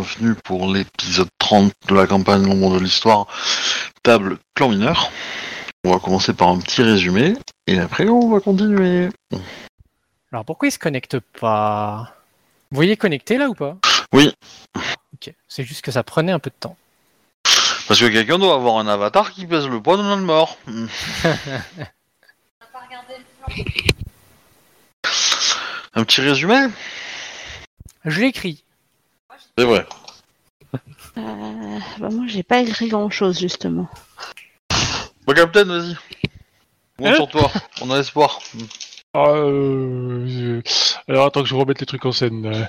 bienvenue pour l'épisode 30 de la campagne L'ombre de l'histoire, table clan mineur. On va commencer par un petit résumé, et après on va continuer. Alors pourquoi il se connecte pas? Vous voyez connecté là ou pas? Oui. Ok, c'est juste que ça prenait un peu de temps. Parce que quelqu'un doit avoir un avatar qui pèse le poids de notre mort. Un petit résumé? Je l'écris. C'est vrai. Euh, bah moi, j'ai pas écrit grand chose, justement. Bon, Captain, vas-y. Bon Hein sur toi, on a espoir. Ah, euh, Alors attends que je remette les trucs en scène. euh.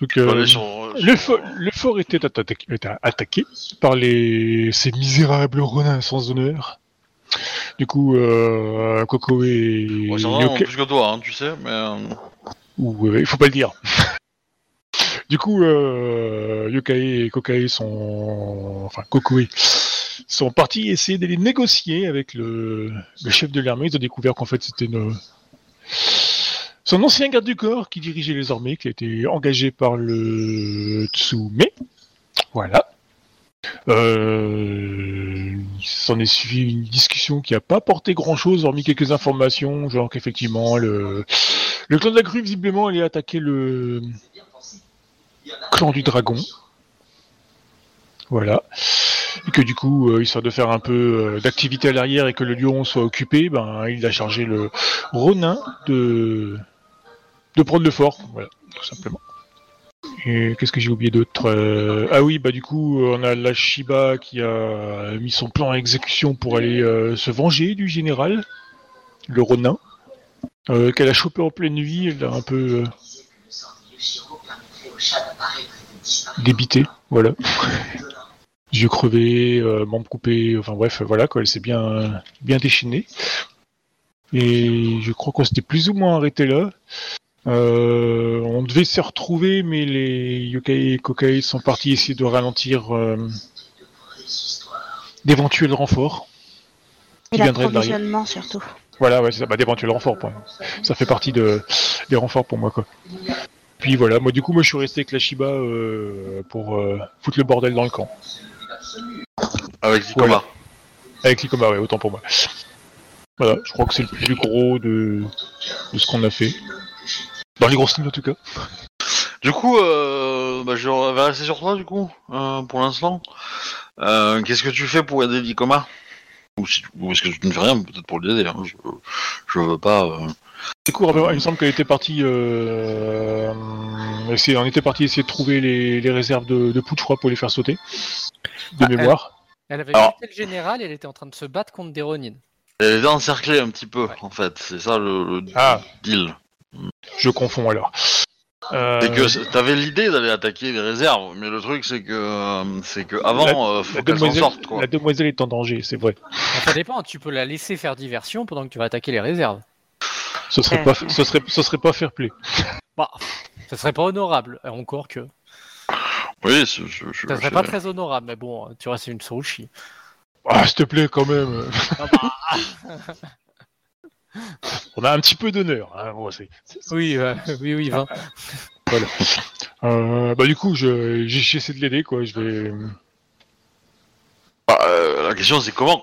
Donc, va euh, sur- le, fort, le fort était attaqué, était attaqué par les ces misérables renins sans honneur. Du coup, euh, Coco et Ouais, c'est vraiment Yoke- plus que toi, hein, tu sais, mais... euh, ou euh, il faut pas le dire. Du coup, euh, Yokai et Kokai sont, enfin Kokoe, sont partis essayer d'aller négocier avec le, chef de l'armée. Ils ont découvert qu'en fait c'était son ancien garde du corps qui dirigeait les armées, qui a été engagé par le Tsume. Voilà. Euh, s'en est suivi une discussion qui n'a pas apporté grand chose, hormis quelques informations, genre qu'effectivement le, le clan de la grue, visiblement, allait attaquer le clan du dragon. Voilà. Et que du coup, euh, histoire de faire un peu euh, d'activité à l'arrière et que le lion soit occupé, ben, il a chargé le Ronin de, de prendre le fort. Voilà, tout simplement. Et qu'est-ce que j'ai oublié d'autre Euh, Ah oui, bah du coup, on a la Shiba qui a mis son plan à exécution pour aller euh, se venger du général, le Ronin, qu'elle a chopé en pleine nuit. Elle a un peu euh, débité, voilà. Yeux crevés, euh, membres coupés, enfin bref, voilà quoi, elle s'est bien, bien déchaînée. Et je crois qu'on s'était plus ou moins arrêté là. Euh, on devait se retrouver, mais les yokai et kokai sont partis essayer de ralentir euh, d'éventuels renforts. Et l'approvisionnement, surtout. Voilà, ouais, c'est ça, bah, d'éventuels renforts. Pour... Ça fait partie de... des renforts pour moi, quoi. Puis voilà, moi du coup, moi je suis resté avec la Shiba euh, pour euh, foutre le bordel dans le camp. Avec Zikoma. Voilà. Avec l'Icoma, ouais, autant pour moi. Voilà, je crois que c'est le plus gros de, de ce qu'on a fait. Dans les grosses lignes en tout cas. Du coup, euh, bah, je vais rester sur toi, du coup, pour l'instant. Qu'est-ce que tu fais pour aider Zikoma ou, si, ou est-ce que tu ne fais rien, peut-être pour l'aider hein, je, je veux pas... Du coup, il me semble qu'elle était partie. Euh, essayer- on était parti essayer de trouver les, les réserves de, de poudre, je crois, pour les faire sauter. De Ah, mémoire. Elle avait Alors- le général et elle était en train de se battre contre des Ronin. Elle était encerclée un petit peu, en fait. C'est ça le, le Ah. deal. Je confonds alors. Euh, C'est que c'est- t'avais l'idée d'aller attaquer les réserves, mais le truc c'est que c'est que avant, euh, faut la, qu'elle s'en demoiselle, sorte quoi. la demoiselle est en danger, c'est vrai. Ça dépend, tu peux la laisser faire diversion pendant que tu vas attaquer les réserves. Ce serait Euh. pas, ce serait, ce serait pas fair play. Bah, ça serait pas honorable, et encore que. Oui, c'est- je, je, Ça serait je- pas très honorable, mais bon, tu restes une Surushi. Ah, s'il te plaît, quand même. Ah bah, On a un petit peu d'honneur. hein, bon, c'est- c'est- oui, euh, oui, oui, 20. Euh, bah du coup, je, j'ai- j'essaie de l'aider, quoi. Je vais. Bah, euh, la question c'est comment?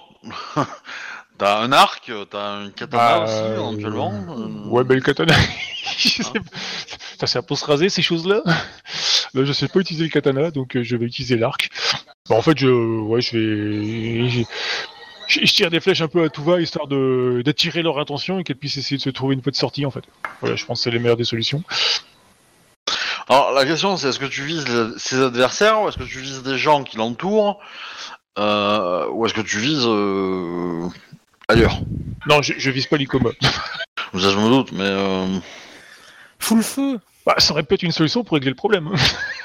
T'as un arc, t'as un katana Bah, aussi euh, éventuellement. euh, Ouais, bah le katana. je sais pas. Ça sert pour se raser ces choses-là. Là, je sais pas utiliser le katana, donc euh, je vais utiliser l'arc. Bah, en fait, je, ouais, je vais, je, tire des flèches un peu à tout va histoire de d'attirer leur attention et qu'elles puissent essayer de se trouver une voie de sortie, en fait. Voilà, je pense que c'est les meilleures des solutions. Alors la question c'est est-ce que tu vises ses adversaires ou est-ce que tu vises des gens qui l'entourent? Euh, ou est-ce que tu vises euh, ailleurs Non, je, je vise pas l'icoma. Ça je me doute, mais euh, Full feu Bah, ça aurait pu être une solution pour régler le problème.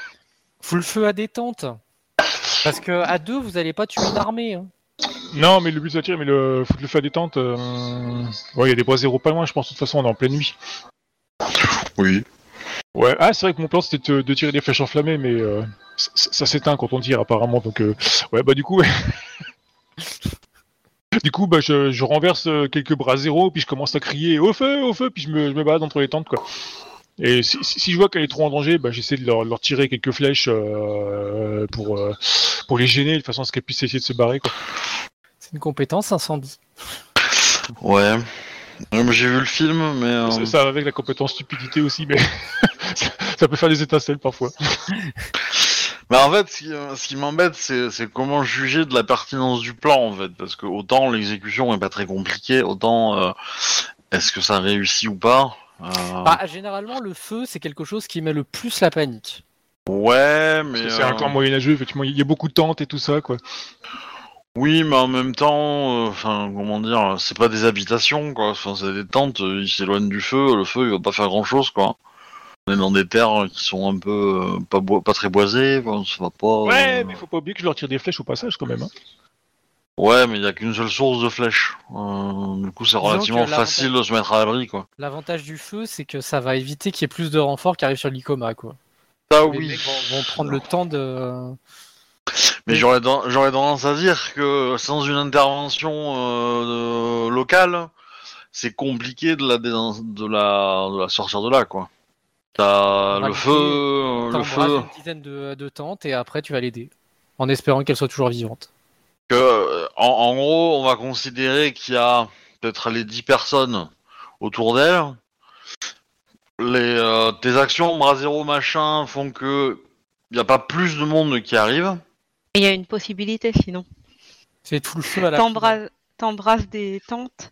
Full feu à détente Parce que à deux, vous allez pas tuer une armée. hein. non, mais le but c'est de tirer, mais le foutre le feu à détente. euh, Ouais, il y a des bois zéro pas loin, je pense. De toute façon, on est en pleine nuit. oui. Ouais, ah, c'est vrai que mon plan c'était de, de tirer des flèches enflammées, mais euh, ça, ça s'éteint quand on tire apparemment. Donc, euh, ouais, bah du coup, ouais. du coup, bah je, je renverse euh, quelques bras zéro, puis je commence à crier au feu, au feu, puis je me, je me balade entre les tentes, quoi. Et si, si- si je vois qu'elle est trop en danger, bah, j'essaie de leur, leur tirer quelques flèches euh, pour, euh, pour les gêner, de façon à ce qu'elles puissent essayer de se barrer. Quoi. C'est une compétence incendie. Ouais. J'ai vu le film, mais... euh, Ça, ça va avec la compétence stupidité aussi, mais ça, ça peut faire des étincelles parfois. Mais en fait, ce qui, ce qui m'embête, c'est c'est comment juger de la pertinence du plan, en fait. Parce que autant l'exécution est pas très compliquée, autant euh, est-ce que ça réussit ou pas Euh, Bah, généralement, le feu, c'est quelque chose qui met le plus la panique. Ouais, mais... C'est un euh, clan moyenâgeux, effectivement. Il y a beaucoup de tentes et tout ça, quoi. Oui, mais en même temps, euh, enfin, comment dire, c'est pas des habitations, quoi. Enfin, c'est des tentes, euh, ils s'éloignent du feu, le feu, il va pas faire grand-chose, quoi. On est dans des terres qui sont un peu euh, pas, boi- pas très boisées, enfin, ça va pas... Ouais, euh, mais faut pas oublier que je leur tire des flèches au passage, quand même. hein. Ouais, mais il y a qu'une seule source de flèches. Euh, du coup, c'est Disons relativement que facile de se mettre à l'abri, quoi. L'avantage du feu, c'est que ça va éviter qu'il y ait plus de renforts qui arrivent sur l'Icoma, quoi. Ça, Les oui. mecs vont, vont prendre le temps de. Mais j'aurais ten- j'aurais tendance à dire que sans une intervention euh, de- locale, c'est compliqué de la, dé- de la de la sortir de là quoi. T'as le feu, le feu. une dizaine de, de tentes et après tu vas l'aider. En espérant qu'elle soit toujours vivante. Que, euh, en, en gros, on va considérer qu'il y a peut-être les 10 personnes autour d'elle. Les euh, tes actions bras zéro machin font que il y a pas plus de monde qui arrive. Il y a une possibilité sinon. C'est tout le feu à la t'embrasses des tentes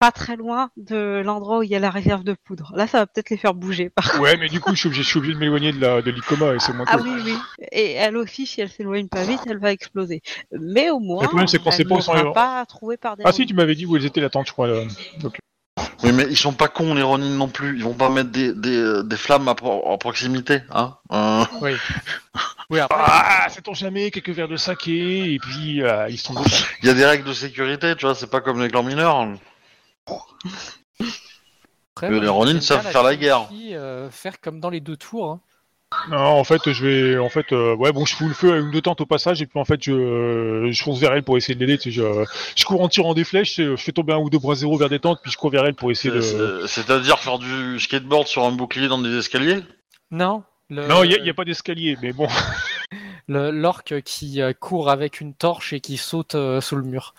pas très loin de l'endroit où il y a la réserve de poudre. Là, ça va peut-être les faire bouger. Par... Ouais, mais du coup, je suis obligé, je suis obligé de m'éloigner de la- de l'Icoma et c'est moins Ah cool. oui, oui. Et elle aussi, si elle s'éloigne pas vite, elle va exploser. Mais au moins, Le problème, c'est qu'on sait elle pas où ne sont sera pas trouvée par des Ah si, tu m'avais dit où elles étaient la tente, je crois. là. Donc, Oui, mais ils sont pas cons les Ronin non plus. Ils vont pas mettre des, des, des flammes à, pro- à proximité, hein. Euh, Oui. Oui, après, Ah, sait-on jamais, quelques verres de saké, et puis euh, ils sont. Il y a des règles de sécurité, tu vois. C'est pas comme les clans mineurs. Après, les Ronin j'aime savent bien faire la guerre. philosophie, euh, faire comme dans les deux tours. hein. Non, en fait, je vais, en fait, euh, ouais, bon, je fous le feu à une deux tentes au passage, et puis en fait, je, je fonce vers elle pour essayer de l'aider. tu sais, Je, je cours en tirant des flèches, je fais tomber un ou deux bras zéro vers des tentes, puis je cours vers elle pour essayer de. C'est- c'est- C'est-à-dire faire du skateboard sur un bouclier dans des escaliers? Non. Le, Non, il n'y a, pas d'escalier, mais bon. l'orque qui euh, court avec une torche et qui saute euh, sous le mur.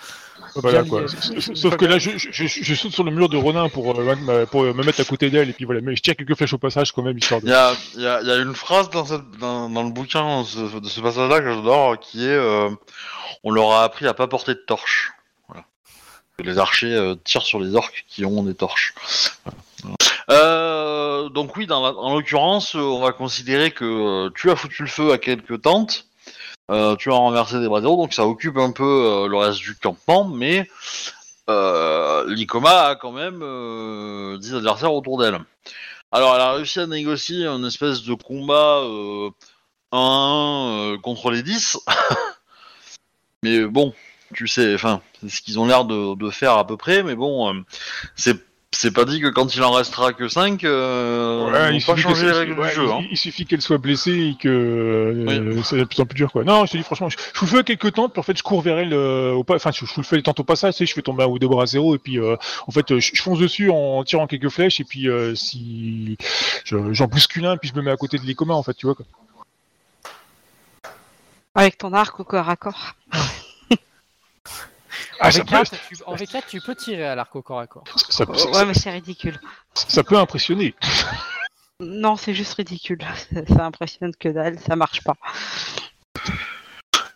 Voilà, quoi. Sauf que là, je, je, je- je saute sur le mur de Ronin pour, euh, me- pour me mettre à côté d'elle, et puis voilà, mais je tire quelques flèches au passage quand même, histoire Il de. y a, il y, a, il y a une phrase dans, cette, dans, dans le bouquin de ce, de ce passage-là que j'adore, qui est euh, on leur a appris à pas porter de torche. Voilà. Les archers euh, tirent sur les orques qui ont des torches. Voilà. Euh, donc oui, dans en l'occurrence, euh, on va considérer que euh, tu as foutu le feu à quelques tentes, tu as renversé des zéro, donc ça occupe un peu le reste du campement, mais l'Icoma a quand même euh, 10 adversaires autour d'elle. Alors, elle a réussi à négocier une espèce de combat euh, 1 à 1 euh, contre les 10. mais bon, tu sais, enfin, c'est ce qu'ils ont l'air de, de faire à peu près, mais bon, euh, c'est. C'est pas dit que quand il en restera que 5, euh, Ouais, on va il pas changer qu'elle- les règles ouais, du jeu. il- Hein. Il suffit qu'elle soit blessée et que euh, c'est de plus en plus dur quoi. Non, je te dis franchement, je, je feu à quelques tentes, puis en fait je cours vers elle au pas, enfin je, je fous le les tentes au passage, tu sais, je fais tomber un ou deux bras à zéro et puis euh, en fait je, je fonce dessus en tirant quelques flèches et puis euh, si je- j'en bouscule un puis je me mets à côté de l'Icoma en fait, tu vois quoi. Avec ton arc au corps à corps. Ah, en, ça, peut, V4, tu, en V4, tu peux tirer à l'arc au corps à corps. ça, ça- Ouais, mais c'est ridicule. ça- peut impressionner. Non, c'est juste ridicule. Ça, ça impressionne que dalle, ça marche pas.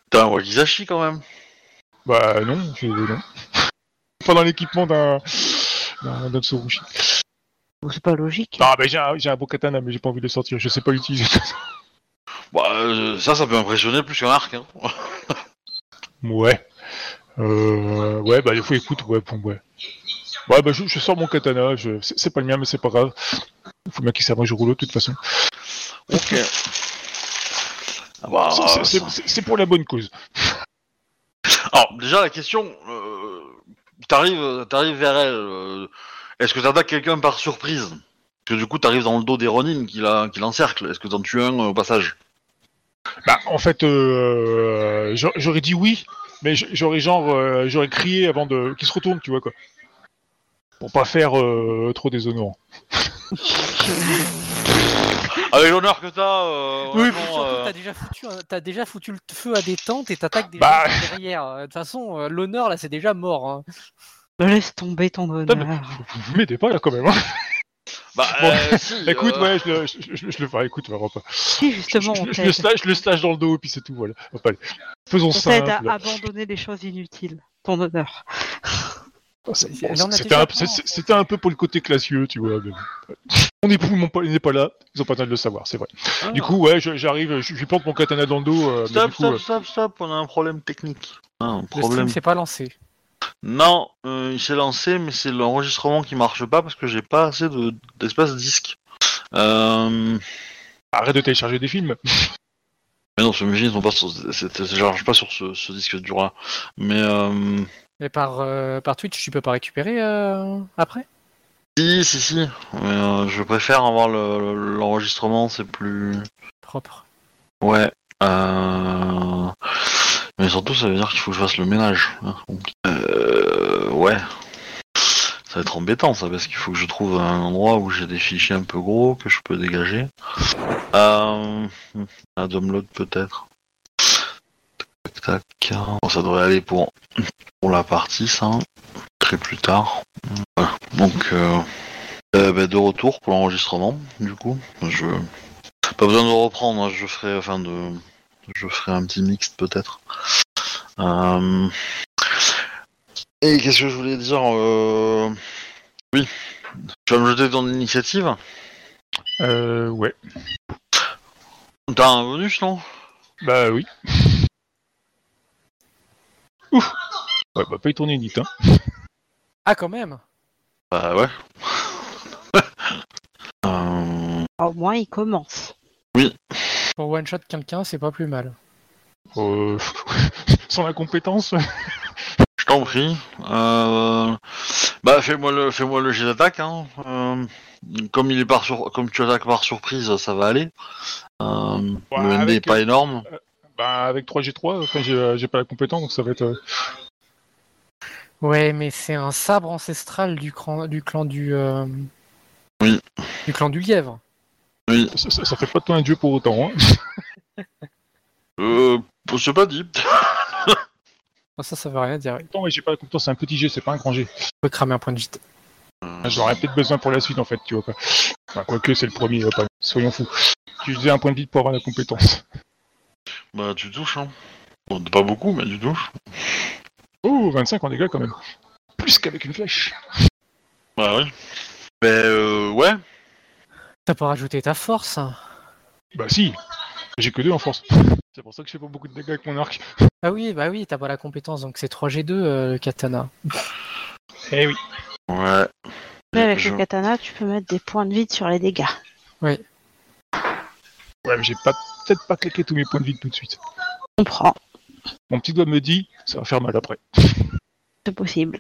T'as un Wakizashi quand même. Bah non, je, non. Pas dans l'équipement d'un d'un Tsurushi. Bon, C'est pas logique. Ah bah j'ai un, j'ai un beau katana mais j'ai pas envie de le sortir, je sais pas l'utiliser. Bah, euh, ça, ça peut impressionner plus qu'un arc. Hein. Ouais. Euh, ouais, bah, il faut écoute, ouais, bon, ouais. Ouais, bah, je, je sors mon katana, je, c'est, pas le mien, mais c'est pas grave. Faut bien qu'il serve un jeu rouleau, de toute façon. Ok. Ah bah, C'est- pour la bonne cause. Alors, déjà, la question, euh, t'arrives, vers elle, euh, est-ce que t'attaques quelqu'un par surprise? Parce que du coup, t'arrives dans le dos des Ronin qui, l'encercle. Est-ce que t'en tues un euh, au passage? Bah, en fait, euh, j'a- j'aurais dit oui, mais j'aurais genre, euh, j'aurais crié avant de, qu'il se retourne, tu vois, quoi. Pour pas faire euh, trop déshonorant. Avec l'honneur que t'as, euh, Oui, puis surtout, euh, t'as déjà foutu, un- t'as déjà foutu le feu à des tentes et t'attaques des Bah. gens derrière. De toute façon, euh, l'honneur là, c'est déjà mort. hein. Me laisse tomber ton honneur. vous vous mettez pas là quand même. Hein. Bah, Bon, euh, si, écoute, euh, ouais, je le, je, je- je le ferai. Écoute, vraiment pas. Si, Je, justement, je- on je le slash, je le slash dans le dos et puis c'est tout. Voilà. Allez. Faisons On t'aide simple. à abandonner les choses inutiles. Ton honneur. Ah, c'est- C'était un, c'est- peu pour le côté classieux, tu vois. Mon époux n'est pas là, ils ont pas besoin de le savoir, c'est vrai. ah. Du coup, ouais, j'arrive, je, plante mon katana dans le dos. euh, mais Stop, du coup, stop, stop, stop, on a un problème technique. Ah, un Le problème. stream s'est pas lancé. Non, euh, il s'est lancé, mais c'est l'enregistrement qui marche pas parce que j'ai pas assez de- d'espace disque. Euh... arrête de télécharger des films. Mais non, ce ils sont pas sur, c'est- c'est- je charge pas sur ce, ce disque dur là. Mais euh... Et par, euh, par Twitch, tu peux pas récupérer euh, après? Si, si, si. Mais, euh, je préfère avoir le- le- l'enregistrement, c'est plus. Propre. Ouais. Euh... Mais surtout, ça veut dire qu'il faut que je fasse le ménage. hein. Euh... Ouais. Ça va être embêtant, ça, parce qu'il faut que je trouve un endroit où j'ai des fichiers un peu gros que je peux dégager. Euh... Un download peut-être. Tac, tac. Bon, ça devrait aller pour, pour la partie, ça. Très plus tard. Donc, euh... euh, bah, de retour pour l'enregistrement, du coup. Je... Pas besoin de reprendre, hein, je ferai, enfin de, je ferai un petit mixte peut-être. Euh, Et qu'est-ce que je voulais dire euh... Oui, tu vas me jeter ton initiative. Euh, ouais. T'as un bonus, non? Bah oui. Ouf. Ouais, bah pas y tourner vite, hein. Ah, quand même Bah ouais. Euh, Au moins, il commence. Pour one-shot quelqu'un, c'est pas plus mal. Euh, sans la compétence. Je t'en prie. Euh... Bah fais-moi le, fais-moi le jet d'attaque. Hein. Euh, Comme il est par sur, comme tu attaques par surprise, ça va aller. Euh, Ouais, le ND est avec, pas euh, énorme. Bah avec 3G3, enfin j'ai j'ai pas la compétence, donc ça va être. Ouais, mais c'est un sabre ancestral du, cran- du clan du. euh, Oui. Du clan du lièvre. Oui. ça, ça- ça fait pas de toi un dieu pour autant. Hein. Euh, c'est pas dit. Ça, ça veut rien dire. Ouais, j'ai pas la compétence, c'est un petit G, c'est pas un grand G. peut cramer un point de vite. Euh, J'aurais peut-être besoin pour la suite en fait, tu vois quoi. Enfin, quoique c'est le premier, euh, pas- soyons fous. Tu faisais un point de vie pour avoir la compétence. Bah tu touches. Hein. Bon, pas beaucoup, mais tu touches. Oh, 25 en dégâts quand même. Plus qu'avec une flèche. Bah oui. Mais euh, ouais. T'as pas rajouté ta force hein. Bah si, j'ai que deux en force. C'est pour ça que je fais pas beaucoup de dégâts avec mon arc. Ah oui, bah oui, t'as pas la compétence, donc c'est 3G2 euh, le katana. Eh oui. Ouais. Mais avec Je- le katana, tu peux mettre des points de vide sur les dégâts. Ouais, mais j'ai pas peut-être pas claqué tous mes points de vie tout de suite. On prend, Mon petit doigt me dit, ça va faire mal après. c'est possible.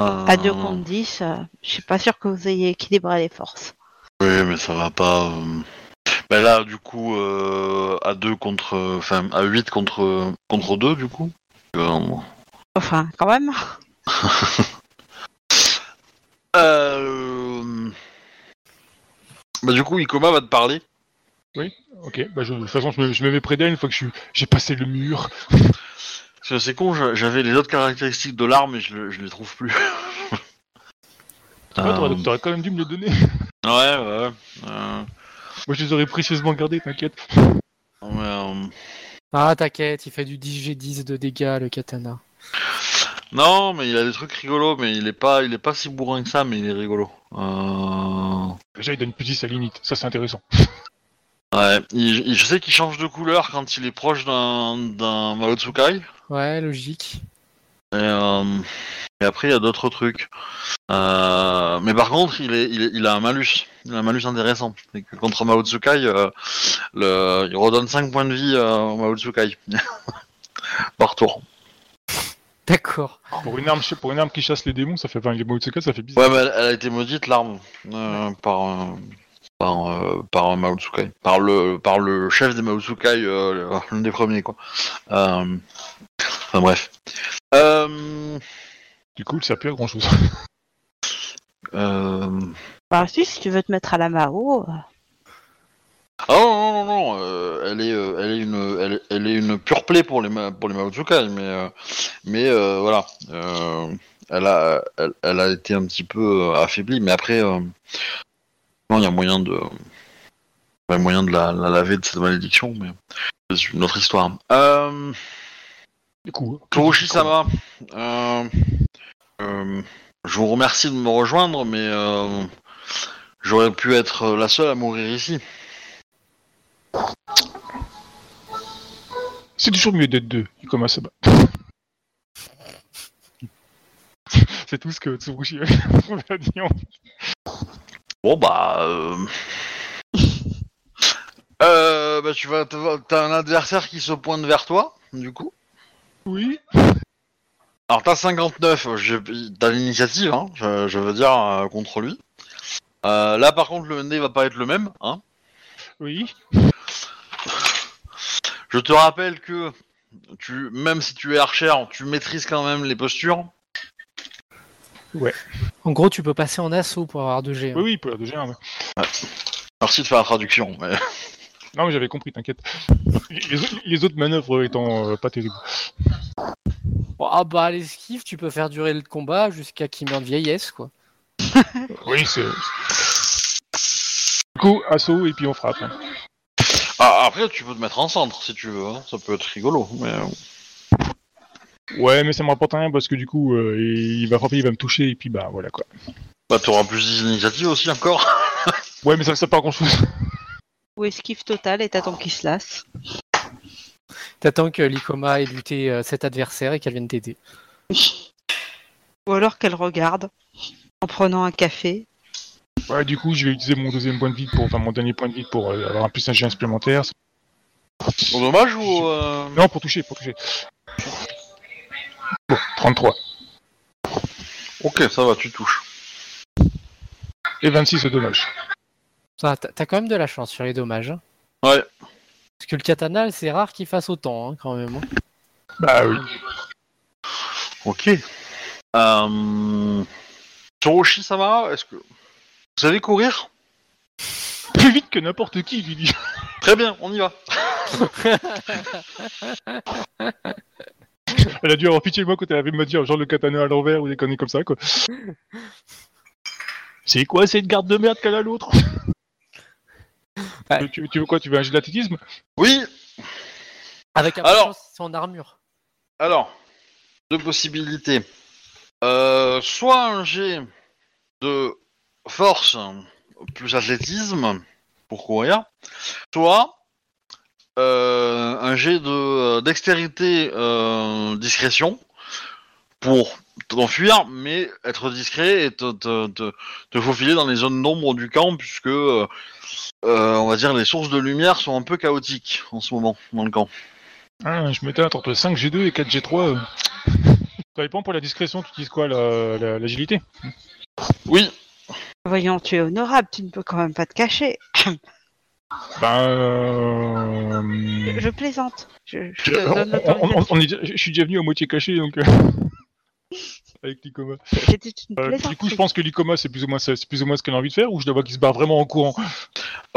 Euh, À 2 contre 10, euh, je suis pas sûr que vous ayez équilibré les forces. Oui, mais ça va pas. euh. Bah là, du coup, euh, à 2 contre. Enfin, à 8 contre, contre 2, du coup. Euh, Enfin, quand même. euh, Bah, du coup, Ikoma va te parler. Ok, bah je- de toute façon, je me, je me mets près d'elle une fois que je suis- j'ai passé le mur. Parce que c'est con, j'a- j'avais les autres caractéristiques de l'arme et je, le- je les trouve plus. Ah, t'aurais, Euh, t'aurais quand même dû me le donner. Ouais, ouais. Euh, Moi, je les aurais précieusement gardés, t'inquiète. mais, euh, Ah, t'inquiète, il fait du 10G10 de dégâts le katana. Non, mais il a des trucs rigolos, mais il est pas, il est pas si bourrin que ça, mais il est rigolo. Euh... Déjà, il donne plus 10 à l'init, ça c'est intéressant. Ouais, il- il- je sais qu'il change de couleur quand il est proche d'un d'un Maotsukai. Ouais, logique. Et, euh, et après, il y a d'autres trucs. Euh, mais par contre, il, est, il, est- il a un malus. Il a un malus intéressant. C'est que contre Maotsukai, euh, le, il redonne 5 points de vie euh, au Maotsukai. par tour. D'accord. Pour une arme, pour une arme qui chasse les démons, ça fait, enfin, les Maotsuka, ça fait bizarre. Ouais, mais elle, elle a été maudite, l'arme, euh, par, euh, par, euh, par Maotsukai. Par le, par le chef des Maotsukai, euh, l'un des premiers, quoi. Euh, enfin, bref. Du coup, ça pue à grand chose. euh, Bah, si, si tu veux te mettre à la Mao, euh, Ah non, non, non, non, euh, elle, est, euh, elle, est une, elle, est- elle est une pure play pour les, ma- pour les Maotsukai, mais, euh, mais euh, voilà. euh, elle, a, elle, elle a été un petit peu affaiblie, mais après, euh, non, il y a moyen de. Il y a moyen de la, la laver de cette malédiction, mais c'est une autre histoire. Euh, Du coup. Kuroshi-sama, euh, euh, je vous remercie de me rejoindre, mais euh, j'aurais pu être la seule à mourir ici. C'est toujours mieux d'être deux. Il commence à battre. C'est tout ce que Tsurushi a dit. Bon bah, euh... euh, bah tu vas, t'as un adversaire qui se pointe vers toi, du coup. Oui. Alors t'as 59, je- t'as l'initiative, hein, je, je veux dire euh, contre lui. Euh, là par contre le nez va pas être le même, hein. Oui. Je te rappelle que tu, même si tu es archer, tu maîtrises quand même les postures. En gros, tu peux passer en assaut pour avoir 2G. hein. Oui, oui, pour la deuxième. ouais. Merci de faire la traduction. mais- Non, mais j'avais compris, t'inquiète. Les, autres- les autres manœuvres étant euh, pas terribles. Bon, ah bah l'esquive, tu peux faire durer le combat jusqu'à qu'il meure de vieillesse, quoi. Oui, c'est. Du coup, assaut et puis on frappe. hein. Ah, après tu peux te mettre en centre si tu veux, hein, ça peut être rigolo. Mais... Ouais, mais ça me rapporte rien parce que du coup, euh, il va frapper, il va me toucher et puis bah voilà quoi. Bah t'auras plus d'initiative aussi encore. Ouais, mais ça, ça pas grand chose. Ou esquive totale et t'attends qu'il se lasse. T'attends que l'Ikoma ait buté euh, cet adversaire et qu'elle vienne t'aider. Ou alors qu'elle regarde en prenant un café. Ouais, du coup, je vais utiliser mon deuxième point de vie pour, enfin mon dernier point de vie pour euh, avoir un plus un jet supplémentaire. Bon, dommage ou. euh, Non, pour toucher, pour toucher. Bon, 33. Ok, ça va, tu touches. Et 26 au dommage. T'as quand même de la chance sur les dommages. hein. Ouais. Parce que le katana, c'est rare qu'il fasse autant, hein, quand même. hein. Bah oui. Ok. Euh... Ça va? Est-ce que. Vous savez courir? Plus vite que n'importe qui, lui dit. Très bien, on y va. Elle a dû avoir pitié de moi quand elle avait me dire genre le katana à l'envers ou des conneries comme ça, quoi. C'est quoi cette garde de merde qu'elle a l'autre? Ouais. tu, tu veux quoi Tu veux un jet d'athlétisme? Oui, Avec un Alors- c'est en armure. alors, deux possibilités. Euh, soit un jet de force plus athlétisme pour courir, soit euh, un jet de dextérité euh, discrétion pour t'enfuir, mais être discret et te, te, te, te faufiler dans les zones d'ombre du camp, puisque euh, euh, on va dire les sources de lumière sont un peu chaotiques en ce moment dans le camp. ah, Je m'étais entre 5G2 et 4G3. euh. Ça dépend pour la discrétion, tu utilises quoi la- la- L'agilité? Oui, Voyons, tu es honorable, tu ne peux quand même pas te cacher. Ben. euh, Je plaisante. Je, je je- te on- donne on- on- on est je suis déjà venu à moitié caché donc. Avec l'Icoma. C'était une Euh, du coup, je pense que l'Icoma, c'est plus ou moins ça- c'est plus ou moins ce qu'elle a envie de faire, ou je la vois qui se barre vraiment en courant?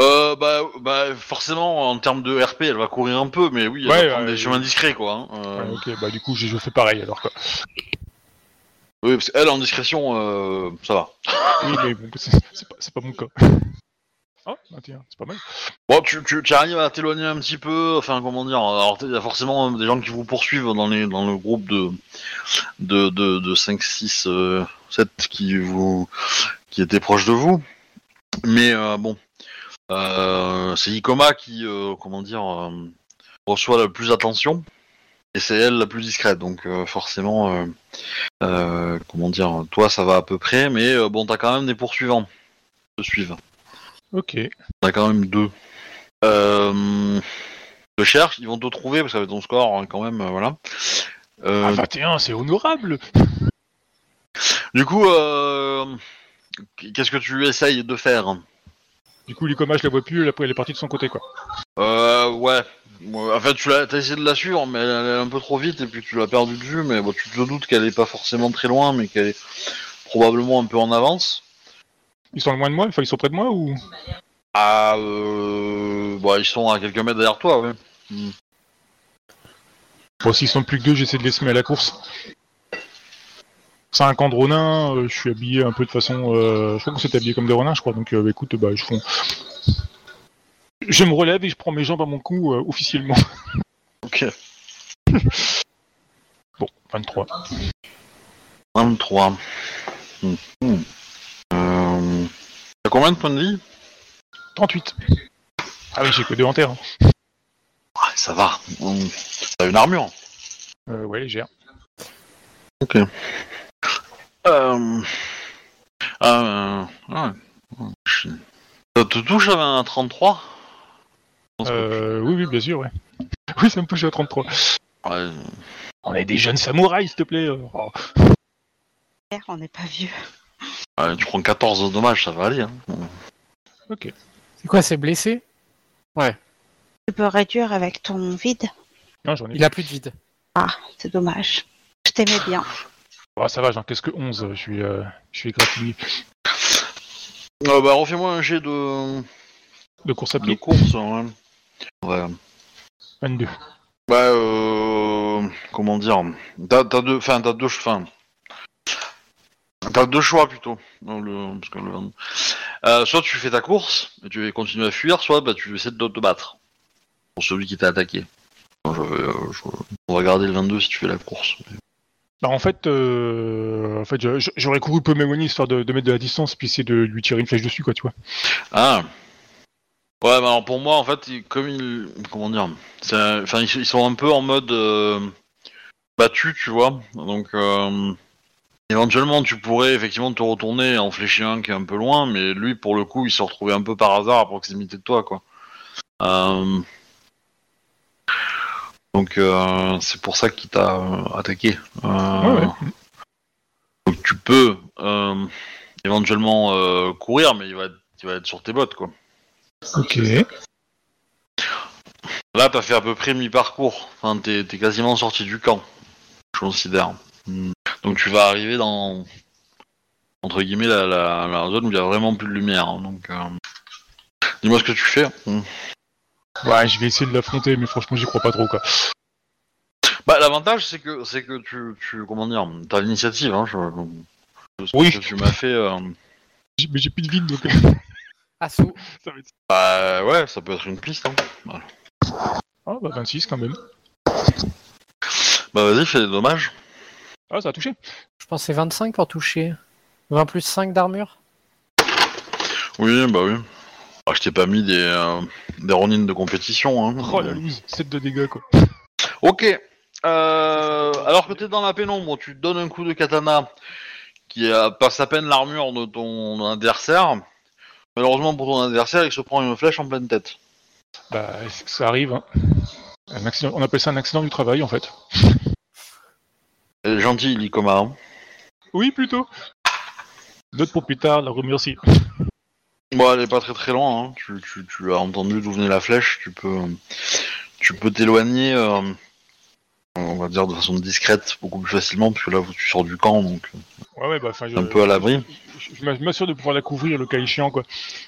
Euh, bah, bah, forcément, en termes de RP, elle va courir un peu, mais oui, elle Ouais, va prendre ouais, des chemins discrets, quoi. hein. Euh, Ouais, ok, bah du coup, je, je fais pareil alors quoi. Oui, parce qu'elle, en discrétion, euh, ça va. Oui, mais bon, c'est c'est pas, c'est pas mon cas. Ah, bah, tiens, c'est pas mal. Bon, tu, arrives à t'éloigner un petit peu, enfin, comment dire, alors, il y a forcément des gens qui vous poursuivent dans, les, dans le groupe de, de, de, de 5, 6, euh, 7 qui vous, qui étaient proches de vous. Mais, euh, bon, euh, c'est Ikoma qui, euh, comment dire, euh, reçoit la plus d'attention. Et c'est elle la plus discrète, donc euh, forcément, euh, euh, comment dire, toi ça va à peu près, mais euh, bon, t'as quand même des poursuivants te suivent. Ok. T'as quand même deux. Euh, te cherchent, ils vont te trouver parce qu'avec ton score, hein, quand même, euh, voilà. Euh, Ah, 21, c'est honorable. Du coup, euh, qu'est-ce que tu essayes de faire? Du coup, l'Icoma, je la vois plus, elle, elle est partie de son côté quoi. euh, Ouais. Ouais, En fait, tu l'as, t'as essayé de la suivre, mais elle est un peu trop vite et puis tu l'as perdue de vue. Mais bon, tu te doutes qu'elle est pas forcément très loin, mais qu'elle est probablement un peu en avance. Ils sont loin de moi, enfin ils sont près de moi ou? Ah, euh... bon, ils sont à quelques mètres derrière toi, ouais. Bon, s'ils sont plus que deux, j'essaie de les semer à la course. C'est un camp de renins, euh, je suis habillé un peu de façon... euh, je crois qu'on s'est habillé comme des renins, je crois. Donc euh, écoute, bah, je, fond... je me relève et je prends mes jambes à mon cou euh, officiellement. Ok. Bon, 23. 23. Hmm. Euh... T'as combien de points de vie? 38. Ah oui, j'ai que deux en terre. hein. Ah, ça va. T'as une armure. Euh, ouais, légère. Ok. Euh... Euh... ouais. Je- Ça te touche à un 33 Je pense que- Euh, oui, oui, bien sûr, ouais. Oui, ça me touche à 33. Ouais, On est des jeunes samouraïs, s'il te plaît. Oh. On n'est pas vieux. Ouais, tu prends 14 de dommages, ça va aller. Hein. Ok. C'est quoi, c'est blessé? Tu peux réduire avec ton vide. Non, j'en ai. Il a plus de vide. Ah, c'est dommage. Je t'aimais bien. Ah, ça va, j'en qu'est-ce que 11 Je suis, euh, je suis égratigné. Euh, bah, refais-moi un jet de, De course à de pied, course. Ouais. Ouais. 22. Bah, euh, comment dire? T'as t'as deux, enfin, t'as deux, enfin, t'as deux choix plutôt. le, parce que le- euh, soit tu fais ta course et tu vas continuer à fuir, soit bah, tu essaies de te battre pour celui qui t'a attaqué. Moi, je vais, euh, je- on va garder le 22 si tu fais la course. Bah, en fait, euh, en fait je- je- j'aurais couru peu m'éloigner histoire de, de mettre de la distance puis essayer de lui tirer une flèche dessus, quoi, tu vois. Ah. Ouais, bah alors pour moi, en fait, ils- comme ils, comment dire, enfin, ils, ils sont un peu en mode euh, battu, tu vois. Donc, euh, éventuellement, tu pourrais effectivement te retourner et en fléchir un qui est un peu loin, mais lui, pour le coup, il se retrouvait un peu par hasard à proximité de toi, quoi. Euh, Donc, euh, c'est pour ça qu'il t'a euh, attaqué. Ouais, ouais. Donc, tu peux éventuellement courir, mais il va, être- il va être sur tes bottes, quoi. Ok. Là, t'as fait à peu près mi-parcours. Enfin, t'es t'es quasiment sorti du camp, je considère. Donc tu vas arriver dans entre guillemets la, la, la zone où il y a vraiment plus de lumière. hein. Donc, euh, dis-moi ce que tu fais. Hmm. Ouais, je vais essayer de l'affronter, mais franchement, j'y crois pas trop, quoi. Bah, l'avantage c'est que c'est que tu, tu comment dire, t'as l'initiative. Hein, je, ce Oui. que tu m'as fait. euh, J'ai- Mais j'ai plus de vide, donc Assaut. ça va être... Bah ouais, ça peut être une piste. Hein. Ah, bah 26 quand même. Bah vas-y, fais des dommages. Ah, ça a touché. Je pense que c'est 25 pour toucher. 20 plus 5 d'armure Oui, bah oui. Ah, je t'ai pas mis des euh, des ronines de compétition. Hein. Oh la loose, 7 de dégâts, quoi. Ok. Euh, alors que t'es dans la pénombre, tu te donnes un coup de katana qui euh, passe à peine l'armure de ton adversaire. Malheureusement pour ton adversaire, il se prend une flèche en pleine tête. Bah, ça arrive, hein? Un accident... On appelle ça un accident du travail, en fait. Gentille, Likoma. hein. Oui, plutôt. Note pour plus tard, la remercie. Bon, elle est pas très très loin. Hein. Tu, tu, tu as entendu d'où venait la flèche. Tu peux, tu peux t'éloigner, euh, on va dire de façon discrète, beaucoup plus facilement, parce que là, tu sors du camp, donc Ouais, ouais, bah, enfin, je... un peu à l'abri. je je m'assure de pouvoir la couvrir le cas échéant quoi.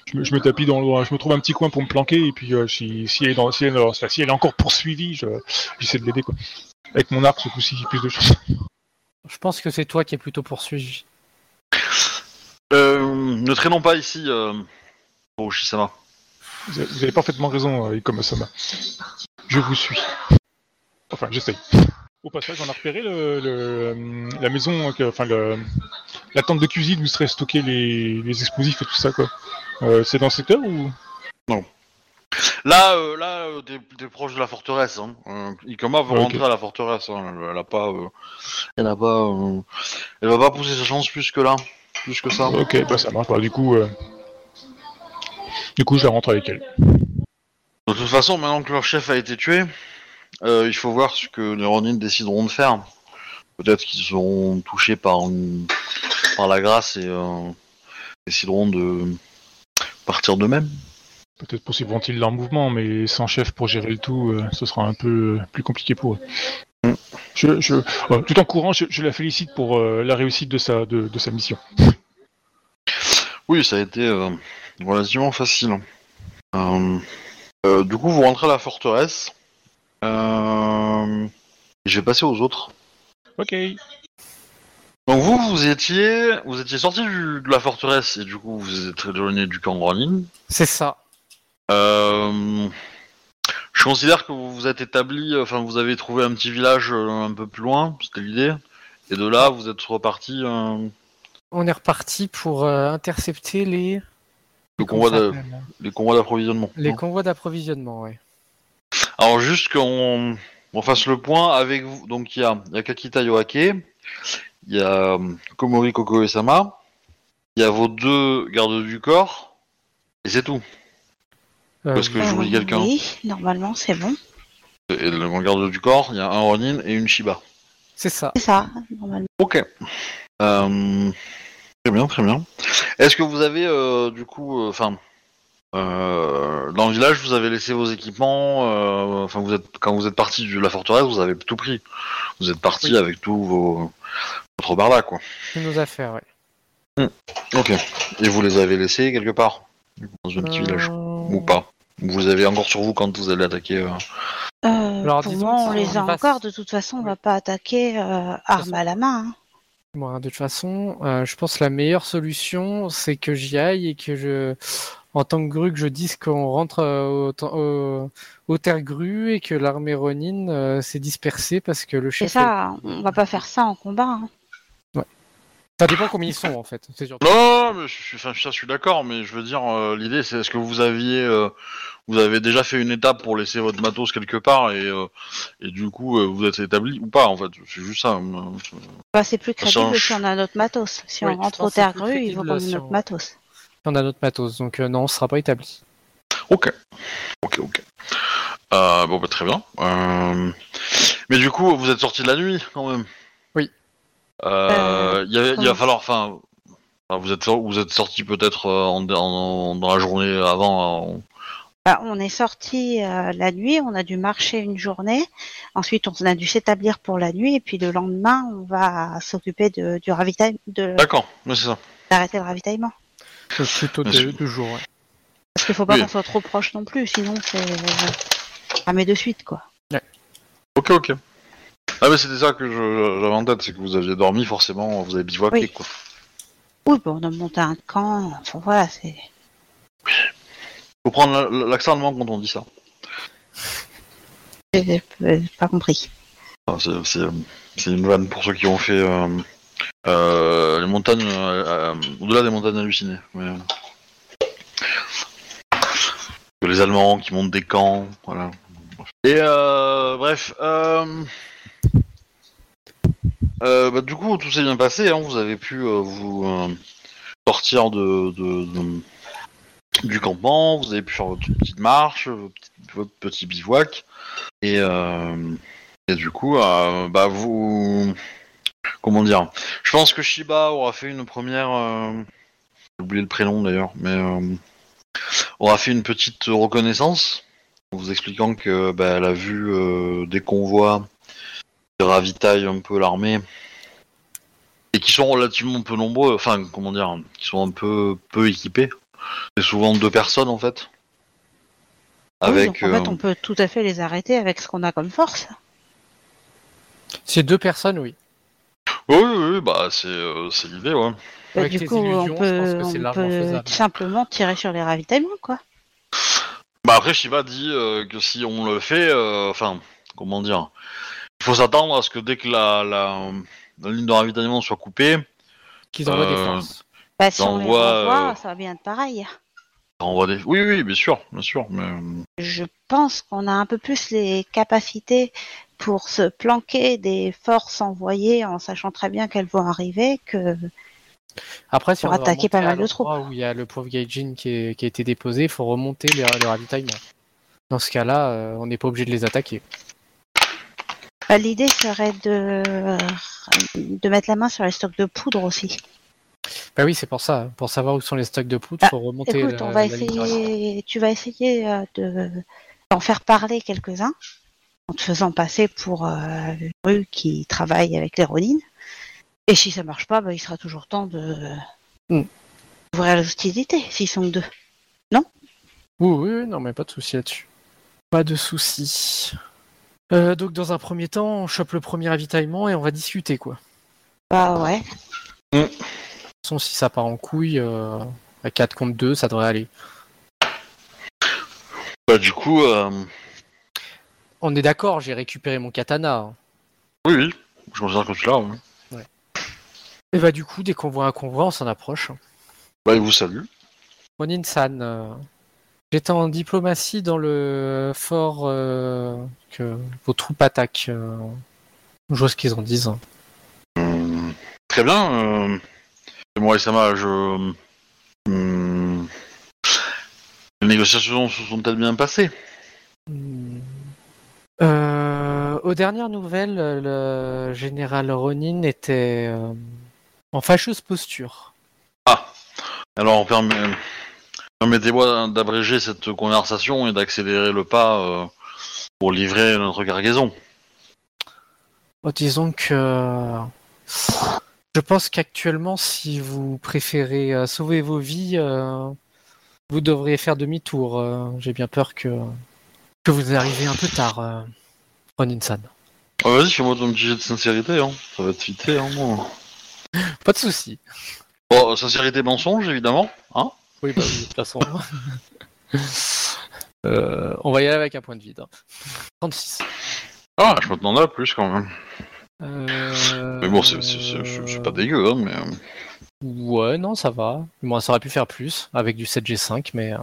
Je me, je me tapis dans le, je me trouve un petit coin pour me planquer et puis euh, si, si elle est dans, si elle, est- enfin, si elle est encore poursuivie, je- j'essaie de l'aider quoi. Avec mon arc, ce coup-ci, j'ai plus de chance. Je pense que c'est toi qui es plutôt poursuivi. Euh, ne traînons pas ici, euh, pour Shisama. Vous avez, vous avez parfaitement raison, euh, Ikoma-sama. Je vous suis. Enfin, j'essaye. Au passage, on a repéré le, le- la maison, que- enfin le, la tente de cuisine où seraient stockés les, les explosifs et tout ça quoi. Euh, c'est dans ce secteur ou? Là, euh, là, euh, t'es, t'es proche de la forteresse. Hein. Euh, Ikoma veut Ok. rentrer à la forteresse. Hein. Elle, elle a pas, euh, elle a pas, euh, elle va pas pousser sa chance plus que là, plus que ça. Ok, bah ça marche. Bah, du coup, euh, du coup, je la rentre avec elle. De toute façon, maintenant que leur chef a été tué, euh, il faut voir ce que les Ronin décideront de faire. Peut-être qu'ils seront touchés par, une- par la grâce et euh, décideront de partir d'eux-mêmes. Peut-être poursuivront-ils leur mouvement, mais sans chef pour gérer le tout, euh, ce sera un peu euh, plus compliqué pour eux. Mm. Je, je, euh, tout en courant, je, je la félicite pour euh, la réussite de sa, de, de sa mission. Oui, ça a été euh, relativement facile. Euh, euh, du coup, vous rentrez à la forteresse. Euh, je vais passer aux autres. Ok. Donc vous, vous étiez, vous étiez sorti du- de la forteresse et du coup vous êtes éloigné du camp Ronin. C'est ça. Euh, je considère que vous vous êtes établi, enfin vous avez trouvé un petit village euh, un peu plus loin, c'était l'idée. Et de là, vous êtes reparti euh, On est reparti pour euh, intercepter les... le comment convoi ça de- s'appelle les convois d'approvisionnement. Les convois d'approvisionnement, ouais. Alors juste qu'on on fasse le point avec vous. Donc il y a, il y a Kakita Yoake, il y a euh, Komori Koko et Sama, il y a vos deux gardes du corps, et c'est tout. Euh, Parce que j'oublie quelqu'un. Oui, normalement c'est bon. Et le garde du corps, il y a un Ronin et une Shiba. C'est ça. C'est ça, normalement. Ok. Euh, Très bien, très bien. Est-ce que vous avez euh, du coup, enfin, euh, dans le village, vous avez laissé vos équipements. Enfin, vous êtes quand vous êtes parti de la forteresse, vous avez tout pris. Vous êtes parti Oui. avec tous vos votre barda, quoi. C'est nos affaires, ouais. Ok. Et vous les avez laissés quelque part dans un petit Euh, village ou pas Vous les avez encore sur vous quand vous allez attaquer euh, Euh, Alors, pour disons moi, on les a encore. De toute façon, on va pas attaquer euh, arme à la main. hein. Moi, de toute façon, euh, je pense que la meilleure solution, c'est que j'y aille et que je, en tant que grue, que je dise qu'on rentre au, au, au terre grue et que l'armée Ronin euh, s'est dispersée parce que le C'est chef. ça, on va pas faire ça en combat. hein. Ça dépend combien ils sont en fait. Non, non, mais je suis, enfin, ça, je suis d'accord, mais je veux dire, euh, l'idée, c'est est-ce que vous aviez, euh, vous avez déjà fait une étape pour laisser votre matos quelque part et, euh, et du coup, euh, vous êtes établi ou pas, en fait, c'est juste ça. Bah, c'est plus crédible si on a notre matos. Si Oui, on rentre au terre grue, il faut crédible qu'on ait si notre on- matos. On a notre matos, donc euh, non, on sera pas établi. Ok, ok, ok. Euh, bon, bah, très bien. Euh, Mais du coup, vous êtes sorti de la nuit, quand même. Euh, il va falloir, enfin, vous êtes, vous êtes sorti peut-être euh, en, en- dans la journée avant. en- Bah, on est sorti euh, la nuit, on a dû marcher une journée. Ensuite, on a dû s'établir pour la nuit. Et puis le lendemain, on va s'occuper de, du ravitaillement, de D'accord, mais c'est ça. d'arrêter le ravitaillement. Plutôt Bien deux, sûr. deux jours. ouais. Parce qu'il faut pas Oui. qu'on soit trop proche non plus, sinon c'est euh, ramé de suite quoi. Ok, ok. Ah, mais c'était ça que je- j'avais en tête, c'est que vous aviez dormi, forcément, vous avez bivouaqué, Oui. quoi. Oui, bon, on a monté un camp. Enfin voilà, c'est. Faut prendre la- l'accent allemand quand on dit ça. j'ai j'ai pas compris. Enfin, c'est- c'est c'est une vanne pour ceux qui ont fait euh, euh, les montagnes, euh, euh, au-delà des montagnes hallucinées. mais, euh, que les Allemands qui montent des camps, voilà. Et euh, bref, euh, euh, bah, du coup tout s'est bien passé, hein, vous avez pu euh, vous euh, sortir de, du campement, vous avez pu faire votre petite marche, votre petit, bivouac, et, du coup, bah vous, comment dire, je pense que Shiba aura fait une première, j'ai oublié le prénom d'ailleurs, mais aura fait une petite reconnaissance en vous expliquant que bah, a vu des convois ravitaillent un peu l'armée et qui sont relativement peu nombreux, enfin comment dire, qui sont un peu peu équipés. C'est souvent deux personnes en fait. Oui, Avec donc, en fait, euh, on peut tout à fait les arrêter avec ce qu'on a comme force. C'est deux personnes, oui. Oui, oui, oui, bah c'est euh, c'est l'idée, ouais. Bah, Avec du coup, illusions, on je pense peut, que c'est on peut simplement tirer sur les ravitaillements, quoi. Bah après, Shiba dit euh, que si on le fait, euh, enfin, comment dire, il faut s'attendre à ce que dès que la, la, la ligne de ravitaillement soit coupée, Qu'ils envoient des Euh, forces. Bah, si Ça on les envoie, euh, ça va bien être pareil. envoie des... Oui, oui, bien sûr, bien sûr, mais... euh, Je pense qu'on a un peu plus les capacités pour se planquer des forces envoyées en sachant très bien qu'elles vont arriver que Après, si pour on attaquer pas mal de troupes. Où il y a le pauvre Gaijin qui, est- qui a été déposé, il faut remonter le ravitaillement. Dans ce cas-là, on n'est pas obligé de les attaquer. Bah, l'idée serait de de mettre la main sur les stocks de poudre aussi. Bah oui, c'est pour ça. Pour savoir où sont les stocks de poudre, Ah, faut remonter. Écoute, la- on va la essayer. Tu vas essayer euh, de d'en faire parler quelques-uns en te faisant passer pour euh, une rue qui travaille avec les Ronin. Et si ça marche pas, bah, il sera toujours temps de Hmm. ouvrir les hostilités s'ils sont deux. Oui, oui, oui, non, mais pas de souci là-dessus. Pas de souci. Euh, donc, dans un premier temps, on chope le premier ravitaillement et on va discuter, quoi. Bah ouais. De toute façon, si ça part en couille, euh, à 4 contre 2, ça devrait aller. Bah, du coup, euh, On est d'accord, j'ai récupéré mon katana. hein. oui, oui, je considère que tu l'as. ouais. Et bah, du coup, dès qu'on voit un convoi, on s'en approche. Bah, il vous salue. Ronin-san, euh, j'étais en diplomatie dans le fort euh, que vos troupes attaquent. Euh, je vois ce qu'ils en disent. Hum, très bien. Euh, moi et Sama, je. hum, les négociations se sont-elles bien passées? Hmm. Euh, aux dernières nouvelles, le général Ronin était euh, en fâcheuse posture. Ah Alors, permet- permettez-moi d'abréger cette conversation et d'accélérer le pas euh, pour livrer notre cargaison. Bon, disons que je pense qu'actuellement, si vous préférez euh, sauver vos vies, euh, vous devriez faire demi-tour. Euh, J'ai bien peur que, que vous arrivez un peu tard, euh, Ronin-san. Ah, Vas-y, fais-moi ton petit jet de sincérité, hein. ça va te fitter. Hein, moi. Pas de souci. Bon, sincérité mensonge, évidemment. Hein Oui, bah oui, de toute façon. Euh, on va y aller avec un point de vide. hein. 36. ah, je m'attendais à plus quand même. Euh, Mais bon, c'est, pas dégueu, hein, mais. euh, Ouais, non, ça va. Moi, ça aurait pu faire plus avec du 7G5, mais euh,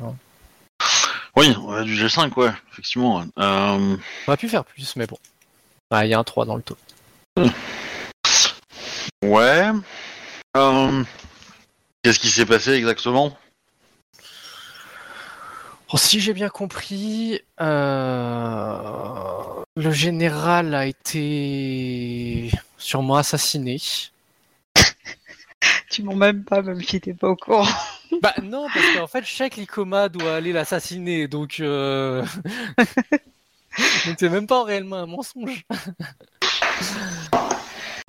Oui, ouais, du G5, ouais, effectivement. ouais. Euh, on aurait pu faire plus, mais bon. Ah, il y a un 3 dans le taux. ouais. Euh, Qu'est-ce qui s'est passé exactement? Oh, si j'ai bien compris, euh, le général a été sûrement assassiné. Tu m'en même pas, même si t'es pas au courant. Bah non, parce qu'en fait, chaque Lycoma doit aller l'assassiner, donc... Euh... donc c'est même pas réellement un mensonge.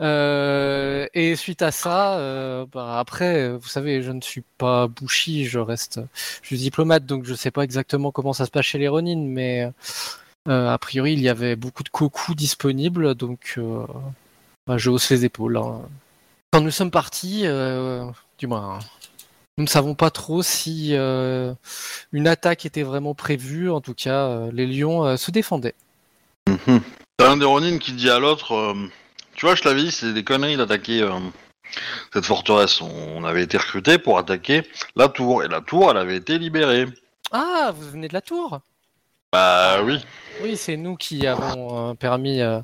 Euh, et suite à ça, euh, bah, après, vous savez, je ne suis pas Bushi, je reste, je suis diplomate, donc je sais pas exactement comment ça se passe chez les Ronin, mais euh, a priori, il y avait beaucoup de cocos disponibles, donc bah, je hausse les épaules. hein. Quand nous sommes partis, du moins, nous ne savons pas trop si une attaque était vraiment prévue. En tout cas, les lions se défendaient. Mhm. T'as un des Ronin qui dit à l'autre Tu vois, je t'avais dit, c'est des conneries d'attaquer euh, cette forteresse. On avait été recrutés pour attaquer la tour, et la tour, elle avait été libérée. Ah, vous venez de la tour? Bah oui. Oui, c'est nous qui avons euh, permis, euh,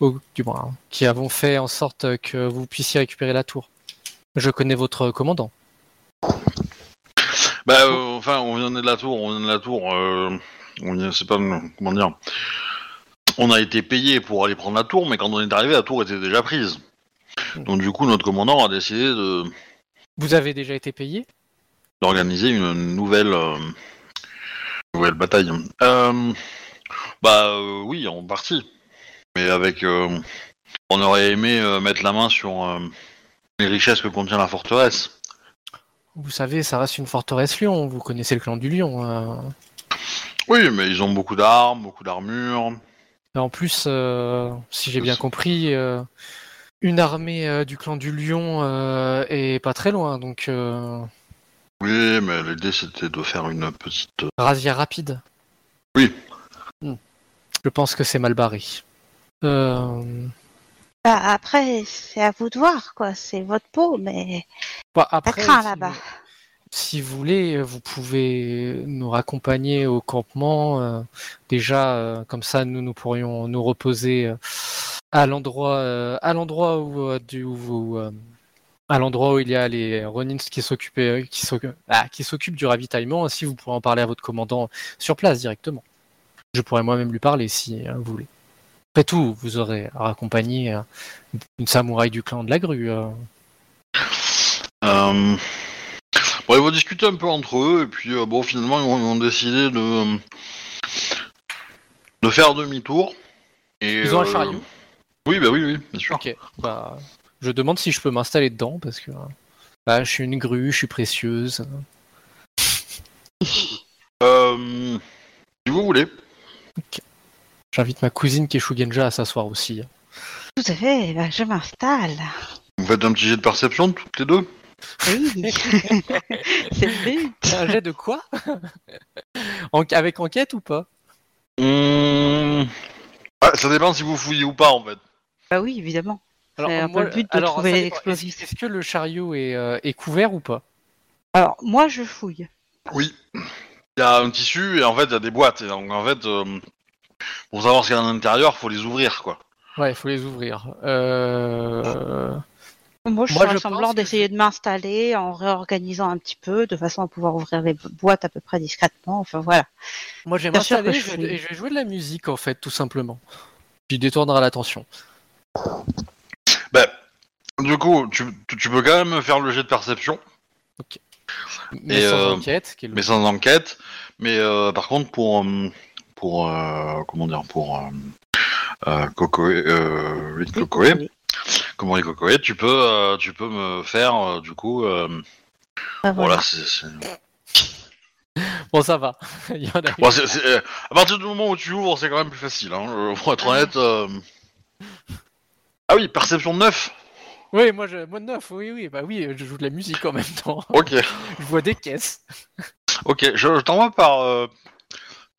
au- du moins, hein, qui avons fait en sorte que vous puissiez récupérer la tour. Je connais votre commandant. Bah, enfin, on vient de la tour, on vient de la tour. Euh, on vient, c'est pas comment dire. On a été payé pour aller prendre la tour, mais quand on est arrivé, la tour était déjà prise. Donc du coup, notre commandant a décidé de Vous avez déjà été payé? d'organiser une nouvelle euh, nouvelle bataille. Euh, bah euh, oui, en partie, mais avec. euh, on aurait aimé mettre la main sur les richesses que contient la forteresse. Vous savez, ça reste une forteresse lion. Vous connaissez le clan du lion. euh. Oui, mais ils ont beaucoup d'armes, beaucoup d'armures. Et en plus, euh, si j'ai bien compris, euh, une armée euh, du clan du lion euh, est pas très loin, donc euh, Oui, mais l'idée c'était de faire une petite. razzia rapide. Oui. Hmm. Je pense que c'est mal barré. Euh, Bah, après, c'est à vous de voir, quoi. C'est votre peau, mais bah, après, craint si- là-bas. Si vous voulez, vous pouvez nous raccompagner au campement. euh, déjà, euh, comme ça, nous, nous pourrions nous reposer euh, à l'endroit, euh, où, euh, euh, à l'endroit où il y a les Ronins qui s'occupent, euh, qui s'occupent, du ravitaillement. Ainsi, vous pourrez en parler à votre commandant sur place directement. Je pourrais moi-même lui parler si euh, vous voulez. Après tout, vous aurez raccompagné euh, une samouraï du clan de la grue. euh. Bon, ils vont discuter un peu entre eux, et puis euh, bon, finalement, ils vont, ils vont décider de de faire demi-tour. Et, Ils ont un euh, chariot Oui, bah oui, oui, bien sûr. Ok, bah, je demande si je peux m'installer dedans parce que bah, je suis une grue, je suis précieuse. Euh, si vous voulez. J'invite ma cousine Keshugenja à s'asseoir aussi. Tout à fait, bah, je m'installe. Vous faites un petit jet de perception toutes les deux? Oui, c'est le but. Un jet de quoi? En- Avec enquête ou pas? Mmh. Ouais, ça dépend si vous fouillez ou pas en fait. Bah oui, évidemment. C'est un peu moi, le but de alors, trouver les explosifs. Est-ce est-ce que le chariot est, euh, est couvert ou pas? Alors, moi, je fouille. Oui. Il y a un tissu et en fait il y a des boîtes. Et donc en fait, euh, pour savoir ce qu'il y a à l'intérieur, faut les ouvrir quoi. Ouais, il faut les ouvrir. Moi, je Moi, je semblant que d'essayer je- de m'installer en réorganisant un petit peu, de façon à pouvoir ouvrir les boîtes à peu près discrètement. Enfin, voilà. Moi, j'aime Bien sûr m'installer que et je vais- et je vais jouer de la musique en fait, tout simplement. Puis détournera l'attention. Ben, du coup, tu, tu- peux quand même faire le jet de perception, Mais Et, sans euh, enquête. qui est le- mais sans enquête. Mais euh, par contre, pour euh, pour euh, comment dire, pour euh, euh, Cocoé, euh, oui, Cocoé. Comment les Cocoé, tu peux euh, tu peux me faire euh, du coup. Euh, Bah, voilà, voilà. c'est. c'est- Bon, ça va. Il y en a Bon, c'est- c'est- à partir du moment où tu ouvres, c'est quand même plus facile. Hein, euh, pour être Ah. honnête. euh. Ah oui, perception 9 Oui, moi, je... moi, neuf, oui, oui, bah oui, je joue de la musique en même temps. Ok, Je vois des caisses. ok, je, je t'envoie par. euh,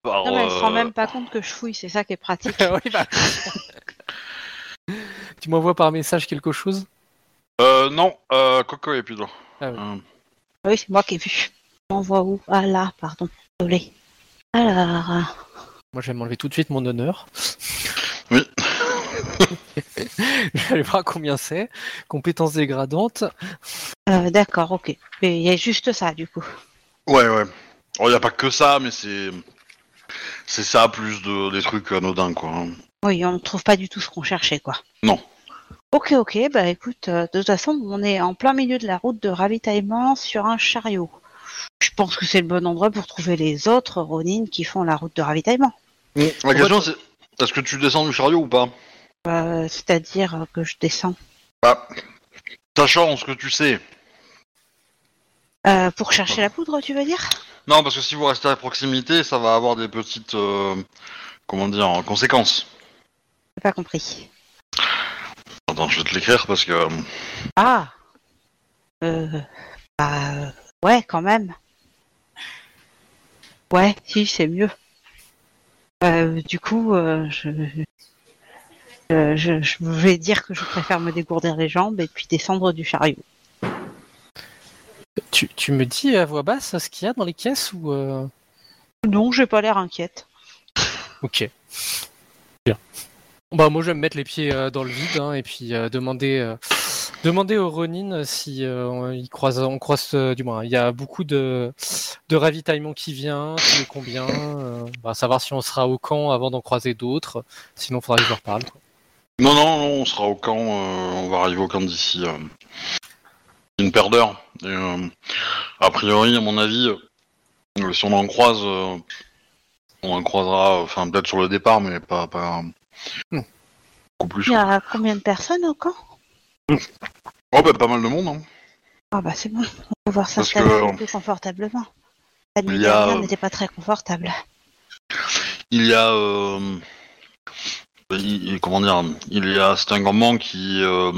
par Non, mais elle se rend euh, même pas compte que je fouille, c'est ça qui est pratique. oui, bah. tu m'envoies par message quelque chose? Euh, non, euh, Coco et plutôt. Ah oui. Euh, oui, c'est moi qui ai vu. On voit où? Ah là, pardon. Désolé. Alors, euh, Moi, je vais m'enlever tout de suite mon honneur. Oui. je vais aller voir combien c'est. Compétences dégradantes. euh, d'accord, ok. Mais il y a juste ça, du coup. Ouais, ouais. Il n'y a pas que ça, mais c'est. C'est ça plus de, des trucs anodins, quoi. hein. Oui, on ne trouve pas du tout ce qu'on cherchait, quoi. Non. Ok, ok, bah écoute, euh, de toute façon, on est en plein milieu de la route de ravitaillement sur un chariot. Je pense que c'est le bon endroit pour trouver les autres Ronin qui font la route de ravitaillement. La question, c'est est-ce que tu descends du chariot ou pas? Euh, C'est-à-dire que je descends. Bah, sachant ce que tu sais. Euh, pour chercher la poudre, tu veux dire? Non, parce que si vous restez à proximité, ça va avoir des petites. euh, comment dire Conséquences. J'ai pas compris. Attends, je vais te l'écrire parce que. euh, Ah euh, bah, ouais, quand même. Ouais, si, c'est mieux. Euh, du coup, euh, je, euh, je, je vais dire que je préfère me dégourdir les jambes et puis descendre du chariot. Tu, tu me dis à voix basse ce qu'il y a dans les caisses ou. euh, Non, j'ai pas l'air inquiète. Ok. Bah moi je vais me mettre les pieds euh, dans le vide hein, et puis euh, demander euh, demander Ronin si euh, on- ils croisent on croise du moins il y a beaucoup de de ravitaillement qui vient, combien, bah, savoir si on sera au camp avant d'en croiser d'autres, sinon faudra que je leur parle. quoi. Non, non, non, on sera au camp. on va arriver au camp d'ici. euh, une paire d'heures. A priori, à mon avis, si on en croise, on en croisera. Enfin, peut-être sur le départ, mais pas Hmm. beaucoup plus. Il y a combien de personnes au camp Oh, bah, pas mal de monde. Hein. Ah bah c'est bon, on va pouvoir Parce s'installer que- un peu plus confortablement. La nuit dernière euh, n'était pas très confortable. Il y a. euh, il- il- comment dire Il y a. C'est un campement qui euh,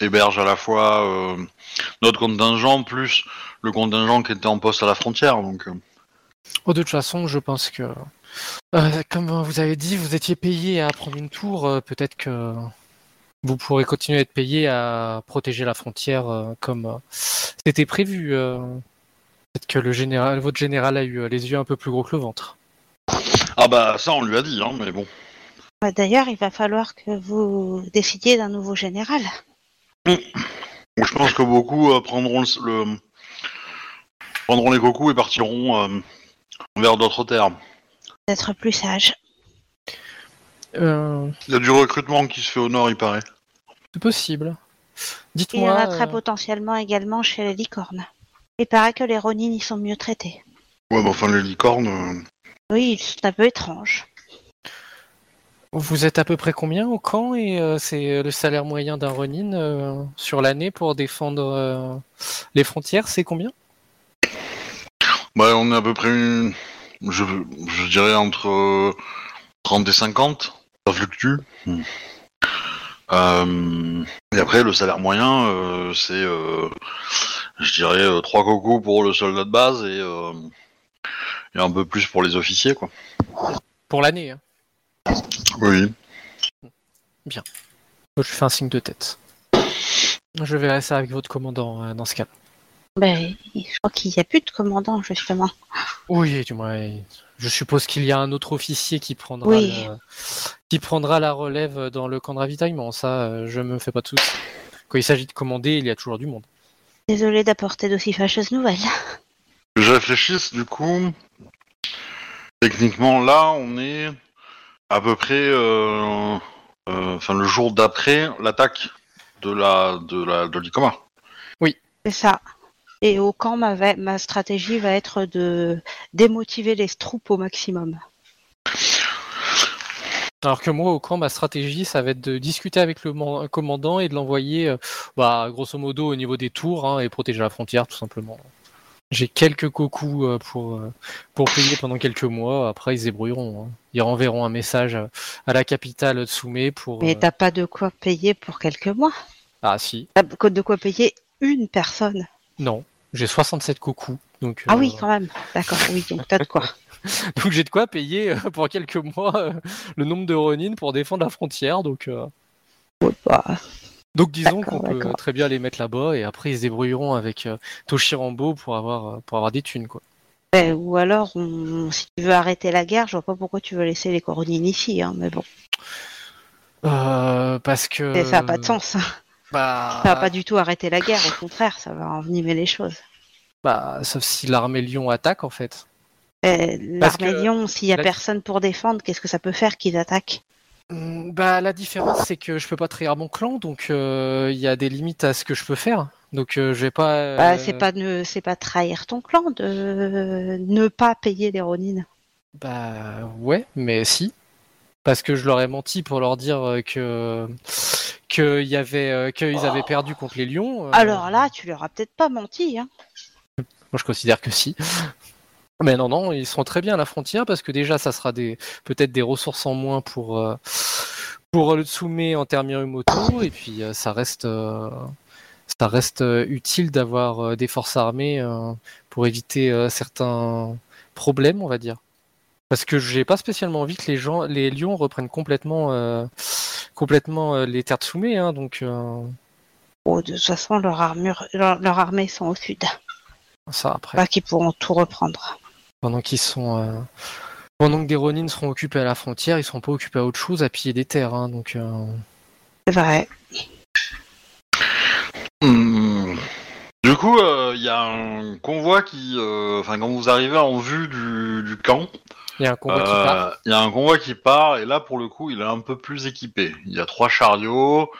héberge à la fois euh, notre contingent plus le contingent qui était en poste à la frontière. Donc. Oh, de toute façon, je pense que, euh, comme vous avez dit, vous étiez payé à prendre une tour. euh, Peut-être que vous pourrez continuer à être payé à protéger la frontière euh, comme euh, c'était prévu. euh. Peut-être que le général, votre général a eu les yeux un peu plus gros que le ventre. Ah bah ça on lui a dit, hein, mais bon. Bah, D'ailleurs, il va falloir que vous décidiez d'un nouveau général. Je pense que beaucoup euh, prendront le, le- prendront les cocos et partiront euh, vers d'autres terres. D'être plus sage. Euh, Il y a du recrutement qui se fait au nord, il paraît. c'est possible. Il y Dites-moi. en a très euh, potentiellement également chez les licornes. Il paraît que les Ronin y sont mieux traités. Ouais, bah enfin les licornes. euh, Oui, c'est un peu étrange. vous êtes à peu près combien au camp et euh, c'est le salaire moyen d'un Ronin euh, sur l'année pour défendre euh, les frontières, c'est combien? Bah on est à peu près une, je, je dirais entre euh, 30 et 50. Ça fluctue. Hmm. Euh, et après, le salaire moyen, euh, c'est, euh, je dirais, euh, 3 cocos pour le soldat de base et, euh, et un peu plus pour les officiers, quoi. Pour l'année. Hein. Oui. Moi, Je fais un signe de tête. Je verrai ça avec votre commandant euh, dans ce cas. Ben, je crois qu'il n'y a plus de commandant, justement. Oui, du moins, je suppose qu'il y a un autre officier qui prendra, Oui. le- qui prendra la relève dans le camp de ravitaillement. Ça, euh, je me fais pas de soucis. Quand il s'agit de commander, il y a toujours du monde. Désolée d'apporter d'aussi fâcheuses nouvelles. Que je réfléchisse, du coup. Techniquement, là, on est à peu près, euh, euh, enfin, le jour d'après l'attaque de la, de la, de l'Icoma. C'est ça. Et au camp, ma, stratégie va être de démotiver les troupes au maximum. Alors que moi, au camp, ma stratégie, ça va être de discuter avec le man- commandant et de l'envoyer, euh, bah, grosso modo, au niveau des tours hein, et protéger la frontière, tout simplement. J'ai quelques cocos euh, pour, euh, pour payer pendant quelques mois. Après, ils se débrouilleront. hein. Ils renverront un message à- la capitale de Soumé pour. Mais t'as pas de quoi payer pour quelques mois. Ah, si. T'as de quoi payer une personne. Non. J'ai 67 cocos. Donc, Ah euh, oui, quand même. D'accord, oui, donc t'as de quoi. donc j'ai de quoi payer euh, pour quelques mois euh, le nombre de Ronin pour défendre la frontière. Donc. euh, Ouais, bah, Donc disons qu'on peut très bien les mettre là-bas et après ils se débrouilleront avec euh, Toshirambo pour avoir euh, pour avoir des thunes quoi. eh, ou alors, on- si tu veux arrêter la guerre, je vois pas pourquoi tu veux laisser les coronines ici, hein, mais bon, Euh, parce que Et ça n'a pas de sens. Bah, Ça va pas du tout arrêter la guerre, au contraire, ça va envenimer les choses. bah, sauf si l'armée Lion attaque en fait. Eh, Parce L'armée que Lion, s'il y a la- personne pour défendre, qu'est-ce que ça peut faire qu'ils attaquent Hmm, Bah la différence c'est que je peux pas trahir mon clan donc euh, il y a des limites à ce que je peux faire. Donc euh, je vais pas. euh, Bah, C'est pas ne, c'est pas trahir ton clan de ne pas payer les Ronin. Bah ouais, mais si. Parce que je leur ai menti pour leur dire euh, que qu'il y euh, qu'ils avaient perdu contre les lions. euh, Alors là, tu leur as peut-être pas menti. Hein. Moi, je considère que si. Mais non, non, ils seront très bien à la frontière parce que déjà, ça sera des peut-être des ressources en moins pour euh, pour le Tsume en Termirumoto et puis euh, ça reste euh, ça reste utile d'avoir des forces armées pour éviter certains problèmes, on va dire. Parce que j'ai pas spécialement envie que les gens, les lions reprennent complètement euh, complètement euh, les terres Tsume, hein, donc euh, Bon, de toute façon, leur, armure, leur, leur armée sont au sud. ça après. Pas qu'ils pourront tout reprendre. pendant qu'ils sont euh, pendant que des Ronin seront occupés à la frontière, ils seront pas occupés à autre chose, à piller des terres. hein, donc euh, C'est vrai. Hmm. Du coup, euh, il y a un convoi qui, euh, enfin, quand vous arrivez en vue du, du camp, il y a un convoi qui euh, part. il y a un convoi qui part et là, pour le coup, il est un peu plus équipé. Il y a trois chariots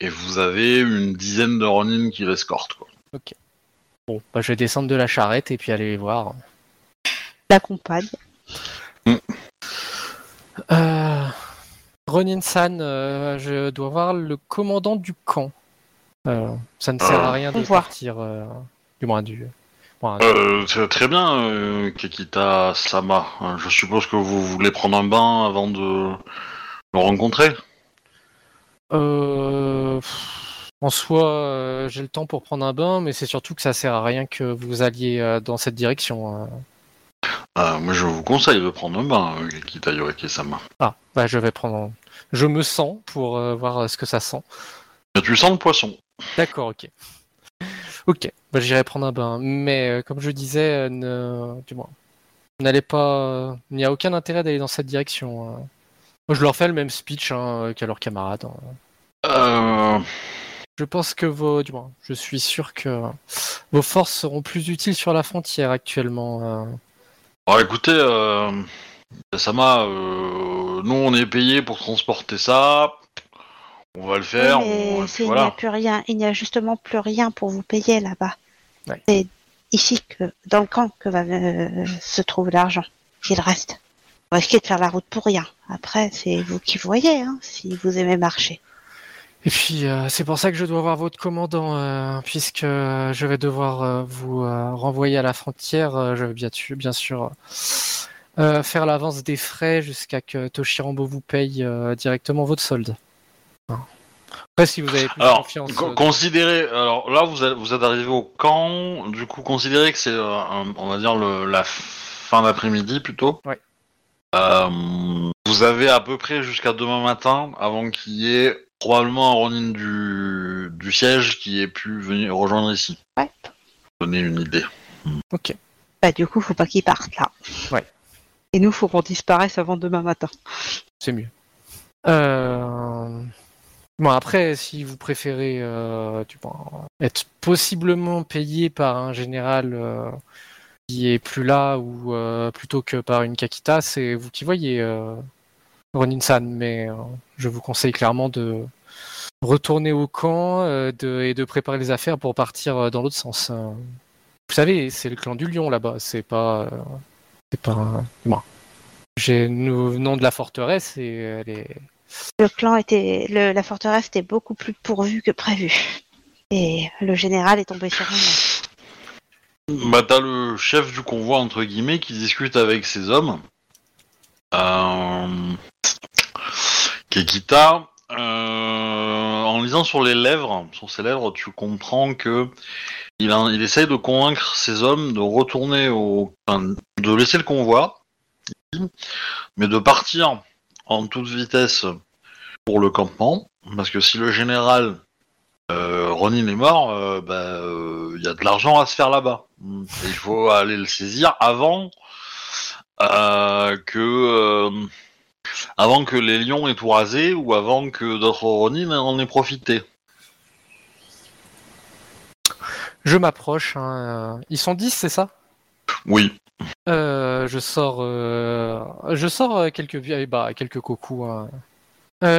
et vous avez une dizaine de Ronin qui l'escortent. quoi. Bon, bah, je vais descendre de la charrette et puis aller les voir. La compagne. Euh, Ronin-san, euh, je dois voir le commandant du camp. Euh, ça ne sert à rien de partir, euh, du moins du. Bon, Euh, c'est très bien, euh, Kekita Sama. Je suppose que vous voulez prendre un bain avant de le rencontrer. Euh, en soi, euh, j'ai le temps pour prendre un bain, mais c'est surtout que ça sert à rien que vous alliez euh, dans cette direction. euh. Euh, moi, je vous conseille de prendre un bain, Kekita Yorike Sama. Ah, bah je vais prendre. Je me sens pour euh, voir ce que ça sent. Tu sens le poisson. D'accord, ok. Ok, bah, j'irai prendre un bain. Mais euh, comme je disais, euh, ne... du moins, n'allez pas. euh, Il n'y a aucun intérêt d'aller dans cette direction. Moi, je leur fais le même speech hein, qu'à leurs camarades. hein. Euh, Je pense que vos, du moins, je suis sûr que vos forces seront plus utiles sur la frontière actuellement. euh. Alors écoutez, euh, Sama, euh, nous on est payé pour transporter ça. On va le faire. Oui, mais on- il n'y a plus rien. Il n'y a justement plus rien pour vous payer là-bas. Ouais. C'est ici que, dans le camp, que va euh, se trouve l'argent. Il reste. Vous risquez de faire la route pour rien. Après, c'est vous qui voyez, hein, si vous aimez marcher. Et puis euh, c'est pour ça que je dois voir votre commandant, euh, puisque je vais devoir euh, vous euh, renvoyer à la frontière. Je vais bien, sûr- bien sûr euh, faire l'avance des frais jusqu'à que Toshirambo vous paye euh, directement votre solde. Hein. Après, si vous avez plus Alors, confiance. con- euh, considérez. Alors là, vous êtes, vous êtes arrivé au camp. Du coup, considérez que c'est, euh, on va dire, le, la fin d'après-midi plutôt. Ouais. Euh, vous avez à peu près jusqu'à demain matin avant qu'il y ait probablement un Ronin du, du siège qui ait pu venir rejoindre ici. Ouais. Donner une idée. Ok. Bah, du coup, faut pas qu'ils partent là. Ouais. Et nous, faut qu'on disparaisse avant demain matin. C'est mieux. Euh, Bon, après, si vous préférez euh, être possiblement payé par un général euh, qui est plus là ou euh, plutôt que par une Kakita, c'est vous qui voyez, Ronin-san. Mais je vous conseille clairement de retourner au camp et de préparer les affaires pour partir dans l'autre sens. Vous savez, c'est le clan du lion là-bas. C'est pas, c'est pas. Bon. J'ai le nom de la forteresse et elle est Le clan était, la forteresse était beaucoup plus pourvue que prévu. Et le général est tombé sur nous. Bah, t'as le chef du convoi, entre guillemets, qui discute avec ses hommes. Euh... Kekita. euh, En lisant sur les lèvres, sur ses lèvres, tu comprends que il, il essaye de convaincre ses hommes de retourner au... de laisser le convoi, mais de partir en toute vitesse pour le campement, parce que si le général euh, Ronin est mort, euh, bah, euh, il y a de l'argent à se faire là-bas. Il faut aller le saisir avant que avant que les lions aient tout rasé ou avant que d'autres Ronin en aient profité. Je m'approche. hein, Ils sont 10, c'est ça? Oui. Euh, Je sors, euh, je sors euh, quelques, eh bah, quelques cocos. hein.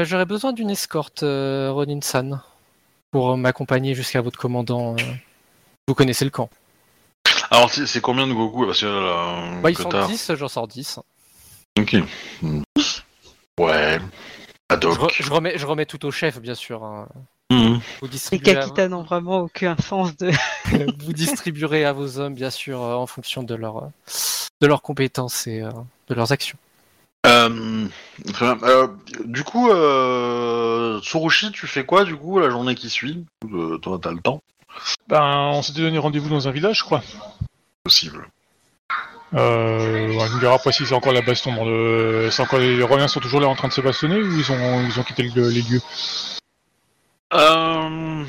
J'aurais besoin d'une escorte, Ronin-san, pour m'accompagner jusqu'à votre commandant. Vous connaissez le camp. Alors c'est combien de Goku Parce que, euh, Bah, ils sont t'as- 10, j'en sors 10. Ok. Mm. Ouais. Ad Je, hoc. re- je remets, je remets tout au chef, bien sûr. hein. Les Kakita n'ont vraiment aucun sens de. vous distribuerez à vos hommes, bien sûr, euh, en fonction de, leur, euh, de leurs compétences et euh, de leurs actions. Euh, très bien. Euh, du coup, euh, Tsurushi, tu fais quoi du coup la journée qui suit? Euh, Toi, t'as le temps? Ben, on s'était donné rendez-vous dans un village, je crois. Possible. Euh, on me dira après si c'est encore la baston dans le. C'est encore les, les Romains sont toujours là en train de se bastonner ou ils ont ils ont quitté le- les lieux? Euh...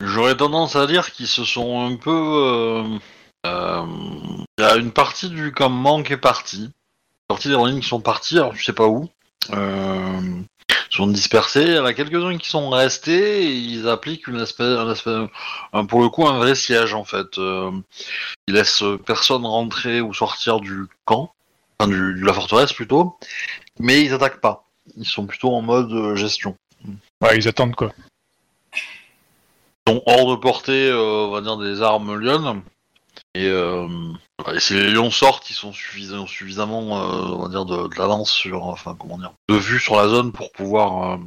J'aurais tendance à dire qu'ils se sont un peu. euh, euh, Il y a une partie du campement qui est partie. Une partie des Ronin qui sont partis, alors je sais pas où. Euh... Sont dispersés. Il y en a quelques-uns qui sont restés ils appliquent une espèce, un espèce- un- pour le coup un vrai siège en fait. Euh, Ils laissent personne rentrer ou sortir du camp, enfin du, de la forteresse plutôt, mais ils attaquent pas. Ils sont plutôt en mode euh, gestion. Ouais, ils attendent quoi. sont hors de portée, euh, on va dire, des armes lionnes. Et, euh, et si les lions sortent, ils sont suffisamment, euh, on va dire, de, de l'avance sur, enfin, comment dire, de vue sur la zone pour pouvoir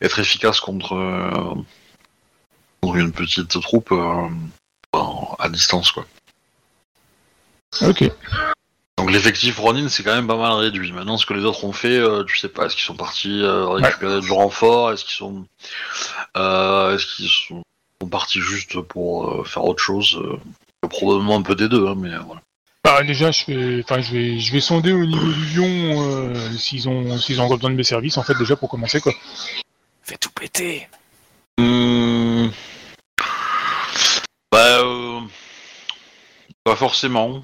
être efficace contre, contre une petite troupe à distance, quoi. Ok. Donc l'effectif Ronin, c'est quand même pas mal réduit. Maintenant, ce que les autres ont fait, euh, tu sais pas, est-ce qu'ils sont partis euh, récupérer du renfort? Est-ce qu'ils sont, euh, est-ce qu'ils sont, sont partis juste pour euh, faire autre chose? Euh, Probablement un peu des deux, hein, mais voilà. Bah, déjà, je vais, enfin, je vais, je vais sonder au niveau du lion euh, s'ils ont, s'ils ont encore besoin de mes services, en fait, déjà pour commencer, quoi. Fais tout péter. Hum, Bah, euh, pas forcément.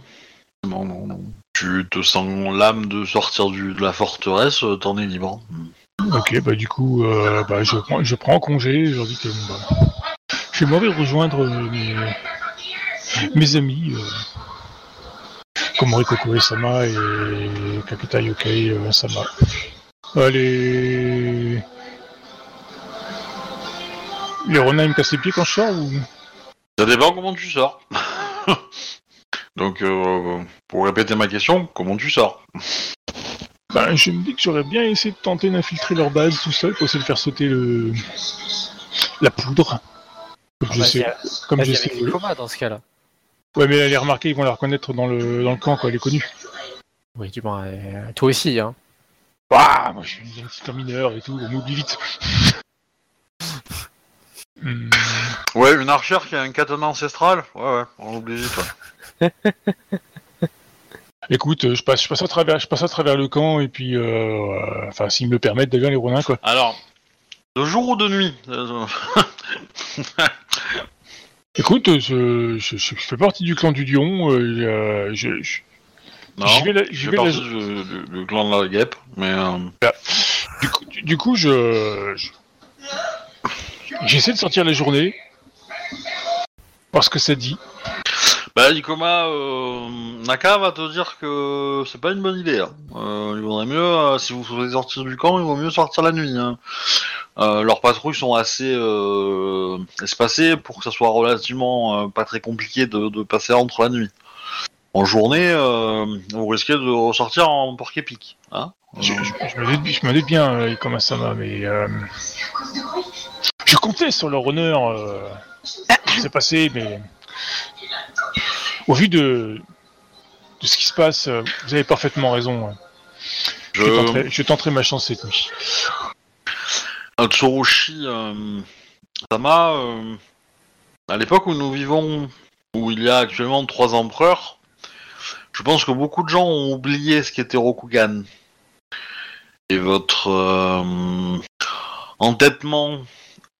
Non, non, non. Tu te sens l'âme de sortir du, de la forteresse, euh, t'en es libre. Hum. Ok, bah du coup, euh, bah, je prends, je prends congé. Je leur dis que bah, je vais m'en aller rejoindre euh, mes, mes amis, euh, comme Rikoko Sama et Kakita Yokai Sama. Euh, les ils me cassent les pieds quand je sors ou? Ça dépend comment tu sors. Donc, euh, pour répéter ma question, comment tu sors? Bah, je me dis que j'aurais bien essayé de tenter d'infiltrer leur base tout seul pour essayer de faire sauter le la poudre. Comme je Vas-y, sais. Comme je vas-y sais. les comas dans ce cas-là. Ouais, mais elle est remarquée, ils vont la reconnaître dans le dans le camp, quoi. Elle est connue. Oui, du moins, euh, toi aussi, hein. Waouh, moi je suis un petit mineur et tout, on m'oublie vite. Hmm, Ouais, une archère qui a un katana ancestral? Ouais, ouais, on oublie vite. ouais. Écoute, euh, je passe, je passe à travers, je passe à travers le camp et puis, euh, euh, enfin, s'ils me le permettent, d'ailleurs les Ronins, quoi. Alors, de jour ou de nuit Écoute, je, je, je fais partie du clan du Lion. euh, je, je- Non, J'y vais la- je vais la- du, du- du clan de la guêpe, mais... euh, du, coup, du, coup, je, je- j'essaie de sortir la journée parce que ça dit. Bah, Ikoma, euh, Naka va te dire que c'est pas une bonne idée. hein. Euh, il vaudrait mieux, euh, si vous souhaitez sortir du camp, il vaut mieux sortir la nuit. hein. Euh, leurs patrouilles sont assez euh, espacées pour que ça soit relativement euh, pas très compliqué de, de passer entre la nuit. En journée, euh, vous risquez de ressortir en porc-épic. Hein Je, je- je me doute, je me doute bien euh, comment ça va, mais euh, je comptais sur leur honneur. Euh, c'est passé, mais au vu de de ce qui se passe, euh, vous avez parfaitement raison. Je, Je- tenterai, je tenterai ma chance cette nuit. Tsurushi euh, Sama, euh, à l'époque où nous vivons, où il y a actuellement trois empereurs, je pense que beaucoup de gens ont oublié ce qu'était Rokugan. Et votre euh, entêtement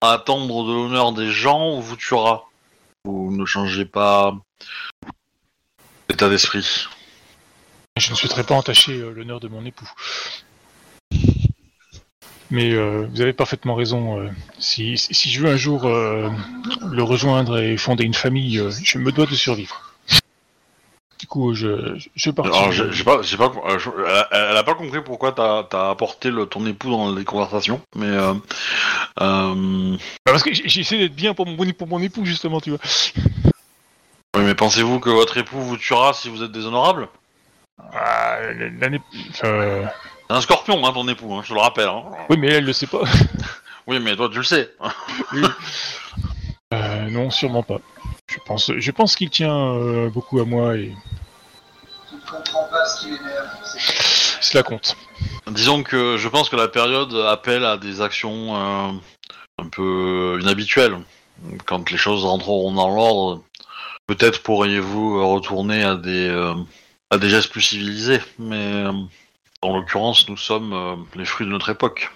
à attendre de l'honneur des gens vous tuera. Vous ne changez pas d'esprit. Je ne souhaiterais pas entacher euh, l'honneur de mon époux. Mais euh, vous avez parfaitement raison. euh, si, je veux un jour le rejoindre et fonder une famille, je me dois de survivre. Du coup, je, je, pars. Alors, j'ai pas, pas, je- elle, elle a pas compris pourquoi t'as as apporté le, ton époux dans les conversations, mais parce que essayé d'être bien pour mon, pour mon époux, justement, tu vois. Oui, mais pensez-vous que votre époux vous tuera si vous êtes déshonorable? Ah, l'année. euh, C'est un scorpion, hein, ton époux, hein, je te le rappelle. Hein. Oui, mais elle le sait pas. Oui, mais toi tu le sais. Euh, non, sûrement pas. Je pense, je pense qu'il tient euh, beaucoup à moi et cela compte. Disons que je pense que la période appelle à des actions euh, un peu inhabituelles. Quand les choses rentreront dans l'ordre, peut-être pourriez-vous retourner à des, euh, à des gestes plus civilisés, mais euh, en l'occurrence, nous sommes euh, les fruits de notre époque.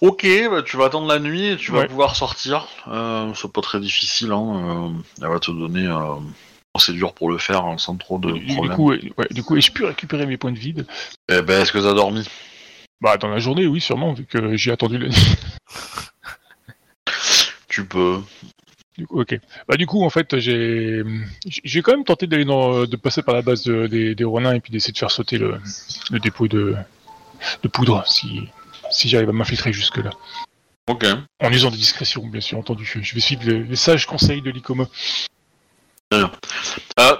Ok, bah, tu vas attendre la nuit et tu vas Ouais. pouvoir sortir. Euh, c'est pas très difficile, hein. euh, elle va te donner euh, une procédure pour le faire hein, sans trop de Du, du problèmes. coup, ouais, du coup, ai-je pu récupérer mes points de vide? Eh ben, est-ce que t'as dormi? Bah, dans la journée, oui, sûrement, vu que j'ai attendu la nuit. Tu peux. Du coup, ok. Bah, du coup, en fait, j'ai, j'ai quand même tenté d'aller dans, de passer par la base de- des, des Ronins et puis d'essayer de faire sauter le, le dépôt de, de poudre, si, si j'arrive à m'infiltrer jusque-là. Ok. En usant de discrétion, bien sûr, entendu. Je vais suivre les, les sages conseils de l'ICOMA. Euh, euh,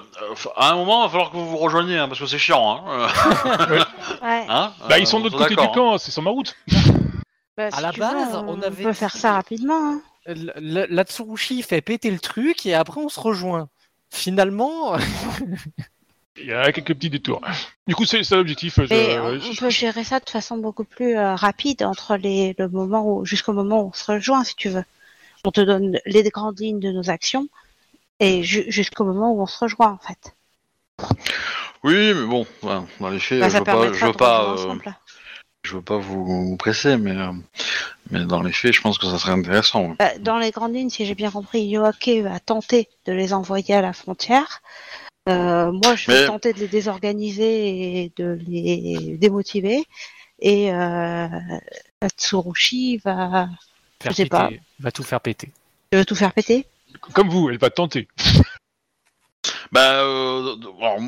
à un moment, il va falloir que vous vous rejoigniez, hein, parce que c'est chiant. Hein, euh, Ouais. hein Bah, Euh, ils sont de on l'autre côté du hein. camp, c'est sur ma route. Bah, À la base, veux, on on avait peut faire ça rapidement. Hein. La, la- la Tsurushi fait péter le truc et après on se rejoint. Finalement, Il y a quelques petits détours. Du coup, c'est ça l'objectif. on, peut gérer ça de façon beaucoup plus euh, rapide entre les le moment où jusqu'au moment où on se rejoint, si tu veux. On te donne les grandes lignes de nos actions et ju- jusqu'au moment où on se rejoint en fait. Oui, mais bon, ouais, dans les faits, Bah, je ça veux pas, je veux pas, euh. Je veux pas vous, vous presser, mais, euh, mais dans les faits, je pense que ça serait intéressant. Bah, dans les grandes lignes, si j'ai bien compris, Yoake va tenter de les envoyer à la frontière. Euh, moi, je vais Mais- tenter de les désorganiser et de les démotiver. Et euh, Tsurushi va, faire sais péter, pas. va tout faire péter. tu veux tout faire péter? Comme vous, elle va tenter. Bah, euh, alors,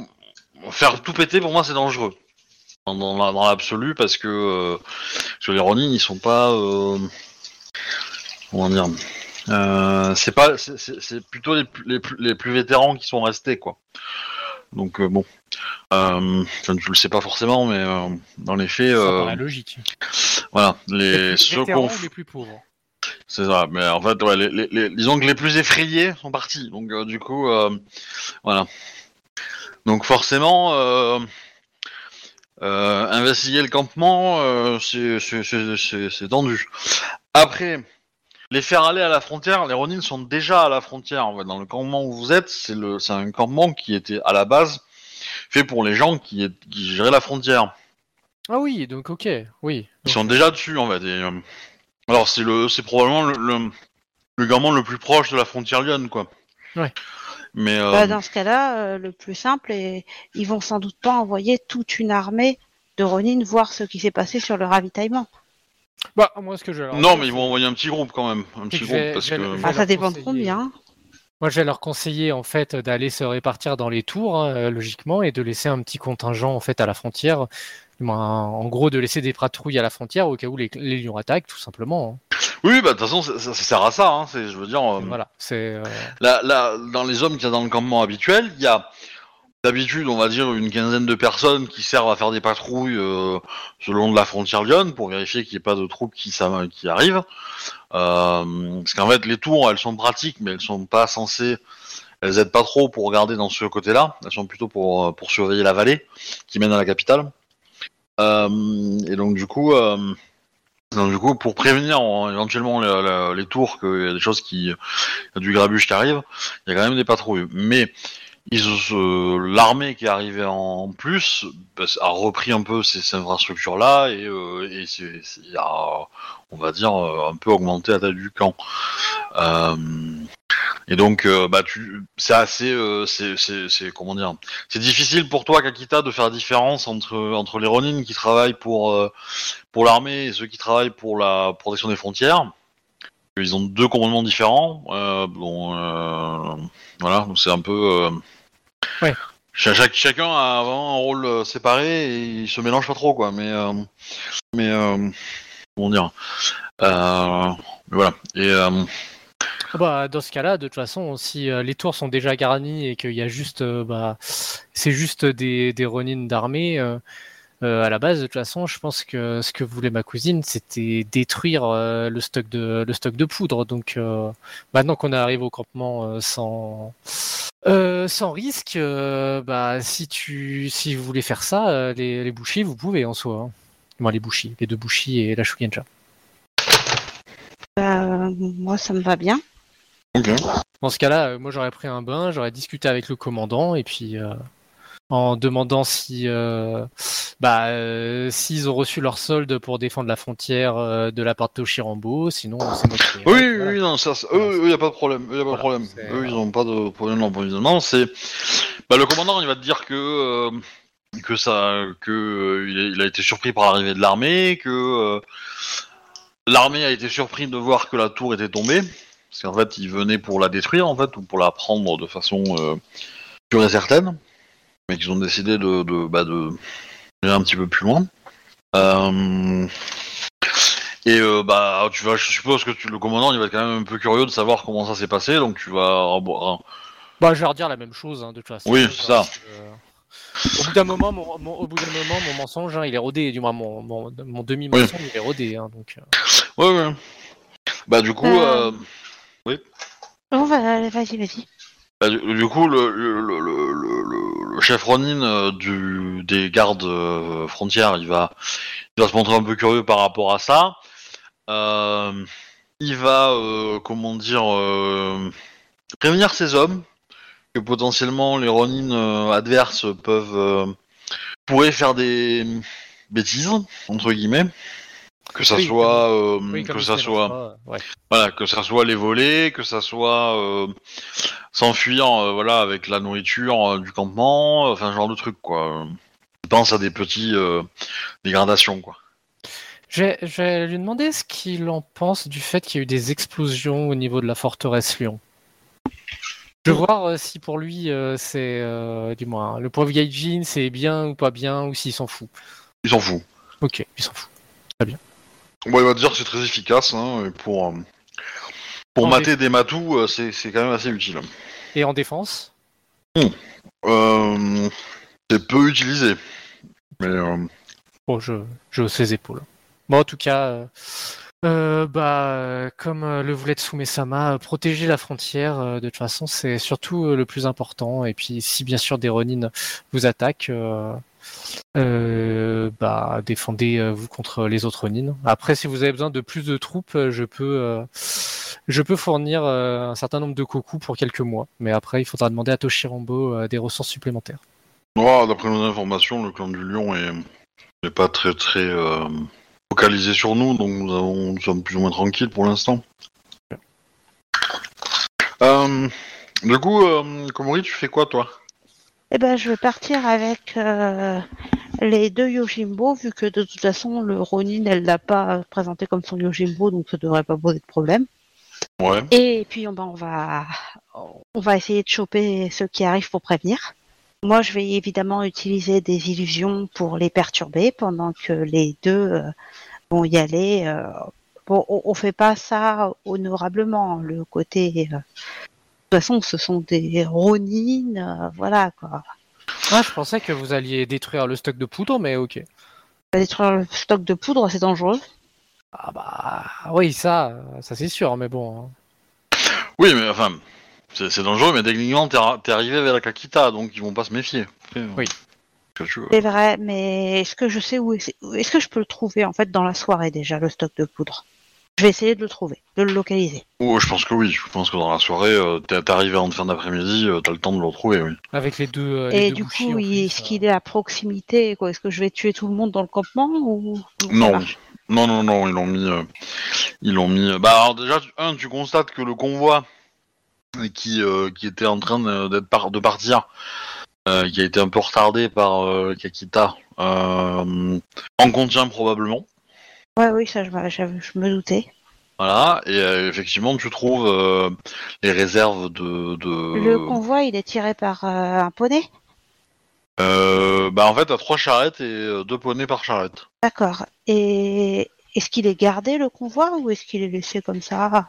faire tout péter pour moi c'est dangereux. Dans, dans la- dans l'absolu, parce que, euh, parce que les Ronin ils sont pas. euh, comment dire euh, C'est pas, c'est- c'est c'est plutôt les, plus- les, plus, les plus vétérans qui sont restés quoi. Donc euh, bon, Euh, enfin, tu le sais pas forcément, mais euh, dans les faits, Ça paraît logique. voilà, les les ceux qu'on les plus pauvres. C'est ça, mais en fait, ouais, les, les- les- disons que les plus effrayés sont partis. Donc, euh, du coup, euh, voilà. Donc, forcément, investiguer le campement, euh, c'est- tendu. Après, les faire aller à la frontière, les Ronin sont déjà à la frontière. En fait, dans le campement où vous êtes, c'est un campement qui était à la base fait pour les gens qui, est- qui géraient la frontière. Ah oui, donc ok, oui. Ils sont déjà dessus en fait. et, euh, alors c'est le, c'est probablement le, le, le gamin le plus proche de la frontière lyonne quoi. Ouais. Mais euh, Bah, dans ce cas-là, euh, le plus simple, est ils vont sans doute pas envoyer toute une armée de Ronin voir ce qui s'est passé sur le ravitaillement. Bah, moi, ce que je. leur non, mais ils vont envoyer un petit groupe quand même, un petit groupe vais- parce que Ah, ça leur dépend de combien. Moi, je vais leur conseiller en fait d'aller se répartir dans les tours, hein, euh, logiquement, et de laisser un petit contingent en fait à la frontière. En gros, de laisser des patrouilles à la frontière au cas où les, les lions attaquent, tout simplement. hein. oui, bah de toute façon ça, ça- ça sert à ça. Hein, je veux dire, euh, Voilà, c'est. euh, là, là, dans les hommes qu'il y a dans le campement habituel, il y a d'habitude, on va dire, une quinzaine de personnes qui servent à faire des patrouilles euh, le long de la frontière lyonne pour vérifier qu'il n'y ait pas de troupes qui, arrivent. Euh, parce qu'en fait, les tours, elles sont pratiques, mais elles sont pas censées, elles aident pas trop pour regarder dans ce côté-là. Elles sont plutôt pour pour surveiller la vallée qui mène à la capitale. Euh, et donc du coup, euh, donc, du coup, pour prévenir éventuellement le- le- les tours qu'il y a des choses qui, y a du grabuge qui arrive, il y a quand même des patrouilles. Mais l'armée qui est arrivée en plus a repris un peu ces, ces infrastructures-là et, euh, a, on va dire, un peu augmenté la taille du camp. Et donc, euh, bah, tu, c'est assez, euh, c'est, c'est, c'est- comment dire, c'est difficile pour toi, Kakita, de faire la différence entre entre les Ronin qui travaillent pour euh, pour l'armée et ceux qui travaillent pour la protection des frontières. Ils ont deux commandements différents. Bon, voilà, donc c'est un peu. Ouais. cha- chaque- chacun a vraiment un rôle séparé et ils se mélangent pas trop, quoi. Mais, mais comment dire Voilà. Et Bah, dans ce cas-là, de toute façon, si euh, les tours sont déjà garnis et qu'il y a juste, euh, bah, c'est juste des, des d'armée, euh, à la base, de toute façon, je pense que ce que voulait ma cousine, c'était détruire le stock de poudre. Donc, maintenant qu'on arrive au campement sans risque, bah, si tu si vous voulez faire ça, les, les bouchis, vous pouvez en soi. Hein. Moi, les bouchis, les deux bouchis et la Shugenja. Euh, moi, ça me va bien. Dans ce cas-là, euh, moi j'aurais pris un bain, j'aurais discuté avec le commandant et puis euh, en demandant si, euh, bah, euh, s'ils ont reçu leur solde pour défendre la frontière euh, de la part de Toshirambo, sinon c'est moi qui. Oui, oui, Voilà. oui, non, ça, eux, il n'y a pas de problème. Eux, y a pas Voilà, de problème. Eux, ils n'ont pas de problème d'approvisionnement. C'est, bah, le commandant, il va te dire que euh, que ça, que euh, il, a, été surpris par l'arrivée de l'armée, que euh, l'armée a été surprise de voir que la tour était tombée, parce qu'en fait, ils venaient pour la détruire, en fait, ou pour la prendre de façon euh, pure et certaine, mais qu'ils ont décidé de, de, bah, de aller un petit peu plus loin. Euh, et euh, bah, tu vas, je suppose que tu- le commandant, il va être quand même un peu curieux de savoir comment ça s'est passé, donc tu vas rebo- Bah, je vais redire la même chose, hein, de toute façon. Oui, c'est ça. Euh, au bout d'un moment, mon, mon- au bout d'un moment, mon mensonge, hein, il est rodé. Du moins, mon, mon, mon demi-mensonge, il est rodé. Hein, donc. Ouais, ouais. Bah, du coup, Euh. Euh, Bon, va- vas-y, vas-y. bah, du, du coup, le, le, le, le, le- le chef Ronin euh, du, des gardes euh, frontières, il va, il va se montrer un peu curieux par rapport à ça. Euh, il va, comment dire, prévenir ses hommes que potentiellement les Ronin adverses peuvent pourraient faire des bêtises entre guillemets, que ça Oui, soit, euh, Oui, que ça soit. ouais. Voilà, que ça soit les voler, que ça soit euh, s'enfuir, euh, voilà, avec la nourriture euh, du campement, euh, enfin, ce genre de truc, quoi. Je pense à des petits euh, dégradations, quoi. Je vais, je vais lui demander ce qu'il en pense du fait qu'il y a eu des explosions au niveau de la forteresse Lyon. Je vais voir euh, si pour lui, euh, c'est, euh, du moins, le pauvre Gaijin, c'est bien ou pas bien, ou s'il s'en fout. Il s'en fout. Ok, il s'en fout. Bon, il va te dire que c'est très efficace, hein, et pour, euh, pour En mater des matous, euh, c'est c'est quand même assez utile. Et en défense? Euh, C'est peu utilisé. Mais euh, Bon, je, je hausse les épaules. Bon, en tout cas, euh, euh, bah, euh, comme euh, le voulait Tsume-sama, euh, protéger la frontière, euh, de toute façon, c'est surtout euh, le plus important. Et puis, si bien sûr des Ronin vous attaquent, euh, euh, bah, défendez-vous contre les autres Ronin. Après, si vous avez besoin de plus de troupes, euh, je peux, euh, je peux fournir euh, un certain nombre de koku pour quelques mois. Mais après, il faudra demander à Toshirambo euh, des ressources supplémentaires. d'après nos informations, le clan du Lion est, est pas très très euh, focalisé sur nous, donc nous, avons, nous sommes plus ou moins tranquilles pour l'instant. Euh, du coup, euh, Komori, tu fais quoi toi? Eh ben, je vais partir avec euh, les deux Yojimbo, vu que de toute façon, le Ronin, elle l'a pas présenté comme son Yojimbo, donc ça devrait pas poser de problème. Ouais. Et puis, on, ben, on va, on va essayer de choper ceux qui arrivent pour prévenir. Moi, je vais évidemment utiliser des illusions pour les perturber, pendant que les deux euh, vont y aller. euh, bon, on, on fait pas ça honorablement. Le côté, euh, toute façon, ce sont des Ronin, euh, voilà quoi. Ah, je pensais que vous alliez détruire le stock de poudre, mais ok. Détruire le stock de poudre, c'est dangereux. Ah bah oui, ça, ça c'est sûr, mais bon. hein. Oui, mais enfin, c'est c'est dangereux, mais techniquement, t'es ar- t'es arrivé avec la Kakita, donc ils vont pas se méfier. Oui. C'est vrai, mais est-ce que je sais où est- est-ce que je peux le trouver en fait dans la soirée déjà le stock de poudre? Je vais essayer de le trouver, de le localiser. Oh, je pense que oui. Je pense que dans la soirée, euh, t'es arrivé en fin d'après-midi, euh, t'as le temps de le retrouver, oui. Avec les deux. euh, les Et deux du coup, est-ce qu'il est à proximité quoi? Est-ce que je vais tuer tout le monde dans le campement ou Non. Non, non, non, ils l'ont mis. euh, ils l'ont mis. Bah, alors déjà, tu- un, tu constates que le convoi qui, euh, qui était en train de, d'être par- de partir, euh, qui a été un peu retardé par euh, Kakita, euh, en contient probablement. Ouais, oui, ça je, me doutais. Voilà, et euh, effectivement, tu trouves euh, les réserves de. de... Le convoi, il est tiré par euh, un poney? Euh, bah, en fait, t'as trois charrettes et euh, deux poneys par charrette. D'accord. Et est-ce qu'il est gardé le convoi ou est-ce qu'il est laissé comme ça?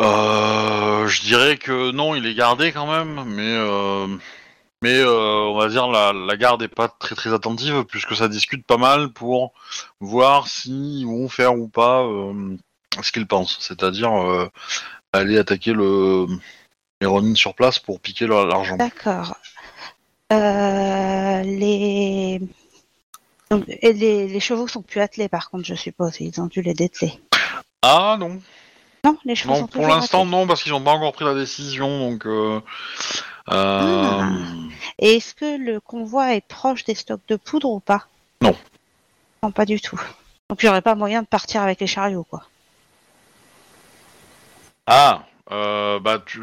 Euh, je dirais que non, il est gardé quand même, mais euh, mais euh, on va dire la, la garde est pas très très attentive puisque ça discute pas mal pour voir s'ils vont faire ou pas euh, ce qu'ils pensent, c'est-à-dire euh, aller attaquer le les Ronin sur place pour piquer leur- l'argent. D'accord. Les... Donc, et les... les chevaux sont plus attelés par contre, je suppose. Ils ont dû les dételer. Ah non, Non, les chevaux non sont pour l'instant non parce qu'ils ont pas encore pris la décision donc. Euh, euh, Ah. Et est-ce que le convoi est proche des stocks de poudre ou pas? Non. Non, pas du tout. Donc il n'y aurait pas moyen de partir avec les chariots, quoi. Ah, euh, bah tu.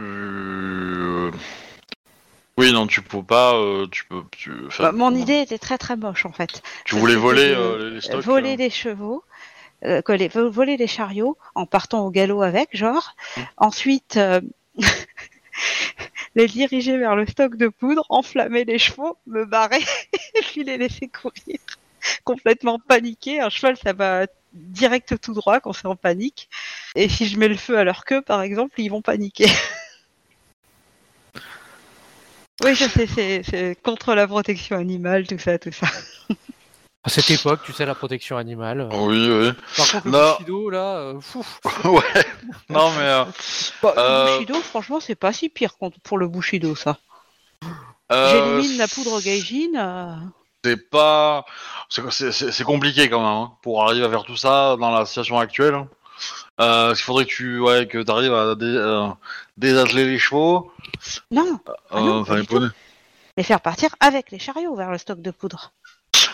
Oui, non, tu peux pas. euh, tu peux. Tu... enfin, Bah, mon idée était très très moche en fait. Tu voulais c'était voler de- euh, les stocks. voler euh. les chevaux, euh, que les, vo- voler les chariots en partant au galop avec, genre. Mm. Ensuite, euh, les diriger vers le stock de poudre, enflammer les chevaux, me barrer puis les laisser courir. Complètement paniqué. Un cheval, ça va direct tout droit quand c'est en panique. Et si je mets le feu à leur queue, par exemple, ils vont paniquer. Oui, je sais, c'est contre la protection animale, tout ça, tout ça. À cette époque, tu sais, la protection animale. euh. Oui, oui. Par contre, le Non. Bushido, là, euh, fou. ouais. Non, mais. euh, Bah, Euh, Le Bushido, franchement, c'est pas si pire contre- pour le Bushido, ça. euh, J'élimine la poudre Gaijin. euh, C'est pas. c'est- compliqué quand même hein, pour arriver à faire tout ça dans la situation actuelle. hein. Euh, il faudrait que tu ouais, que arrives à dé- euh, désatteler les chevaux. Non, Ah non, euh, enfin, les poneys. les faire partir avec les chariots vers le stock de poudre.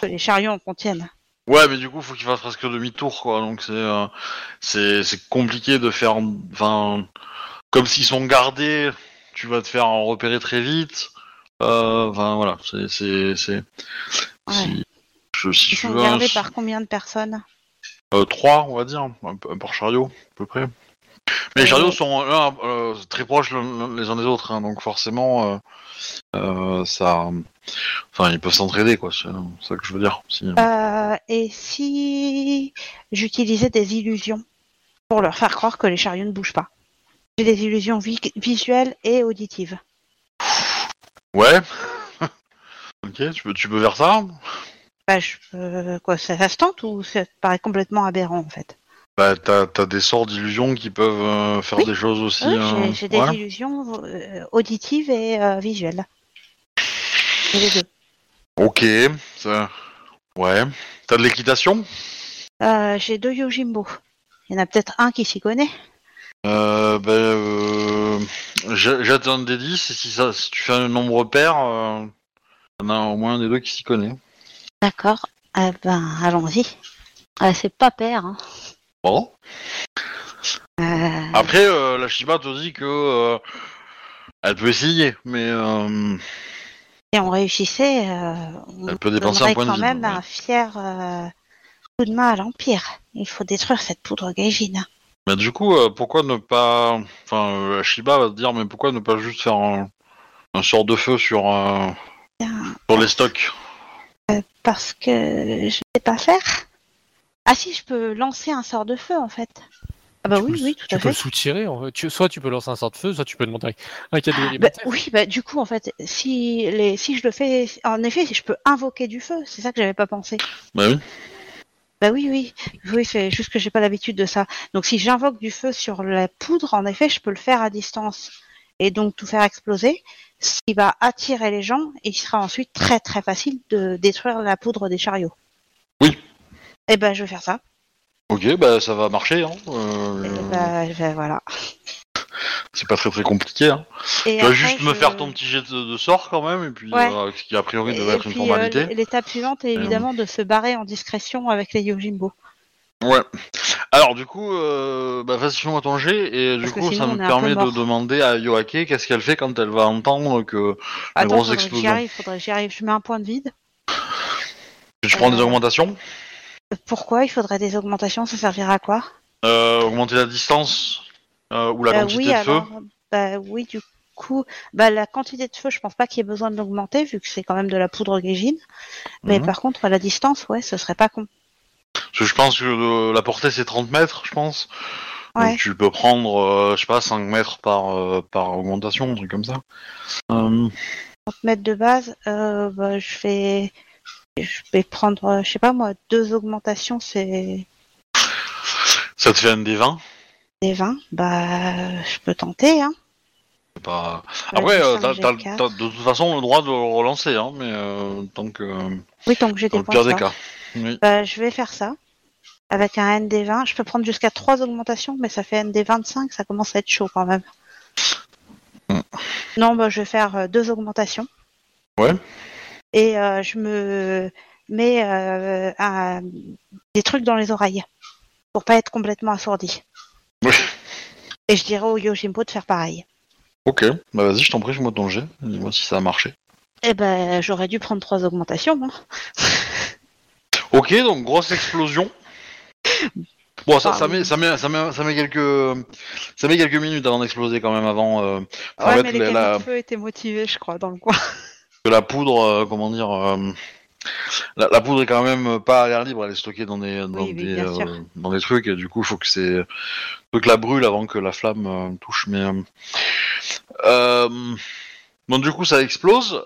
Que les chariots en contiennent. Ouais, mais du coup, faut qu'il fasse presque demi-tour, quoi. Donc c'est euh, c'est c'est compliqué de faire, enfin, comme s'ils sont gardés, tu vas te faire en repérer très vite. Euh, Enfin voilà, c'est c'est c'est. Si, je, si Ils sont veux gardés par combien de personnes? Euh, trois, on va dire, un, peu- un par chariot, à peu près. Mais les chariots sont euh, très proches l'un- les uns des autres, hein, donc forcément, euh, euh, ça, enfin, ils peuvent s'entraider, quoi. C'est ça que je veux dire. Si, Euh, Et si j'utilisais des illusions pour leur faire croire que les chariots ne bougent pas J'ai des illusions vi- visuelles et auditives. Ouais. Ok, tu peux, tu peux faire ça Bah, je peux... Quoi, ça, ça se tente ou ça te paraît complètement aberrant en fait? Bah, t'as as des sorts d'illusions qui peuvent euh, faire Oui. des choses aussi. Oui, euh, j'ai- des ouais. illusions euh, auditives et euh, visuelles. Les deux. Ok, ça... ouais. T'as de l'équitation? Euh, j'ai deux Yojimbo. Il y en a peut-être un qui s'y connaît. euh, bah, euh, un des 10 et si, ça, si tu fais un nombre pair, euh, y en a au moins un des deux qui s'y connaît. D'accord. Eh ben, allons-y. Ah, c'est pas père. Hein. Bon. Euh, Après, euh, la Shiba te dit que euh, elle peut essayer, mais Si on réussissait, euh, on elle peut dépenser un de quand vie. même ouais. un fier euh, coup de main à l'Empire. Il faut détruire cette poudre gaijin. Mais du coup, euh, pourquoi ne pas... Enfin, euh, Shiba va te dire, mais pourquoi ne pas juste faire un, un sort de feu sur, euh, sur les stocks? Parce que je sais pas faire. Ah si, je peux lancer un sort de feu en fait. Ah bah Tu oui, peux le- oui, tout Tu à peux le fait. soutirer. en fait. Tu- soit tu peux lancer un sort de feu, soit tu peux demander un cadeau Bah, élémentaire. oui, bah du coup en fait, si les, si je le fais, en effet, je peux invoquer du feu. C'est ça que j'avais pas pensé. Bah oui. Bah oui, oui, oui, c'est juste que j'ai pas l'habitude de ça. Donc si j'invoque du feu sur la poudre, en effet, je peux le faire à distance et donc tout faire exploser, ce qui va attirer les gens et il sera ensuite très très facile de détruire la poudre des chariots. Oui. Et ben je vais faire ça. Ok, bah ça va marcher. Hein. Euh, bah, voilà. C'est pas très très compliqué. Hein. Et Tu vas après, juste me je- faire ton petit jet de, de sort quand même, et puis Ouais. euh, ce qui a priori devait Et être une puis, euh, formalité. l'étape suivante est Euh, évidemment de se barrer en discrétion avec les Yojimbo. Ouais. Alors du coup, euh, bah vas-y fais-moi ton jet, et du Parce coup ça me permet de demander à Yoake qu'est-ce qu'elle fait quand elle va entendre que la Attends, grosse faudrait que j'y explosion. arrive, faudrait que j'y arrive. Je mets un point de vide. Tu prends des augmentations Pourquoi il faudrait des augmentations? Ça servira à quoi? Euh, Augmenter la distance euh, ou la Euh, quantité oui, de alors, feu bah oui, du coup, bah la quantité de feu, je pense pas qu'il y ait besoin de l'augmenter vu que c'est quand même de la poudre gaijin. Mais Mhm. par contre, la distance, ouais, ce serait pas con. Parce que je pense que euh, la portée c'est 30 mètres, je pense. Ouais. Donc tu peux prendre, je sais pas, 5 mètres par, par augmentation, un truc comme ça. Euh, 30 mètres de base, bah, je vais, je vais prendre, euh, je sais pas moi, deux augmentations, c'est ça te fait un des 20 des 20. Bah, je peux tenter, hein. Pas... La Après, euh, t'as, j'ai t'as- quatre. t'as de toute façon le droit de le relancer, hein, mais euh, tant que. Oui, donc j'ai Dans des points. des cas. Oui. Bah, je vais faire ça. Avec un ND20, je peux prendre jusqu'à trois augmentations, mais ça fait ND25, ça commence à être chaud quand même. Mm. Non, bah, je vais faire euh, deux augmentations. Ouais. Et euh, je me mets euh, un- des trucs dans les oreilles pour pas être complètement assourdi. Oui. Et je dirais au Yojimbo de faire pareil. Ok, bah vas-y, je t'en prie, fais-moi ton jet. Dis-moi si ça a marché. Eh ben, j'aurais dû prendre trois augmentations. Ok, donc grosse explosion. Bon, ça, met, ça, met, ça, met, ça, met quelques, ça met quelques minutes avant d'exploser quand même, avant euh, Ouais, mais les la- de feu étaient motivés, je crois, dans le coin. Que la poudre, euh, comment dire, euh, la, la poudre est quand même pas à l'air libre, elle est stockée dans des, dans Oui, euh, dans des trucs, et du coup, il faut que c'est, faut que la brûle avant que la flamme euh, touche. Mais euh, donc du coup, ça explose.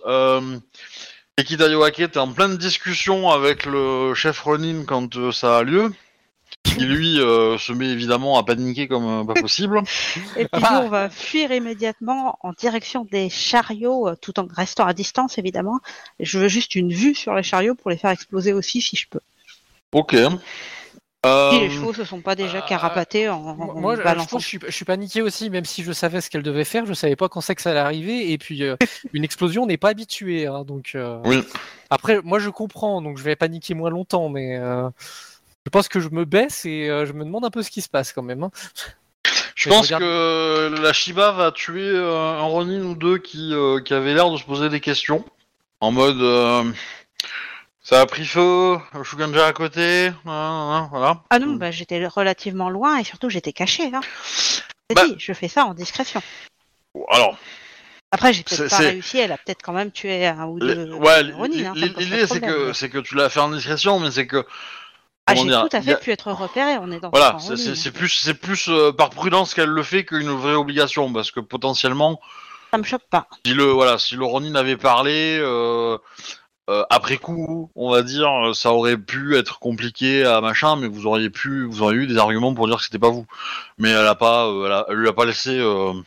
Ekita Yoake est en pleine discussion avec le chef Ronin quand ça a lieu. Qui lui euh, se met évidemment à paniquer comme euh, pas possible. Et puis Ah. nous, on va fuir immédiatement en direction des chariots, euh, tout en restant à distance, évidemment. Et je veux juste une vue sur les chariots pour les faire exploser aussi, si je peux. Ok. Si Euh, les chevaux se sont pas déjà euh, carapatés en, en Moi, moi, je, je balançant. je suis, je suis paniqué aussi, même si je savais ce qu'elle devait faire, je savais pas quand c'est que ça allait arriver. Et puis, euh, une explosion, on n'est pas habitué. hein, donc, euh, Oui. Après, moi, je comprends, donc je vais paniquer moins longtemps, mais euh, je pense que je me baisse et euh, je me demande un peu ce qui se passe quand même. hein. Je Mais je pense regarde- que la Shiba va tuer euh, un Ronin ou deux qui, euh, qui avait l'air de se poser des questions. En mode euh, ça a pris feu, Shuganja à côté, hein, hein, voilà. Ah non, bah, j'étais relativement loin et surtout j'étais caché. Hein. J'ai Bah- dit, je fais ça en discrétion. Alors, Après, j'ai peut-être pas c'est- réussi. Elle a peut-être quand même tué un ou l- deux. ouais, hein, l'idée c'est que c'est que tu l'as fait en discrétion, mais c'est que Ah, j'ai tout à y a- fait pu être repéré. On est dans voilà, c'est- plus c'est plus euh, par prudence qu'elle le fait qu'une vraie obligation, parce que potentiellement Ça me choque pas. si le voilà si le Ronin avait parlé, euh, euh, après coup, on va dire, ça aurait pu être compliqué à machin, mais vous auriez pu, vous auriez eu des arguments pour dire que c'était pas vous. Mais elle a pas, elle, a- elle lui a pas laissé, on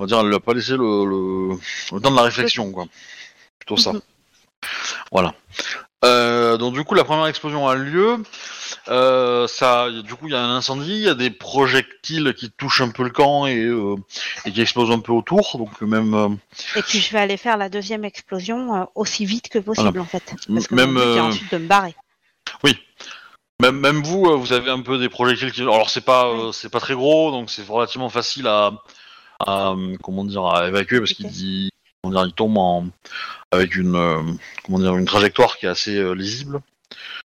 va dire, elle lui a pas laissé le, le, le temps de la réflexion, quoi. Plutôt ça. Mhm. Voilà. Euh, donc du coup, la première explosion a lieu. Euh, ça, du coup, il y a un incendie, il y a des projectiles qui touchent un peu le camp et, euh, et qui explosent un peu autour. Donc même, Et puis je vais aller faire la deuxième explosion aussi vite que possible en fait. Parce que Même, ensuite de me barrer. Même, même vous, vous avez un peu des projectiles qui. Alors c'est pas, c'est pas très gros, donc c'est relativement facile à, à, comment dire, à évacuer parce qu'il Ok. dit, comment dire, il tombe en, avec une, euh, comment dire, une trajectoire qui est assez euh, lisible,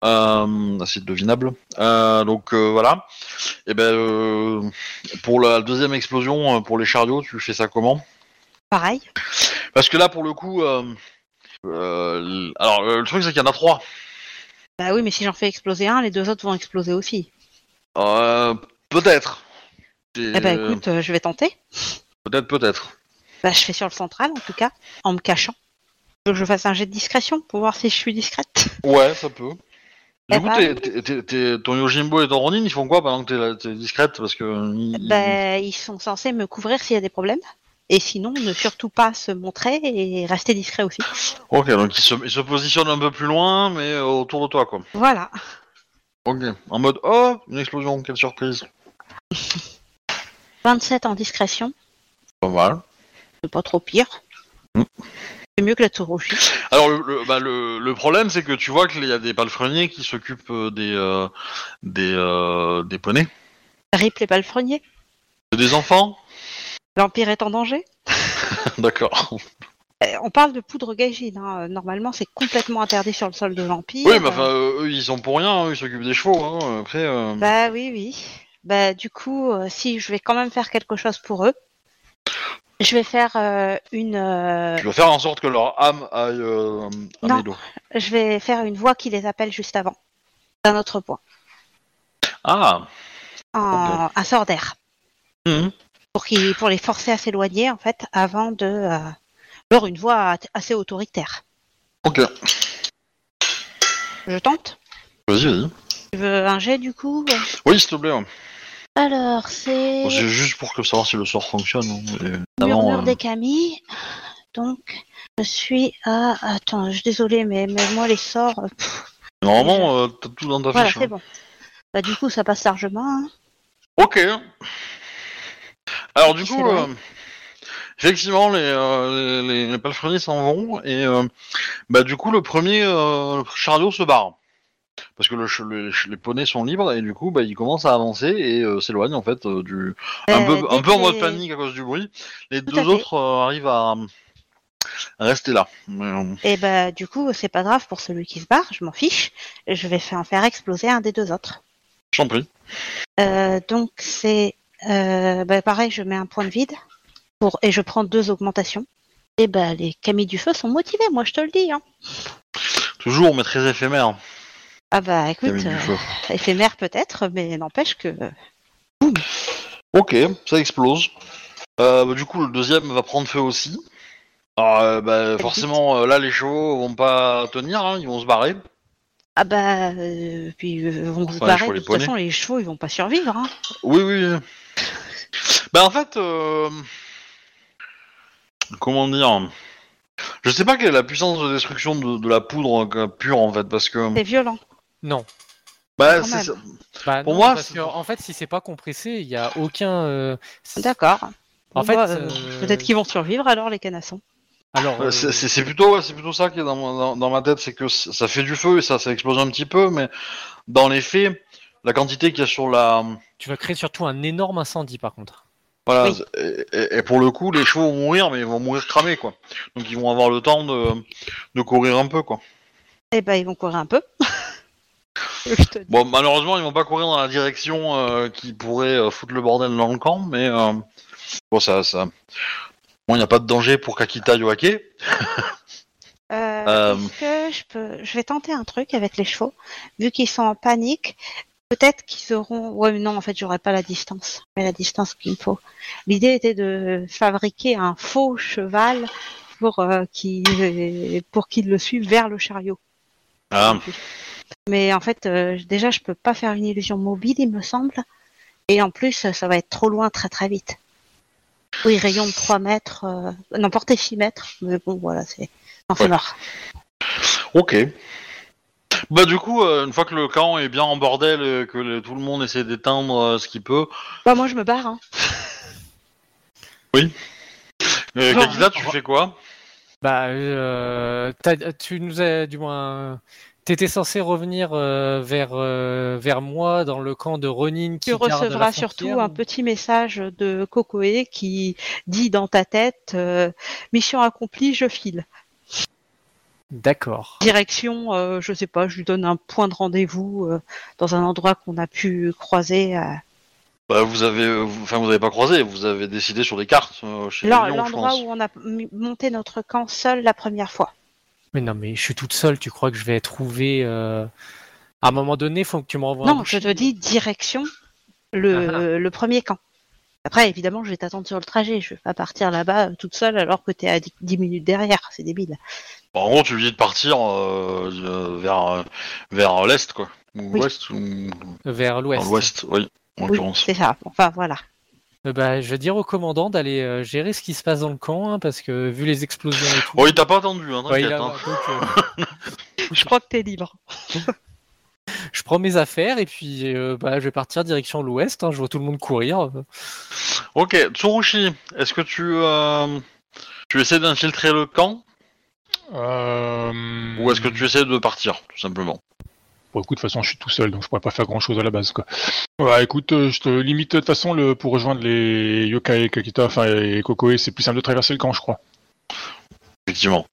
euh, assez devinable. Euh, donc euh, voilà. Et ben euh, pour la deuxième explosion, pour les chariots, tu fais ça comment? Pareil. Parce que là, pour le coup, alors le truc c'est qu'il y en a trois. Bah oui, mais si j'en fais exploser un, les deux autres vont exploser aussi. Peut-être. Eh ben écoute, je vais tenter. Peut-être, peut-être. Bah je fais sur le central en tout cas, en me cachant. Tu veux que je fasse un jet de discrétion pour voir si je suis discrète. Ouais, ça peut. Du Eh coup, ben- t'es- t'es- t'es- t'es- ton Yojimbo et ton Ronin, ils font quoi pendant que t'es là- t'es discrète Parce que. ils- Bah ils sont censés me couvrir s'il y a des problèmes. Et sinon, ne surtout pas se montrer et rester discret aussi. Ok, donc ils se, ils se positionnent un peu plus loin, mais euh, autour de toi, quoi. Voilà. Ok. En mode, oh, une explosion, quelle surprise. 27 en discrétion, Pas mal. C'est pas trop pire. Mm. C'est mieux que la Tsurushi. Alors, le, le, bah, le, le problème, c'est que tu vois qu'il y a des palefreniers qui s'occupent euh, des, euh, des, euh, des poneys. Rip les palefreniers. Des enfants L'Empire est en danger. D'accord. Euh, On parle de poudre gaijin. Hein. Normalement, c'est complètement interdit sur le sol de l'Empire. Oui, mais enfin, euh, eux, ils sont pour rien, hein, ils s'occupent des chevaux. Hein. Après, Bah oui, oui. Bah du coup, si je vais quand même faire quelque chose pour eux, je vais faire euh, une, euh, tu faire en sorte que leur âme aille euh, à Non. Milo. je vais faire une voix qui les appelle juste avant, d'un autre point, Ah en, un sort d'air, Mhm. pour qu'ils, pour les forcer à s'éloigner en fait, avant de, euh, alors une voix at- assez autoritaire. Ok. Je tente. Vas-y, vas-y. Tu veux un jet du coup? Oui, s'il te plaît. ouais. Alors c'est Bon, c'est juste pour que savoir si le sort fonctionne. hein, murmure avant, euh, des Camille. Donc je suis à, attends, je suis désolée, mais, mais moi les sorts. euh, pff, Normalement, euh, t'as tout dans ta Voilà, fiche. c'est hein. bon. Bah, du coup, ça passe largement. hein. Ok. Alors du coup, euh, effectivement, les, euh, les, les, les palefreniers s'en vont et euh, bah du coup le premier euh, chariot se barre parce que le, le- les poneys sont libres et du coup bah ils commencent à avancer et euh, s'éloignent en fait euh, du un Euh, peu dès un peu en mode panique à cause du bruit. Les Tout deux autres euh, arrivent à, à rester là. Et bah, du coup, c'est pas grave pour celui qui se barre, je m'en fiche. Je vais faire, faire exploser un des deux autres. J'en prie. Donc, c'est. Bah, pareil, je mets un point de vide. Pour, et je prends deux augmentations. Et bah, les Camille du Feu sont motivés, moi, je te le dis. Hein. Toujours, mais très éphémère. Ah bah, écoute, euh, éphémère peut-être, mais n'empêche que. Ok, ça explose. Euh, bah, du coup, le deuxième va prendre feu aussi. Alors, euh, bah, forcément, euh, là, les chevaux vont pas tenir, hein, ils vont se barrer. Ah bah, euh, puis euh, vont se Enfin, barrer. De toute façon, les chevaux, ils vont pas survivre. Hein. Oui, oui. oui. bah, en fait, euh, comment dire Je sais pas quelle est la puissance de destruction de, de la poudre euh, pure, en fait, parce que. C'est violent. Non. Bah, c'est ça. Bah, Pour non, moi, parce c'est- que, en fait, si c'est pas compressé, il y a aucun. euh, c'est- D'accord. En fait, bah, euh, peut-être qu'ils vont survivre alors, les canassons. Alors, Ouais, euh, C'est c'est- c'est plutôt, ouais, c'est plutôt ça qui est dans, mon- dans, dans ma tête, c'est que c- ça fait du feu et ça, ça explose un petit peu, mais dans les faits, la quantité qu'il y a sur la, tu vas créer surtout un énorme incendie, par contre. Voilà, Oui. et, et- et pour le coup, les chevaux vont mourir, mais ils vont mourir cramés, quoi. Donc ils vont avoir le temps de, de courir un peu, quoi. Eh ben, ils vont courir un peu. Bon, malheureusement, ils vont pas courir dans la direction euh, qui pourrait euh, foutre le bordel dans le camp, mais euh, bon, ça, ça. Bon, il n'y a pas de danger pour Kakita Yoake. Euh, Est-ce que je peux, je vais tenter un truc avec les chevaux, vu qu'ils sont en panique. Peut-être qu'ils auront. Ouais, mais non, en fait, j'aurai pas la distance. Mais la distance qu'il me faut. L'idée était de fabriquer un faux cheval pour qu'il pour qu'il le suive vers le chariot. Ah, Mais en fait, euh, déjà, je peux pas faire une illusion mobile, il me semble. Et en plus, ça va être trop loin très très vite. Oui, rayon de 3 mètres, euh, non, portée 6 mètres, mais bon, voilà, c'est non, c'est Ouais. mort. ok. Bah du coup, euh, une fois que le camp est bien en bordel, et que le- tout le monde essaie d'éteindre euh, ce qu'il peut, Bah, moi, je me barre. Hein. euh, Bon, Kakita, tu fais quoi? Bah, euh, tu nous as, du moins, t'étais censé revenir euh, vers euh, vers moi dans le camp de Ronin qui Tu garde la recevras surtout un petit message de Kokoe qui dit dans ta tête euh, Mission accomplie, je file. D'accord. Direction, euh, je sais pas, je lui donne un point de rendez-vous euh, dans un endroit qu'on a pu croiser. euh, Bah vous avez, vous- enfin vous avez pas croisé, vous avez décidé sur des cartes euh, L'endroit où on a monté notre camp seul la première fois. Mais non, mais je suis toute seule. Tu crois que je vais trouver euh, À un moment donné, faut que tu me renvoies. un non, je te dis direction, le, Ah le premier camp. Après, évidemment, je vais t'attendre sur le trajet. Je vais pas partir là-bas euh, toute seule alors que t'es à 10 10 minutes derrière. C'est débile. Bon, en gros, tu lui dis de partir euh, vers vers l'est quoi, ou Oui. l'ouest ou vers l'ouest. l'ouest, oui, en Oui, l'occurrence. c'est ça. Enfin, voilà. Euh, bah, je vais dire au commandant d'aller euh, gérer ce qui se passe dans le camp, hein, parce que vu les explosions et tout. Oh, il t'a pas attendu, hein, Ouais, il t'inquiète. a- hein. donc, euh, Je crois que t'es libre. je prends mes affaires et puis euh, bah, je vais partir direction l'ouest. hein, je vois tout le monde courir. Ok, Tsurushi, est-ce que tu euh, tu essaies d'infiltrer le camp? Euh... ou est-ce que tu essaies de partir, tout simplement? Bon, écoute, de toute façon, je suis tout seul, donc je pourrais pas faire grand-chose à la base, quoi. Ouais, écoute, euh, je te limite, de toute façon, le, pour rejoindre les Yokai, Kakita, enfin, et Kokoe, c'est plus simple de traverser le camp, je crois. Effectivement.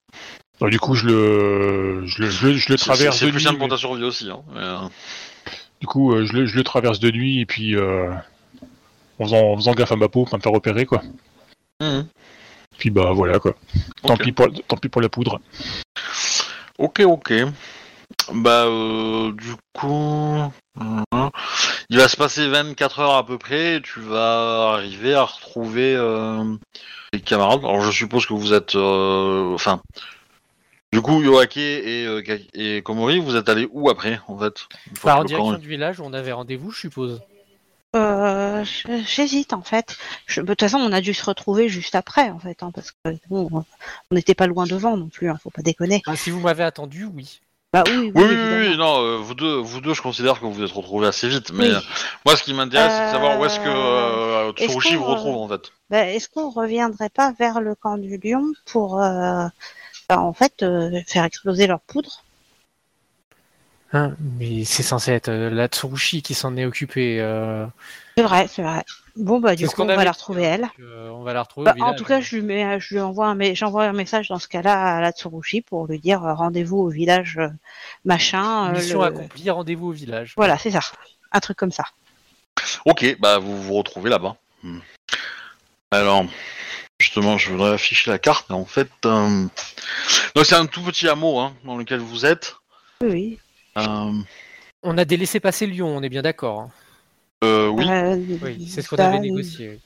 Donc, du coup, je le, je le, je le, je le traverse C'est plus nuit. simple pour ta survie aussi. Hein. euh, Du coup, euh, je, le, je le traverse de nuit, et puis, euh, en, faisant, en faisant gaffe à ma peau, pas me faire repérer, quoi. mhm. Puis, bah, voilà, quoi. Tant, pis pour, tant pis pour la poudre. Ok, ok. Bah, euh, du coup, euh, il va se passer 24 heures à peu près. Et tu vas arriver à retrouver euh, les camarades. Alors, je suppose que vous êtes, euh, enfin, du coup, Yoake et, euh, et Komori, vous êtes allés où après, en fait? Par que le direction camp du village où on avait rendez-vous, je suppose. Euh, J'hésite en fait. Je- de toute façon, on a dû se retrouver juste après en fait, hein, parce que bon, on n'était pas loin devant non plus. Hein, faut pas déconner. Ah, si vous m'avez attendu, oui. Bah oui, oui, Oui, non, euh, vous deux, vous deux, je considère que vous vous êtes retrouvés assez vite. Mais euh, moi, ce qui m'intéresse, c'est de savoir où est-ce que euh, est-ce Tsurushi qu'on, vous retrouve, en fait. Bah, Est-ce qu'on reviendrait pas vers le camp du lion pour, euh, bah, en fait, euh, faire exploser leur poudre Hein, mais c'est censé être euh, la Tsurushi qui s'en est occupée. euh, C'est vrai, c'est vrai. Bon bah du coup, on qu'on avait va la retrouver hein, elle. donc, euh, on va la retrouver. Bah, en tout cas, je lui mets, je lui envoie un, mais j'envoie un message dans ce cas-là à la Tsurushi pour lui dire euh, rendez-vous au village euh, machin. euh, Mission le- accomplie, rendez-vous au village. Voilà, c'est ça. Un truc comme ça. Ok, bah vous vous retrouvez là-bas. Hmm. Alors, justement, je voudrais afficher la carte. En fait, euh, donc c'est un tout petit hameau hein, dans lequel vous êtes. Oui, oui. Euh, On a délaissé passer Lyon, on est bien d'accord. hein. euh, oui, Euh, Oui, c'est ce qu'on bah, avait négocié.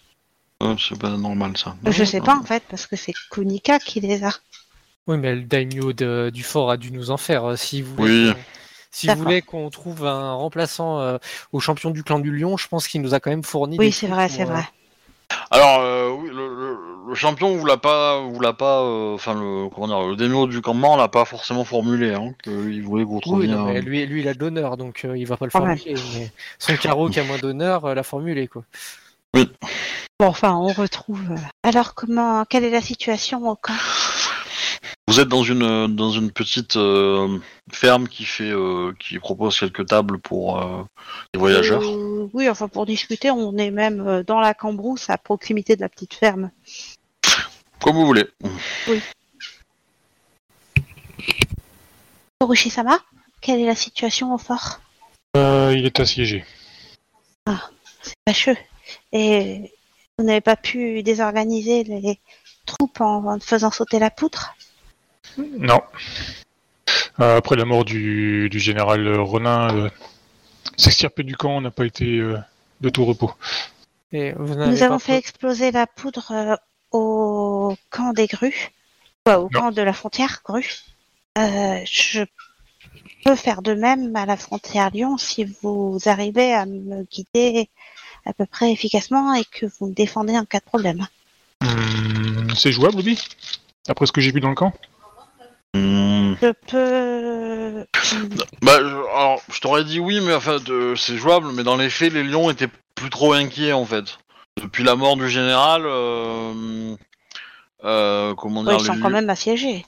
Euh, c'est pas normal ça. Je sais pas en fait parce que c'est Kunika qui les a. Oui, mais le daimyo de- du fort a dû nous en faire. euh, Si vous Oui. voulez, qu'on- si vous voulez qu'on trouve un remplaçant euh, au champion du clan du Lion, je pense qu'il nous a quand même fourni. Oui, c'est vrai, c'est euh, vrai. Alors, euh, oui, le, le- champion vous l'a pas, vous l'a pas, euh, enfin le comment dire, le démo du campement l'a pas forcément formulé. Hein, qu'il voulait que vous Oui, non, mais lui, lui, il a de l'honneur, donc euh, il va pas le formuler. Mais son carreau qui a moins d'honneur euh, l'a formulé, quoi. Bon, enfin, on retrouve. euh, Alors, comment, quelle est la situation au camp Vous êtes dans une dans une petite euh, ferme qui fait euh, qui propose quelques tables pour euh, les voyageurs. Euh, Oui, enfin, pour discuter, on est même dans la cambrousse à proximité de la petite ferme. Comme vous voulez. Orochi-sama, quelle est la situation au fort? Euh, il est assiégé. C'est fâcheux. Et vous n'avez pas pu désorganiser les troupes en, faisant sauter la poutre? Non. Euh, après la mort du, du général Ronin, euh, s'extirper du camp n'a pas été euh, de tout repos. Et vous n'avez Nous pas avons fait exploser la poudre euh, au camp des grues. Quoi, au camp de la frontière, Gru Euh, Je peux faire de même à la frontière Lyon si vous arrivez à me guider à peu près efficacement et que vous me défendez en cas de problème. Hum, c'est jouable, oui Après ce que j'ai vu dans le camp? Hmm. Je peux... Bah, je, alors, je t'aurais dit oui, mais enfin, euh, c'est jouable, mais dans les faits, les lions étaient plus trop inquiets en fait. Depuis la mort du général, euh, euh, comment Ouais, dire, ils sont les quand même assiégés.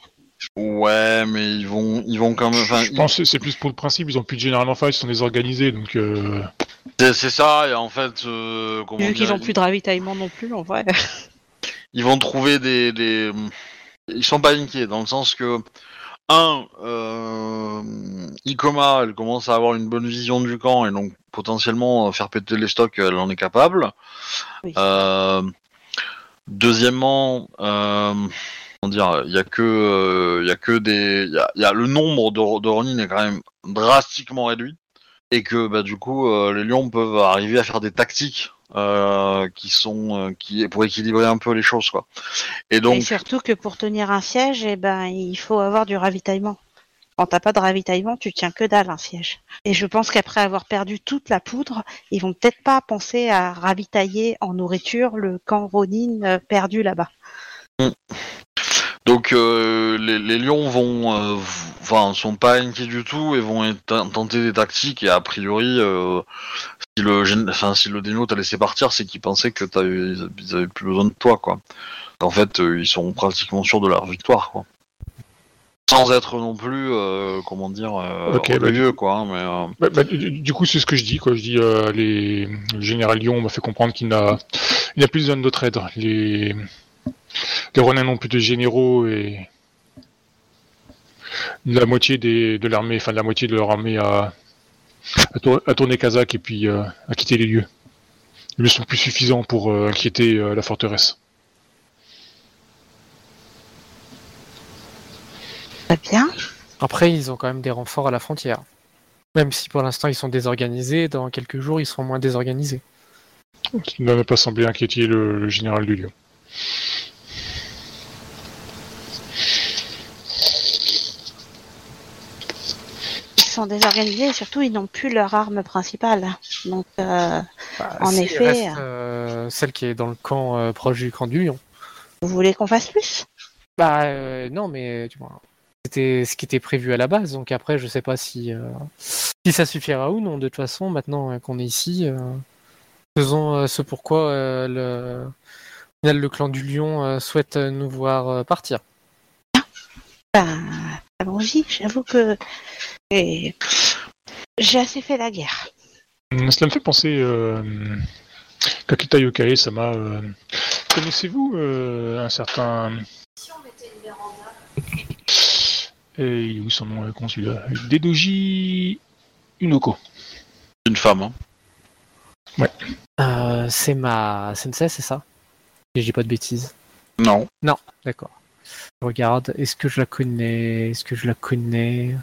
Ouais, mais ils vont, ils vont quand même. Enfin, Je pense que c'est plus pour le principe, ils ont plus de général en face, ils sont désorganisés, donc... Euh... c'est ça. Et en fait, euh, comment Vu qu'ils ont plus de ravitaillement non plus, en vrai. ils vont trouver des, des... Ils sont pas inquiets, dans le sens que, un, euh, Ikoma, elle commence à avoir une bonne vision du camp, et donc potentiellement euh, faire péter les stocks, elle en est capable. Oui. Euh, deuxièmement, euh, comment dire, il y a que, euh, il y a que des, il y a, il y a le nombre de, de Ronin est quand même drastiquement réduit, et que bah, du coup, euh, les lions peuvent arriver à faire des tactiques euh, qui sont, euh, qui pour équilibrer un peu les choses, quoi. Et Et donc, surtout que pour tenir un siège, eh ben, il faut avoir du ravitaillement. Quand t'as pas de ravitaillement, tu tiens que dalle un siège. Et je pense qu'après avoir perdu toute la poudre, ils vont peut-être pas penser à ravitailler en nourriture le camp Ronin euh, perdu là-bas. Donc euh, les, lions vont, euh, sont pas inquiets du tout et vont tenter des tactiques et a priori, si le, enfin, si le démo t'a laissé partir, c'est qu'ils pensaient que avaient plus besoin de toi, quoi. En fait, ils sont pratiquement sûrs de leur victoire, quoi. Sans être non plus, euh, comment dire, euh, Ok, bah, quoi. hein, mais euh, Bah, bah, du, du coup, c'est ce que je dis, quoi. Je dis, euh, les... le général Lyon m'a fait comprendre qu'il n'a il n'a plus besoin de notre aide. Les, les Ronins n'ont plus de généraux et la moitié des... de l'armée, enfin la moitié de leur armée a, a, tour- a tourné Kazakh et puis a quitté les lieux. Ils ne sont plus suffisants pour inquiéter la forteresse. Très bien. Après, ils ont quand même des renforts à la frontière. Même si pour l'instant ils sont désorganisés, dans quelques jours ils seront moins désorganisés. Ce ne m'a pas semblé inquiéter le, le général du lieu. Ils sont désorganisés et surtout ils n'ont plus leur arme principale. Donc euh, Bah, En effet, reste, euh, celle qui est dans le camp euh, proche du camp du lion. vous voulez qu'on fasse plus? Bah euh, non, mais tu vois, c'était ce qui était prévu à la base. Donc après, je sais pas si euh, si ça suffira ou non. De toute façon, maintenant euh, qu'on est ici, euh, faisons euh, ce pourquoi euh, le, le clan du lion euh, souhaite nous voir euh, partir. Ben, allons-y. J'avoue que et j'ai assez fait la guerre. Hum, Cela me fait penser euh, Kakita Yokae, ça m'a. euh, Connaissez-vous euh, un certain. Et où son nom est con celui-là Dedoji Unoko. une femme. Hein. Euh, c'est ma sensei, c'est ça? Si je dis pas de bêtises. Non. Non, d'accord. Je regarde. Est-ce que je la connais? Est-ce que je la connais?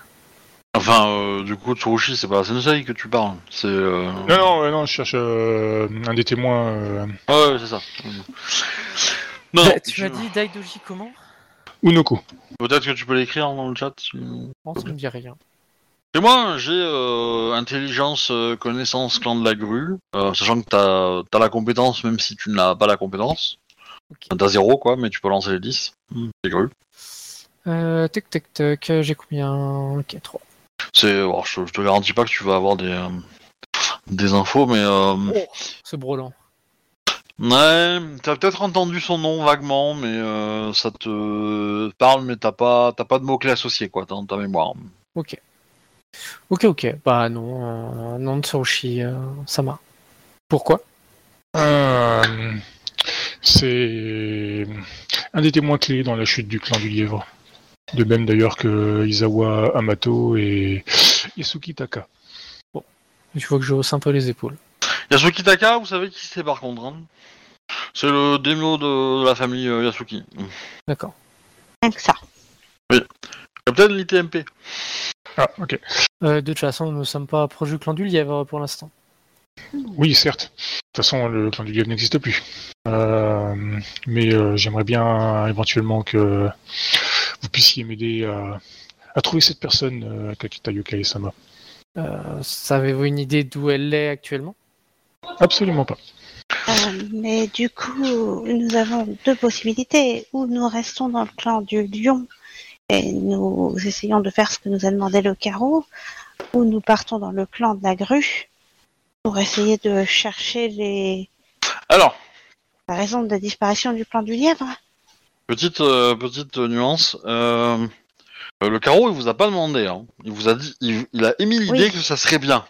Enfin, euh, du coup, Tsurushi, c'est pas la sensei que tu parles. C'est. Euh... Non, non, ouais, non, je cherche euh, un des témoins. euh, Ouais, ouais, c'est ça. Non, Bah, non, tu je- m'as dit Daidoji comment? Unoko. Peut-être que tu peux l'écrire dans le chat. si- Non, ça me dit rien. Et moi, j'ai euh, intelligence, euh, connaissance, clan de la grue, euh, sachant que t'as as la compétence, même si tu n'as pas la compétence. T'as zéro, quoi, mais tu peux lancer les 10. Hmm, Les grues. Euh, tic tic tac, j'ai combien? Ok, 3. C'est, je, je te garantis pas que tu vas avoir des, euh, des infos, mais euh, Ce brelan. Ouais, t'as peut-être entendu son nom vaguement, mais euh, ça te parle, mais t'as pas, t'as pas de mots clés associés, quoi, dans ta mémoire. Ok. Ok, ok. Bah non, euh, non, Tsurushi, euh, Sama. Pourquoi? Euh, c'est un des témoins clés dans la chute du clan du lièvre. De même d'ailleurs que Izawa Amato et Yasuki Taka. Il faut que je hausse un peu les épaules. Yasuki Taka, vous savez qui c'est par contre hein C'est le démo de, de la famille euh, Yasuki. D'accord. Rien que ça. Capitaine l'ITMP. Ah, ok. Euh, de toute façon, nous ne sommes pas proches du clan du lièvre pour l'instant. Oui, certes. De toute façon, le clan du lièvre n'existe plus. Euh, mais euh, j'aimerais bien éventuellement que vous puissiez m'aider à, à trouver cette personne, euh, Kakita Yokai-sama. Euh, Savez-vous une idée d'où elle est actuellement? Absolument pas. Euh, mais du coup, nous avons deux possibilités. Ou nous restons dans le clan du lion et nous essayons de faire ce que nous a demandé le carreau, ou nous partons dans le clan de la grue pour essayer de chercher les Alors, la raison de la disparition du clan du lièvre. petite euh, petite nuance. euh, le carreau, il vous a pas demandé. Hein. Il vous a dit, il, il a émis l'idée Oui. que ça serait bien.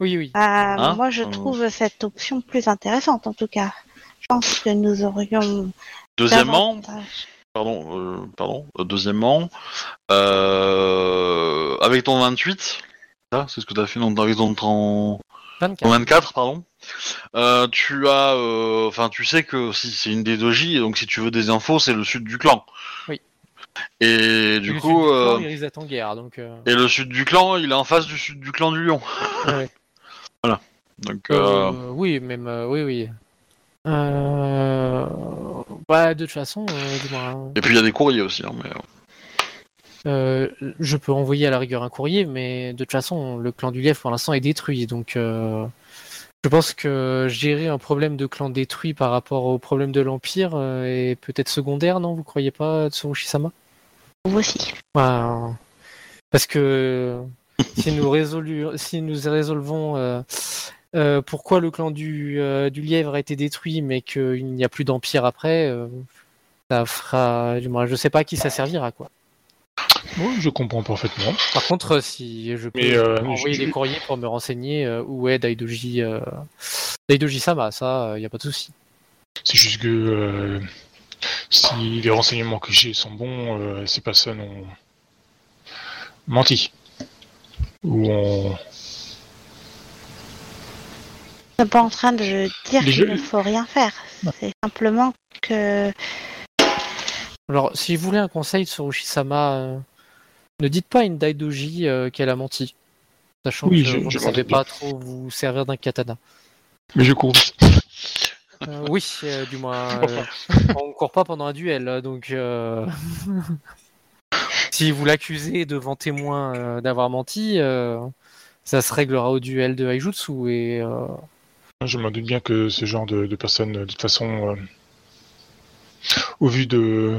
Oui, oui. Ah, Hein moi, je Euh. trouve cette option plus intéressante, en tout cas. Je pense que nous aurions Deuxièmement, davantage- pardon, euh, pardon. euh, deuxièmement, euh, avec ton 28, ça, c'est ce que tu as fait dans ton, ton, 24. ton 24, pardon. euh, tu as, euh, enfin, tu sais que si c'est une des doji, et donc si tu veux des infos, c'est le sud du clan. Oui. Et du Le coup, sud du euh, clan, il risque d'être en guerre, donc. euh, et le sud du clan, il est en face du sud du clan du lion. ouais. Donc, euh, Euh, oui, même, euh, oui, oui. Euh... Bah, de toute façon, euh, dis-moi, hein. et puis il y a des courriers aussi. Hein, mais, euh, je peux envoyer à la rigueur un courrier, mais de toute façon, le clan du lièvre pour l'instant est détruit, donc euh, je pense que gérer un problème de clan détruit par rapport au problème de l'Empire euh, est peut-être secondaire, non? Vous croyez pas, Tsurushi-sama? Vous aussi. Ouais, Parce que si nous, résolu- si nous résolvons euh, pourquoi le clan du, euh, du lièvre a été détruit, mais qu'il n'y a plus d'Empire après, euh, ça fera. du moins, Je sais pas à qui ça servira, quoi. Oui, je comprends parfaitement. Par contre, si je peux Mais, envoyer je- des courriers pour me renseigner où est Daidoji, Daidoji Sama, ça, il n'y a pas de souci. C'est juste que si les renseignements que j'ai sont bons, ces personnes ont menti. Ou ont... Je suis pas en train de dire Les qu'il jeux- ne faut rien faire. C'est simplement que Alors, si vous voulez un conseil sur Ushi-sama, euh, ne dites pas à une Daidoji euh, qu'elle a menti. Sachant Oui, que je- vous ne savez pas trop vous servir d'un katana. Mais je cours. Euh, oui, euh, du moins, euh, on ne court pas pendant un duel, donc euh, si vous l'accusez devant témoin euh, d'avoir menti, euh, ça se réglera au duel de Haijutsu et euh, Je me doute bien que ce genre de, de personnes, de toute façon, euh, au vu de,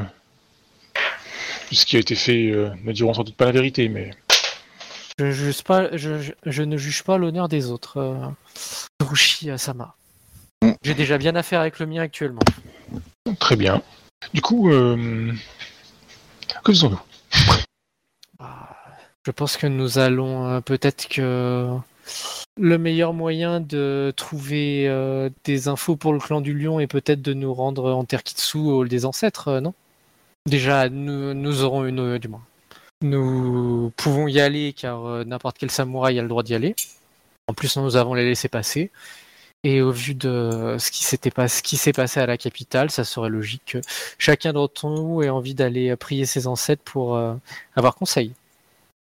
de ce qui a été fait, euh, ne diront sans doute pas la vérité, mais Je, juge pas, je, je- je ne juge pas l'honneur des autres. Euh, Rushi Sama. Mm. J'ai déjà bien affaire avec le mien actuellement. très bien. Du coup, euh, que faisons-nous? Ah, Je pense que nous allons euh, peut-être que le meilleur moyen de trouver euh, des infos pour le clan du lion est peut-être de nous rendre en Terkitsu au hall des ancêtres, euh, non? Déjà, nous, nous aurons une, euh, du moins. Nous pouvons y aller car euh, n'importe quel samouraï a le droit d'y aller. En plus, nous avons les laissés passer. Et au vu de ce qui s'était pas, ce qui s'est passé à la capitale, ça serait logique que chacun d'entre nous ait envie d'aller prier ses ancêtres pour euh, avoir conseil.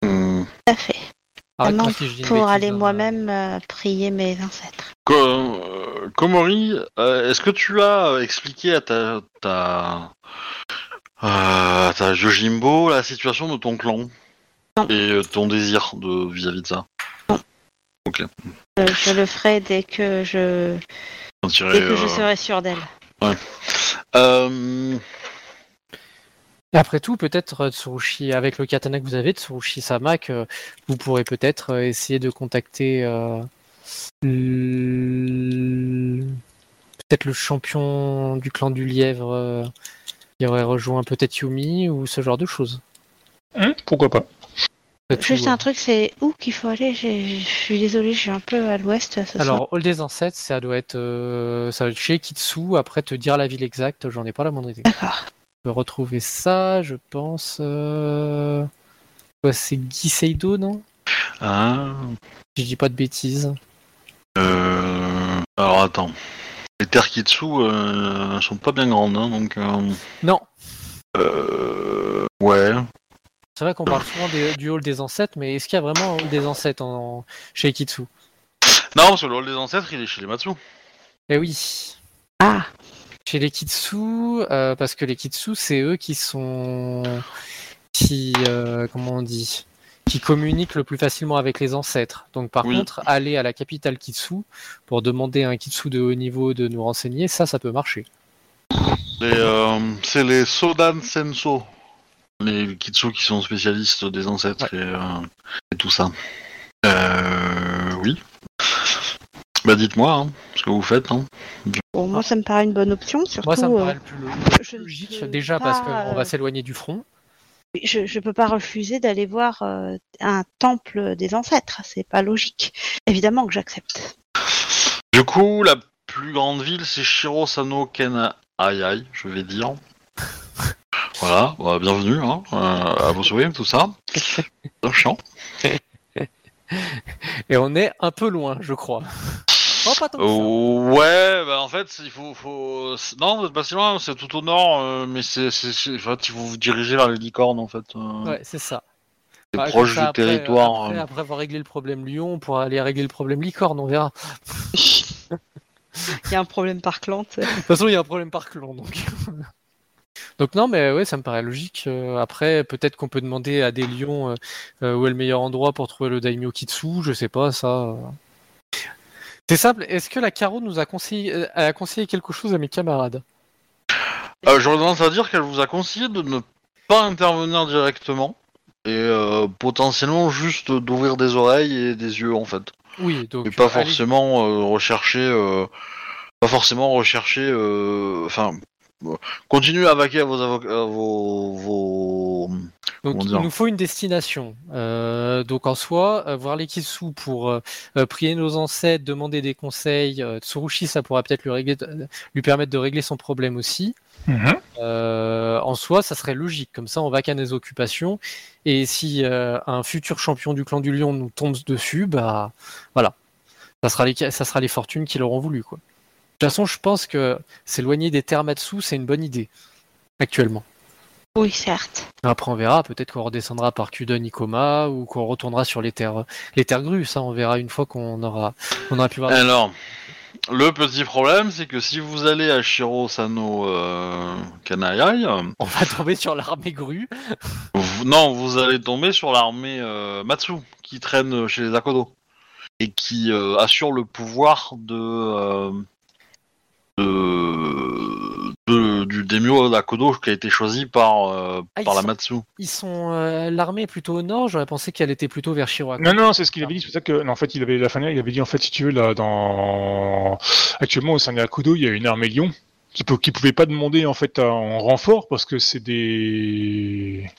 hum, tout à fait. Arrête-moi Vraiment, si je dis une Pour aller hein. moi-même euh, prier mes ancêtres. Euh, Komori, euh, est-ce que tu as expliqué à ta ta, euh, ta Yojimbo la situation de ton clan Non. et ton désir de vis-à-vis de ça? Euh, je le ferai dès que je, dès que je serai sûre d'elle. euh, Et après tout, peut-être euh, Tsurushi, avec le katana que vous avez, Tsurushi Sama, que vous pourrez peut-être euh, essayer de contacter euh, le- peut-être le champion du clan du lièvre euh, qui aurait rejoint peut-être Yumi ou ce genre de choses. Hum, Pourquoi pas Juste un truc, c'est où qu'il faut aller Je suis désolée, je suis un peu à l'ouest. Alors, Hall des Ancêtres, ça doit être, euh, ça doit être chez Kitsu. Après, te dire la ville exacte, j'en ai pas la moindre idée. D'accord. Peux retrouver ça, je pense. Euh... quoi, c'est Giseido, non? Ah, Si je dis pas de bêtises. euh, alors attends. Les Terkitsu euh, sont pas bien grandes, hein, donc euh, Non, euh, ouais. c'est vrai qu'on parle souvent des- du hall des ancêtres, mais est-ce qu'il y a vraiment un hall des ancêtres en, chez Kitsu? Non, parce que le hall des ancêtres, il est chez les Matsu. Eh oui. Ah, Chez les Kitsu, euh, parce que les Kitsu, c'est eux qui sont. qui. euh, comment on dit Qui communiquent le plus facilement avec les ancêtres. Donc, par Oui. contre, aller à la capitale Kitsu pour demander à un Kitsu de haut niveau de nous renseigner, ça, ça peut marcher. Euh, c'est les Sodan Senso. Les Kitsu qui sont spécialistes des ancêtres et, et tout ça. Euh, oui. Bah dites-moi hein, ce que vous faites. Hein. Bon, moi, ça me paraît une bonne option, surtout. Moi, ça me euh, paraît le plus ne logique, déjà pas, parce qu'on euh, va s'éloigner du front. je, je peux pas refuser d'aller voir euh, un temple des ancêtres. C'est pas logique. Évidemment que j'accepte. Du coup, la plus grande ville, c'est Shirosano Ken Ayai, je vais dire. Voilà, bah, bienvenue hein, euh, à vos souhaits, tout ça. C'est chiant. Et on est un peu loin, je crois. Oh, pas tant que ça. Euh, ouais, bah en fait, il faut, faut... c'est- Non, vous êtes pas si loin, c'est tout au nord, euh, mais c'est, en fait, il faut vous diriger vers les licornes, en fait. euh, Ouais, c'est ça. c'est proche ça, du après- territoire. Après, euh. après avoir réglé le problème Lyon, on pourra aller régler le problème licorne, on verra. Il y a un problème par clan. tu sais. De toute façon, il y a un problème par clan, donc. donc non, mais ouais, ça me paraît logique. Euh, après, peut-être qu'on peut demander à des lions euh, euh, où est le meilleur endroit pour trouver le daimyo Kitsu, je sais pas, ça. euh. C'est simple, est-ce que la Caro nous a conseillé, euh, a conseillé quelque chose à mes camarades? Euh, J'aurais tendance à dire qu'elle vous a conseillé de ne pas intervenir directement et euh, potentiellement juste d'ouvrir des oreilles et des yeux, en fait. Oui, donc. Et pas euh, forcément euh, rechercher, euh, pas forcément rechercher, enfin, continuez à vaquer à vos avocats, à vos, vos... Donc il nous faut une destination. Euh, donc en soi, euh, voir les Kitsu pour euh, prier nos ancêtres, demander des conseils. Tsurushi, ça pourra peut-être lui, régler- lui permettre de régler son problème aussi. Mhm. Euh, en soi, ça serait logique. Comme ça, on va qu'à nos occupations. Et si un futur champion du clan du lion nous tombe dessus, bah voilà. Ça sera les, ça sera les fortunes qui l'auront voulu. Quoi. De toute façon, je pense que s'éloigner des terres Matsu, c'est une bonne idée. Actuellement. Oui, certes. Après, on verra. Peut-être qu'on redescendra par Kudon Ikoma ou qu'on retournera sur les terres, les terres grues. Ça, on verra une fois qu'on aura, on aura pu voir. Alors, le petit problème, c'est que si vous allez à Shiro Sano euh, Kanayai, On va tomber sur l'armée grue. vous- non, vous allez tomber sur l'armée euh, Matsu qui traîne chez les Akodo et qui euh, assure le pouvoir de, euh, daimyo d'Akodo qui a été choisi par, euh, Ah, par la sont- Matsu. Ils sont euh, l'armée est plutôt au nord. J'aurais pensé qu'elle était plutôt vers Shiroaku. Non, non, c'est ce qu'il avait dit. C'est pour ça que, non, en fait, il avait la fin, il avait dit en fait, si tu veux, là, dans actuellement au sein de Akudo, il y a une armée lion qui peut, qui pouvait pas demander en fait en renfort parce que c'est des,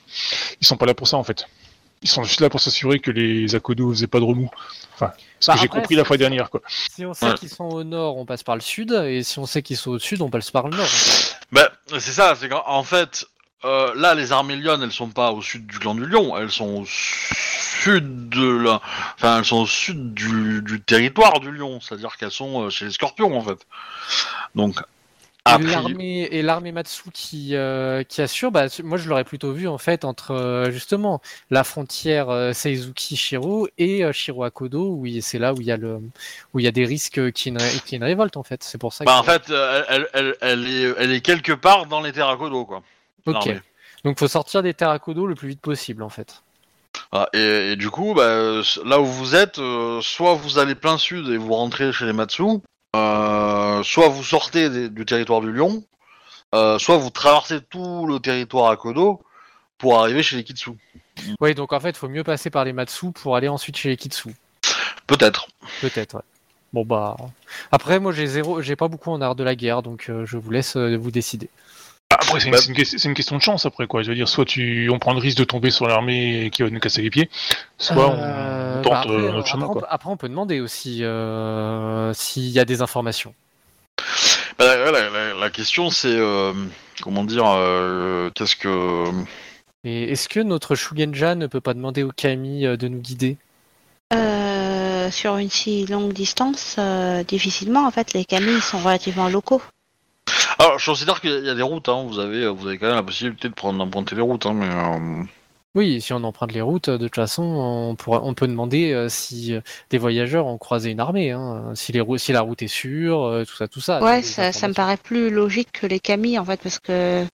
ils sont pas là pour ça en fait. Ils sont juste là pour s'assurer que les Akodo faisaient pas de remous. Enfin, ce Bah, que j'ai après, compris la c'est- fois dernière, quoi. Si on sait Ouais. qu'ils sont au nord, on passe par le sud. Et si on sait qu'ils sont au sud, on passe par le nord. en fait. Ben, c'est ça, c'est qu'en en fait, euh, là, les armées lionnes, elles sont pas au sud du clan du lion, elles sont au sud de la... Enfin, elles sont au sud du, du territoire du lion, c'est-à-dire qu'elles sont euh, chez les scorpions, en fait. Donc. L'armée et l'armée Matsu qui euh, qui assure, bah, moi je l'aurais plutôt vu en fait entre euh, justement la frontière euh, Seizuki Shiro et Shiro Akodo où c'est là où il y a le où il y a des risques ait une, révolte en fait. C'est pour ça. Bah, que- en fait, elle, elle, elle, est, elle est quelque part dans les terres à Kodo, quoi. ok. Donc faut sortir des terres Akodo le plus vite possible en fait. Ah, et, et du coup, bah, là où vous êtes, soit vous allez plein sud et vous rentrez chez les Matsu, euh, soit vous sortez des- du territoire du lion, euh, soit vous traversez tout le territoire à Kodo pour arriver chez les Kitsu. Oui, donc en fait, il faut mieux passer par les Matsu pour aller ensuite chez les Kitsu. Peut-être. Peut-être, ouais. Bon bah. Après, moi j'ai zéro, j'ai pas beaucoup en art de la guerre, donc euh, je vous laisse euh, vous décider. Après, c'est une, Bah- c'est une question de chance après quoi. Je veux dire, soit tu, on prend le risque de tomber sur l'armée qui va nous casser les pieds, soit Euh, on tente bah après, euh, euh, notre chemin après, on quoi. peut, après, on peut demander aussi euh, s'il y a des informations. Bah, la, la- question c'est euh, comment dire euh, qu'est-ce que Et est-ce que notre Shugenja ne peut pas demander au Kami euh, de nous guider? Euh, sur une si longue distance, euh, difficilement. En fait, les camis sont relativement locaux. alors je considère qu'il y a des routes hein, vous avez vous avez quand même la possibilité de prendre d'emprunter les routes hein, mais euh, Oui, si on emprunte les routes, de toute façon, on, pourra, on peut demander euh, si euh, des voyageurs ont croisé une armée, hein, si, les, si la route est sûre, euh, tout ça, tout ça. Ouais, ça, ça me paraît plus logique que les camis en fait, parce que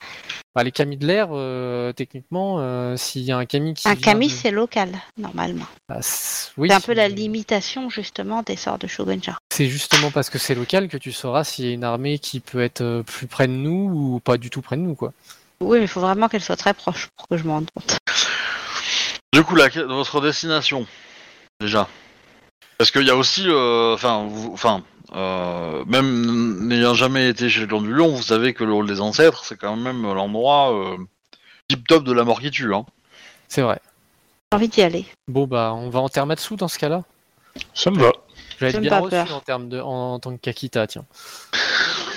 Bah, les camis de l'air, euh, techniquement, euh, s'il y a un cami qui un camis de- c'est local normalement. Bah, c'est- oui, c'est un peu la limitation justement des sorts de Shogunja. C'est justement parce que c'est local que tu sauras s'il y a une armée qui peut être euh, plus près de nous ou pas du tout près de nous, quoi. Oui, mais il faut vraiment qu'elle soit très proche pour que je m'en rende compte. Du coup, la, votre destination, déjà. Parce qu'il y a aussi, euh, enfin, euh, même n'ayant jamais été chez le clan du lion, vous savez que le rôle des ancêtres, c'est quand même l'endroit euh, tip top de la mort qui tue. Hein. C'est vrai. J'ai envie d'y aller. Bon, bah, on va en Termatsu dans ce cas-là. Ça me va. Je vais Ça être me bien reçu en, termes de, en, en tant que Kakita, tiens.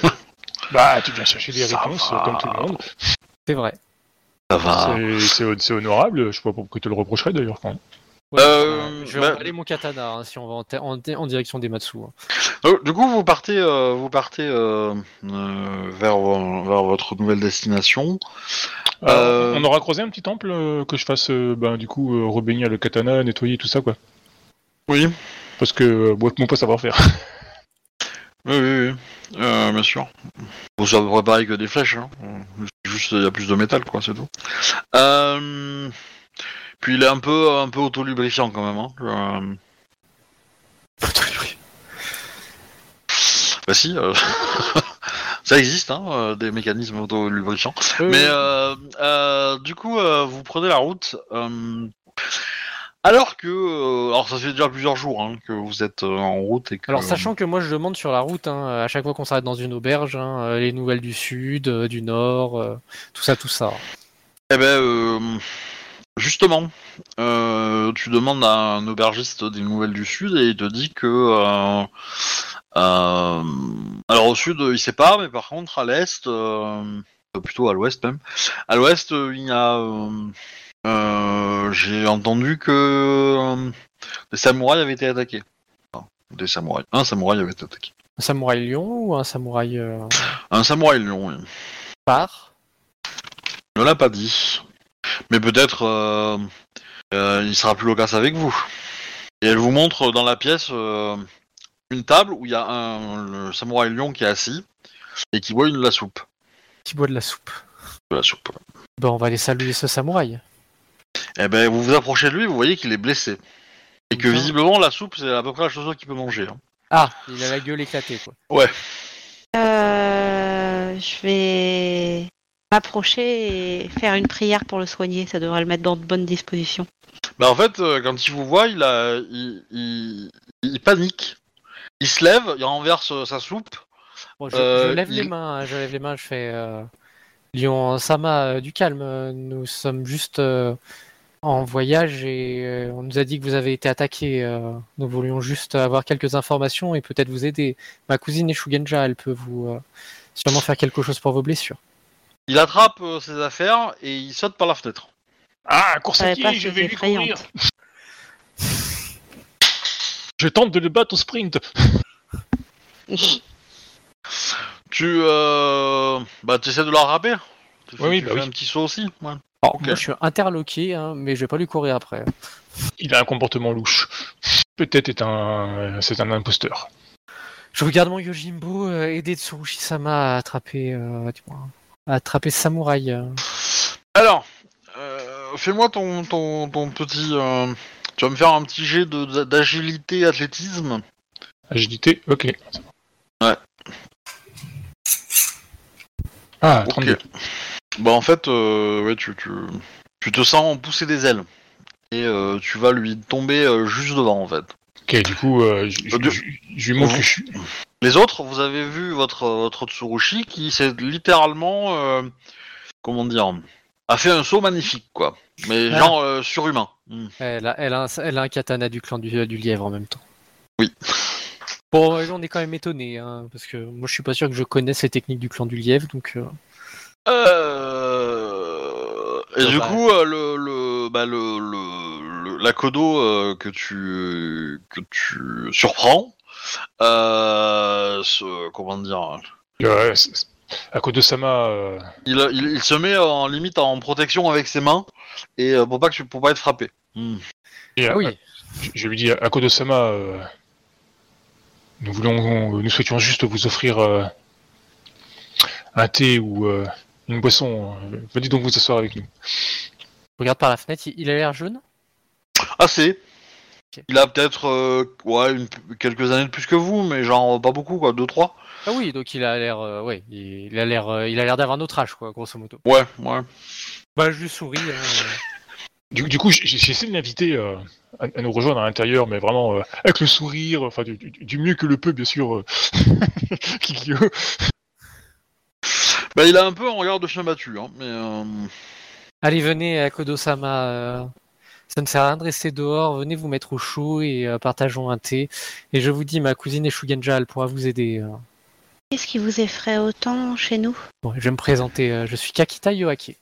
Bah, tu viens chercher des Ça réponses va. comme tout le monde. C'est vrai. Ça va. C'est- C'est hon- c'est honorable. Je sais pas pourquoi tu te le reprocherais d'ailleurs. quand même. Ouais, Euh, je vais bah- emballer mon katana hein, si on va en, ter- en, en direction des Matsu. hein. Donc, du coup, vous partez, euh, vous partez euh, euh, vers, vo- vers votre nouvelle destination. Euh, Euh, On aura croisé un petit temple euh, que je fasse, euh, ben, du coup, euh, rebénir le katana, nettoyer tout ça, quoi. Oui, Parce que euh, moi, mon pas savoir faire. oui, oui, oui. Euh, bien sûr. Bon, ça devrait pareil que des flèches. Hein. Juste, il y a plus de métal, quoi, c'est tout. Euh, Puis il est un peu, un peu auto-lubrifiant quand même. Hein. Euh, Bah si, ça existe, hein, des mécanismes auto-lubrifiants. Mais du coup, vous prenez la route. euh, alors que, euh, alors ça fait déjà plusieurs jours hein, que vous êtes euh, en route et que. Alors, sachant que moi je demande sur la route, hein, à chaque fois qu'on s'arrête dans une auberge, hein, euh, les nouvelles du sud, euh, du nord, tout ça, tout ça. Eh ben, justement, tu demandes à un aubergiste des nouvelles du Sud et il te dit que. alors au Sud, il sait pas, mais par contre à l'Est, plutôt à l'Ouest même, à l'Ouest, il y a. euh, J'ai entendu que euh, des samouraïs avaient été attaqués. Enfin, des samouraïs. Un samouraï avait été attaqué. Un samouraï lion ou un samouraï euh, Un samouraï lion, oui. par? Ne l'a pas dit. Mais peut-être euh, euh, il sera plus loquace avec vous. Et elle vous montre dans la pièce euh, une table où il y a un le samouraï lion qui est assis et qui boit une de la soupe. qui boit de la soupe. De la soupe. Ben, on va aller saluer ce samouraï. Et ben vous vous approchez de lui, vous voyez qu'il est blessé. Et que visiblement la soupe c'est à peu près la chose qu'il peut manger. hein. Ah, il a la gueule éclatée, quoi. Euh, je vais m'approcher et faire une prière pour le soigner. Ça devrait le mettre dans de bonnes dispositions. Bah en fait, euh, quand il vous voit, il, a, il, il, il panique. Il se lève, il renverse euh, sa soupe. Bon, je, Euh, je lève les il- mains, hein, je lève les mains, je fais euh, Lion Sama, euh, du calme. euh, Nous sommes juste euh, en voyage et euh, on nous a dit que vous avez été attaqué. euh, nous voulions juste avoir quelques informations et peut-être vous aider. Ma cousine est Shugenja, elle peut vous euh, sûrement faire quelque chose pour vos blessures. Il attrape euh, ses affaires et il saute par la fenêtre. Ah, course à pied, je vais lui courir. Je tente de le battre au sprint. Tu euh... bah tu essaies de Tu fais, Oui, bah fais oui. un petit saut aussi ouais. Alors. Moi, je suis interloqué, hein, mais je vais pas lui courir après. Il a un comportement louche. Peut-être est un, c'est un imposteur. Je regarde mon Yojimbo euh, aider Tsurushi-sama à attraper, euh, à attraper ce samouraï. euh. Alors, euh, fais-moi ton, ton, ton petit... euh, Tu vas me faire un petit jet de- d'agilité, athlétisme. Agilité, ok. Ouais. Ah, Ok. 32. Bah en fait, euh, ouais, tu, tu, tu te sens pousser des ailes. Et euh, tu vas lui tomber euh, juste devant en fait. Ok, du coup, euh, je, lui montre que je suis. Les autres, vous avez vu votre, votre Tsurushi qui s'est littéralement... euh, comment dire a fait un saut magnifique quoi. Mais Ah. genre euh, surhumain. Hmm. Elle a, elle, a un, elle a un katana du clan du, du lièvre en même temps. Oui. Bon, on est quand même étonné, hein, parce que moi je suis pas sûr que je connaisse les techniques du clan du lièvre, donc euh, Euh... Et du coup, euh, le, le, bah, le, le, le- la codo euh, que tu que tu surprends, euh, ce, comment dire, Euh, c'est- Akodo-sama, euh, Il, il, il se met en limite en protection avec ses mains et euh, pour pas que tu pour pas être frappé. Hmm. et, Ah euh, oui, je- je lui dis Akodo-sama, euh, nous voulons, nous souhaitions juste vous offrir euh, un thé ou euh, une boisson. Euh, Venez donc vous asseoir avec nous. regarde par la fenêtre, il, a l'air jeune. Assez. Ok. Il a peut-être euh, ouais une- quelques années de plus que vous, mais genre pas beaucoup quoi, deux trois. Ah oui, donc il a l'air, euh, ouais, il a l'air, euh, il a l'air d'avoir notre âge, quoi, grosso modo. Ouais, ouais. Bah, je lui souris. hein. Du, du coup, j'ai- j'essaie de l'inviter euh, à, à nous rejoindre à l'intérieur, mais vraiment euh, avec le sourire, enfin du, du- du mieux que le peut, bien sûr. euh. Bah il a un peu un regard de chien battu, hein, mais euh, Allez, venez à Kodo-sama. euh, Ça ne sert à rien de rester dehors. Venez vous mettre au chaud et euh, partageons un thé. Et je vous dis, ma cousine Eshugenja, elle pourra vous aider. euh. Qu'est-ce qui vous effraie autant chez nous? Bon, je vais me présenter. euh, Je suis Kakita Yoake.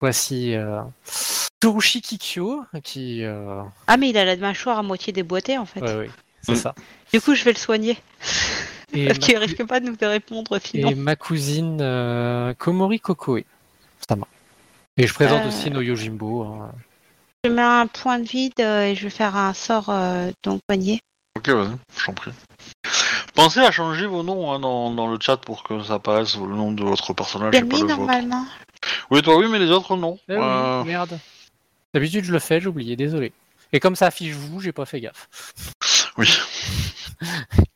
Voici euh, Tsurushi Kikyo, qui. euh, Ah, mais il a la mâchoire à moitié déboîtée en fait. Ouais, ouais, c'est Mm. ça. Du coup, je vais le soigner. Et Parce ma, qu'il risque pas de nous répondre sinon. et ma cousine euh, Komori Kokoe. Ça marche. Et je présente Euh. aussi no Yojimbo. hein. Je mets un point de vide euh, et je vais faire un sort euh, donc poignet. ok vas-y, je t'en prie. Pensez à changer vos noms hein, dans, dans le chat pour que ça apparaisse le nom de votre personnage J'ai et pas mis le vôtre. normalement. Oui toi oui mais les autres non. Eh oui, Euh, merde. D'habitude, je le fais, j'ai oublié, désolé. Et comme ça affiche vous, j'ai pas fait gaffe. Oui.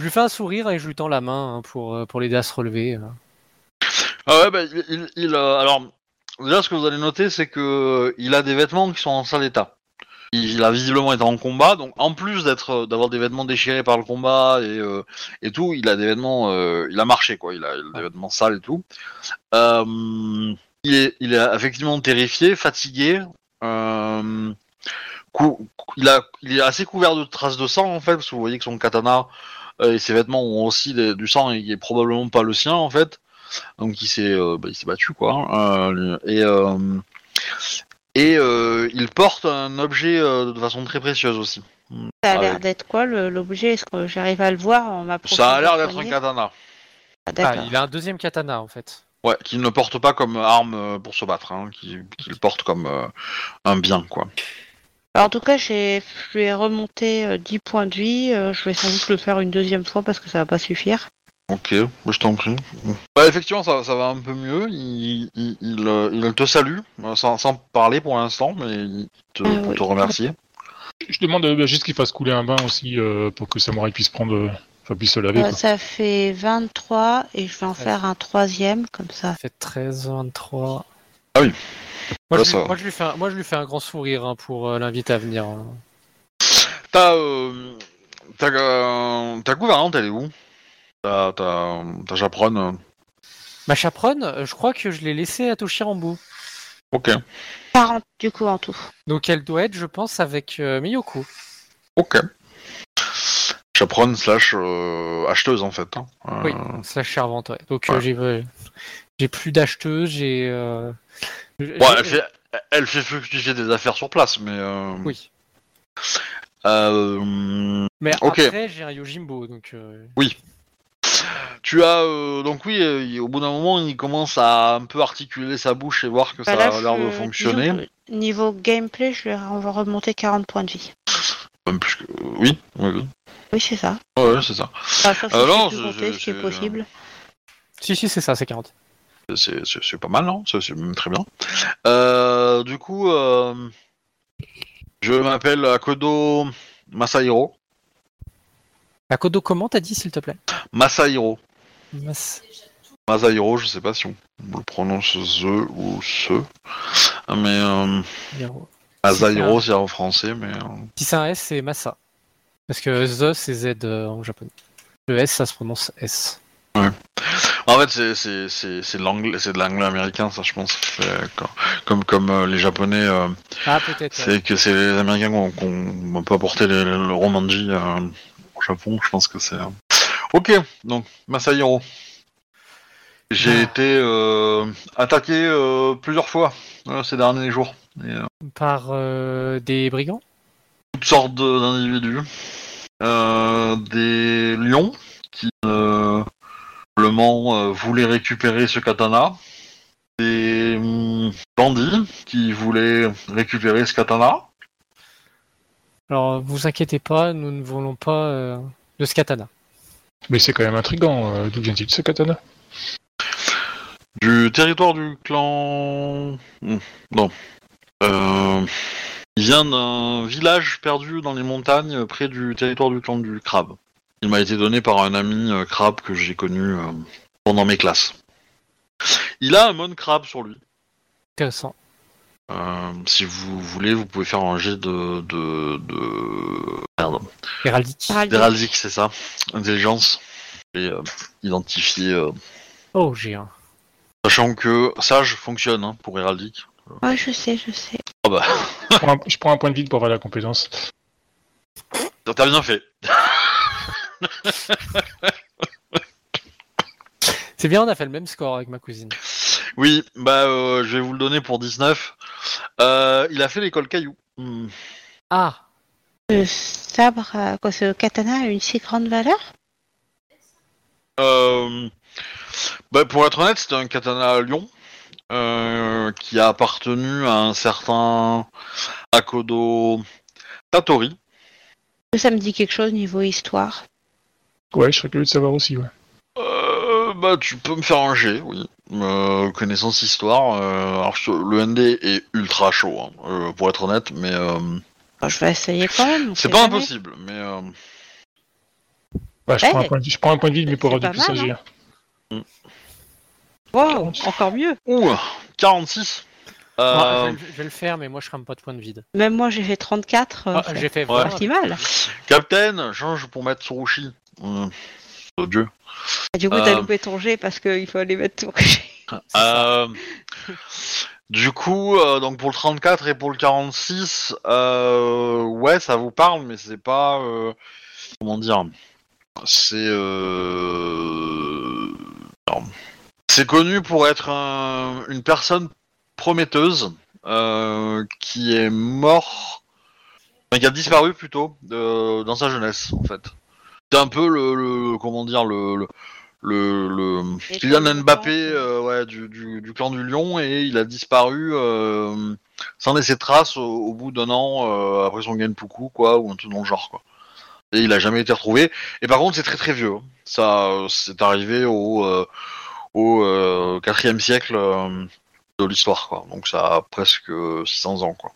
Je lui fais un sourire et je lui tends la main hein, pour, euh, pour l'aider à se relever. euh. Ah ouais, bah, il, euh, alors, déjà, ce que vous allez noter, c'est que il a des vêtements qui sont en sale état. Il, a visiblement été en combat, donc en plus d'être, d'avoir des vêtements déchirés par le combat et, et tout, il a des vêtements, il a marché quoi, il a, des vêtements sales et tout. Il est, il est effectivement terrifié, fatigué. Il, a, il est assez couvert de traces de sang en fait, parce que vous voyez que son katana et ses vêtements ont aussi des- du sang et qui est probablement pas le sien en fait. Donc il s'est euh, bah, il s'est battu quoi. Euh, et euh, et euh, il porte un objet euh, de façon très précieuse aussi. Ça a Ah l'air d'être quoi l'objet? Est-ce que j'arrive à le voir en Ça a l'air d'être un katana. Ah, Ah, il a un deuxième katana en fait. Ouais, qu'il ne porte pas comme arme euh, pour se battre, hein, qu'il porte comme euh, un bien quoi. Alors, en tout cas, j'ai- je lui ai remonté euh, 10 points de vie. euh, je vais sans doute le faire une deuxième fois parce que ça va pas suffire. Ok, bah, je t'en prie. Bah, effectivement, ça, ça va un peu mieux. Il, il, il, euh, il te salue, euh, sans, sans parler pour l'instant, mais il te, Ah pour oui. te remercier. Je demande euh, juste qu'il fasse couler un bain aussi euh, pour que Samurai puisse prendre, euh, enfin puisse se laver. Euh, quoi. ça fait 23 et je vais en Ouais. faire un troisième comme ça. Ça fait 13, 23. Ah oui. Moi, je, lui, va. moi, je lui fais un, moi, je lui fais un grand sourire hein, pour euh, l'inviter à venir. hein. Ta, euh, ta, euh, ta gouvernante, elle est où? Ta, ta, ta chaperonne euh, Ma chaperonne, euh, je crois que je l'ai laissée à Toshirambu. Ok, 40 du coup en tout. Donc elle doit être, je pense, avec euh, Miyoko. ok. Chaperonne slash euh, acheteuse en fait. hein. Euh, Oui, slash servante. ouais. Donc euh, ouais. j'ai euh, j'ai plus d'acheteuse, j'ai. euh, j'ai- bon, elle fait, elle fait fructifier des affaires sur place, mais. euh, Oui. euh, Mais après, j'ai un Yojimbo, donc. euh, Tu as euh, donc oui, euh, au bout d'un moment, il commence à un peu articuler sa bouche et voir que ça Bah là, a l'air de fonctionner. disons Niveau gameplay, je vais, on va remonter 40 points de vie. Même plus que... Oui, oui, oui. Oui, c'est ça. Ouais, c'est ça. Enfin, sauf si Euh, je non, c'est- c'est- c'est- possible. Si, si, c'est ça, c'est 40. C'est, pas mal, non? C'est, même très bien. Euh, du coup, euh, je m'appelle Akodo Masahiro. Akodo, comment t'as dit, s'il te plaît? Masahiro. Mas- Masahiro, je sais pas si on le prononce ze ou ce. Mais euh, Hiro. Masahiro, c'est en français, mais... euh, Si c'est un S, c'est Masa. Parce que The, c'est Z en japonais. Le S, ça se prononce S. En fait, c'est, c'est, c'est, c'est de l'anglais, c'est de l'anglais américain, ça, je pense. C'est comme comme, comme, euh, les Japonais, euh, Ah, peut-être. ouais. c'est que c'est les Américains qui ont, qui ont pas porté le, le romanji euh, au Japon. Je pense que c'est. euh. Ok, donc Masahiro. J'ai Ah. été euh, attaqué euh, plusieurs fois euh, ces derniers jours. Et, euh, Par euh, des brigands? toutes sortes de- d'individus. Euh, des lions qui ne probablement euh, voulait récupérer ce katana. Des hum, bandits qui voulaient récupérer ce katana. Alors, vous inquiétez pas, nous ne voulons pas euh, de ce katana. Mais c'est quand même intriguant. euh, D'où vient-il ce katana? Du territoire du clan. Hmm, Non. Euh, il vient d'un village perdu dans les montagnes près du territoire du clan du crabe. Il m'a été donné par un ami euh, crabe que j'ai connu euh, pendant mes classes. Il a un mon crabe sur lui. Intéressant. Euh, si vous voulez, vous pouvez faire un jet de. de. de. Merde. Héraldique. C'est ça. Intelligence. Et euh, identifier. euh, Oh, j'ai un. Sachant que Sage fonctionne hein, pour héraldique. Ouais, je sais, je sais. Ah bah, je prends, un, je prends un point de vide pour avoir la compétence. t'as bien fait. C'est bien, on a fait le même score avec ma cousine. Oui, bah euh, je vais vous le donner pour 19. Euh, il a fait l'école caillou. Hmm. Ah, Le sabre, euh, quoi, ce katana a une si grande valeur? Euh, bah, pour être honnête, c'était un katana à Lyon euh, qui a appartenu à un certain Akodo Tatori. Ça me dit quelque chose niveau histoire. Ouais, je serais curieux de savoir aussi, ouais. Euh, bah, tu peux me faire un G, oui. Euh, connaissance histoire. euh, alors, je- le ND est ultra chaud, hein, euh, pour être honnête, mais euh, Bon, je vais essayer quand même. on c'est sait pas jamais. impossible. Mais euh, Ouais, je, prends un point de, je prends un point de vide, mais pour C'est avoir du pas plus mal, agir. Wow, encore mieux. ouh, 46. Euh, je, vais, je vais le faire, mais moi je rame pas de point de vide. Même moi, j'ai fait 34. euh, Ah, c'est j'ai fait pas 20. si mal. Captain, change pour mettre Tsurushi. Euh, oh Dieu. Du coup, t'as Euh. loupé ton G parce qu'il faut aller mettre tout. Euh, du coup, euh, donc pour le 34 et pour le 46, euh, ouais, ça vous parle, mais c'est pas. comment dire C'est. C'est connu pour être un- une personne prometteuse euh, qui est mort. enfin, qui a disparu plutôt euh, dans sa jeunesse, en fait. C'est un peu le, le- comment dire le, le, le, le- Kylian Mbappé temps, euh, ouais, du, du, du clan du Lion et il a disparu euh, sans laisser de trace au, au bout d'un an euh, après son Genpuku quoi ou un truc dans le genre quoi. Et il a jamais été retrouvé. Et par contre c'est très très vieux. hein. Ça c'est arrivé au euh, au euh, 4 siècle euh, de l'histoire quoi. Donc ça a presque 600 ans quoi.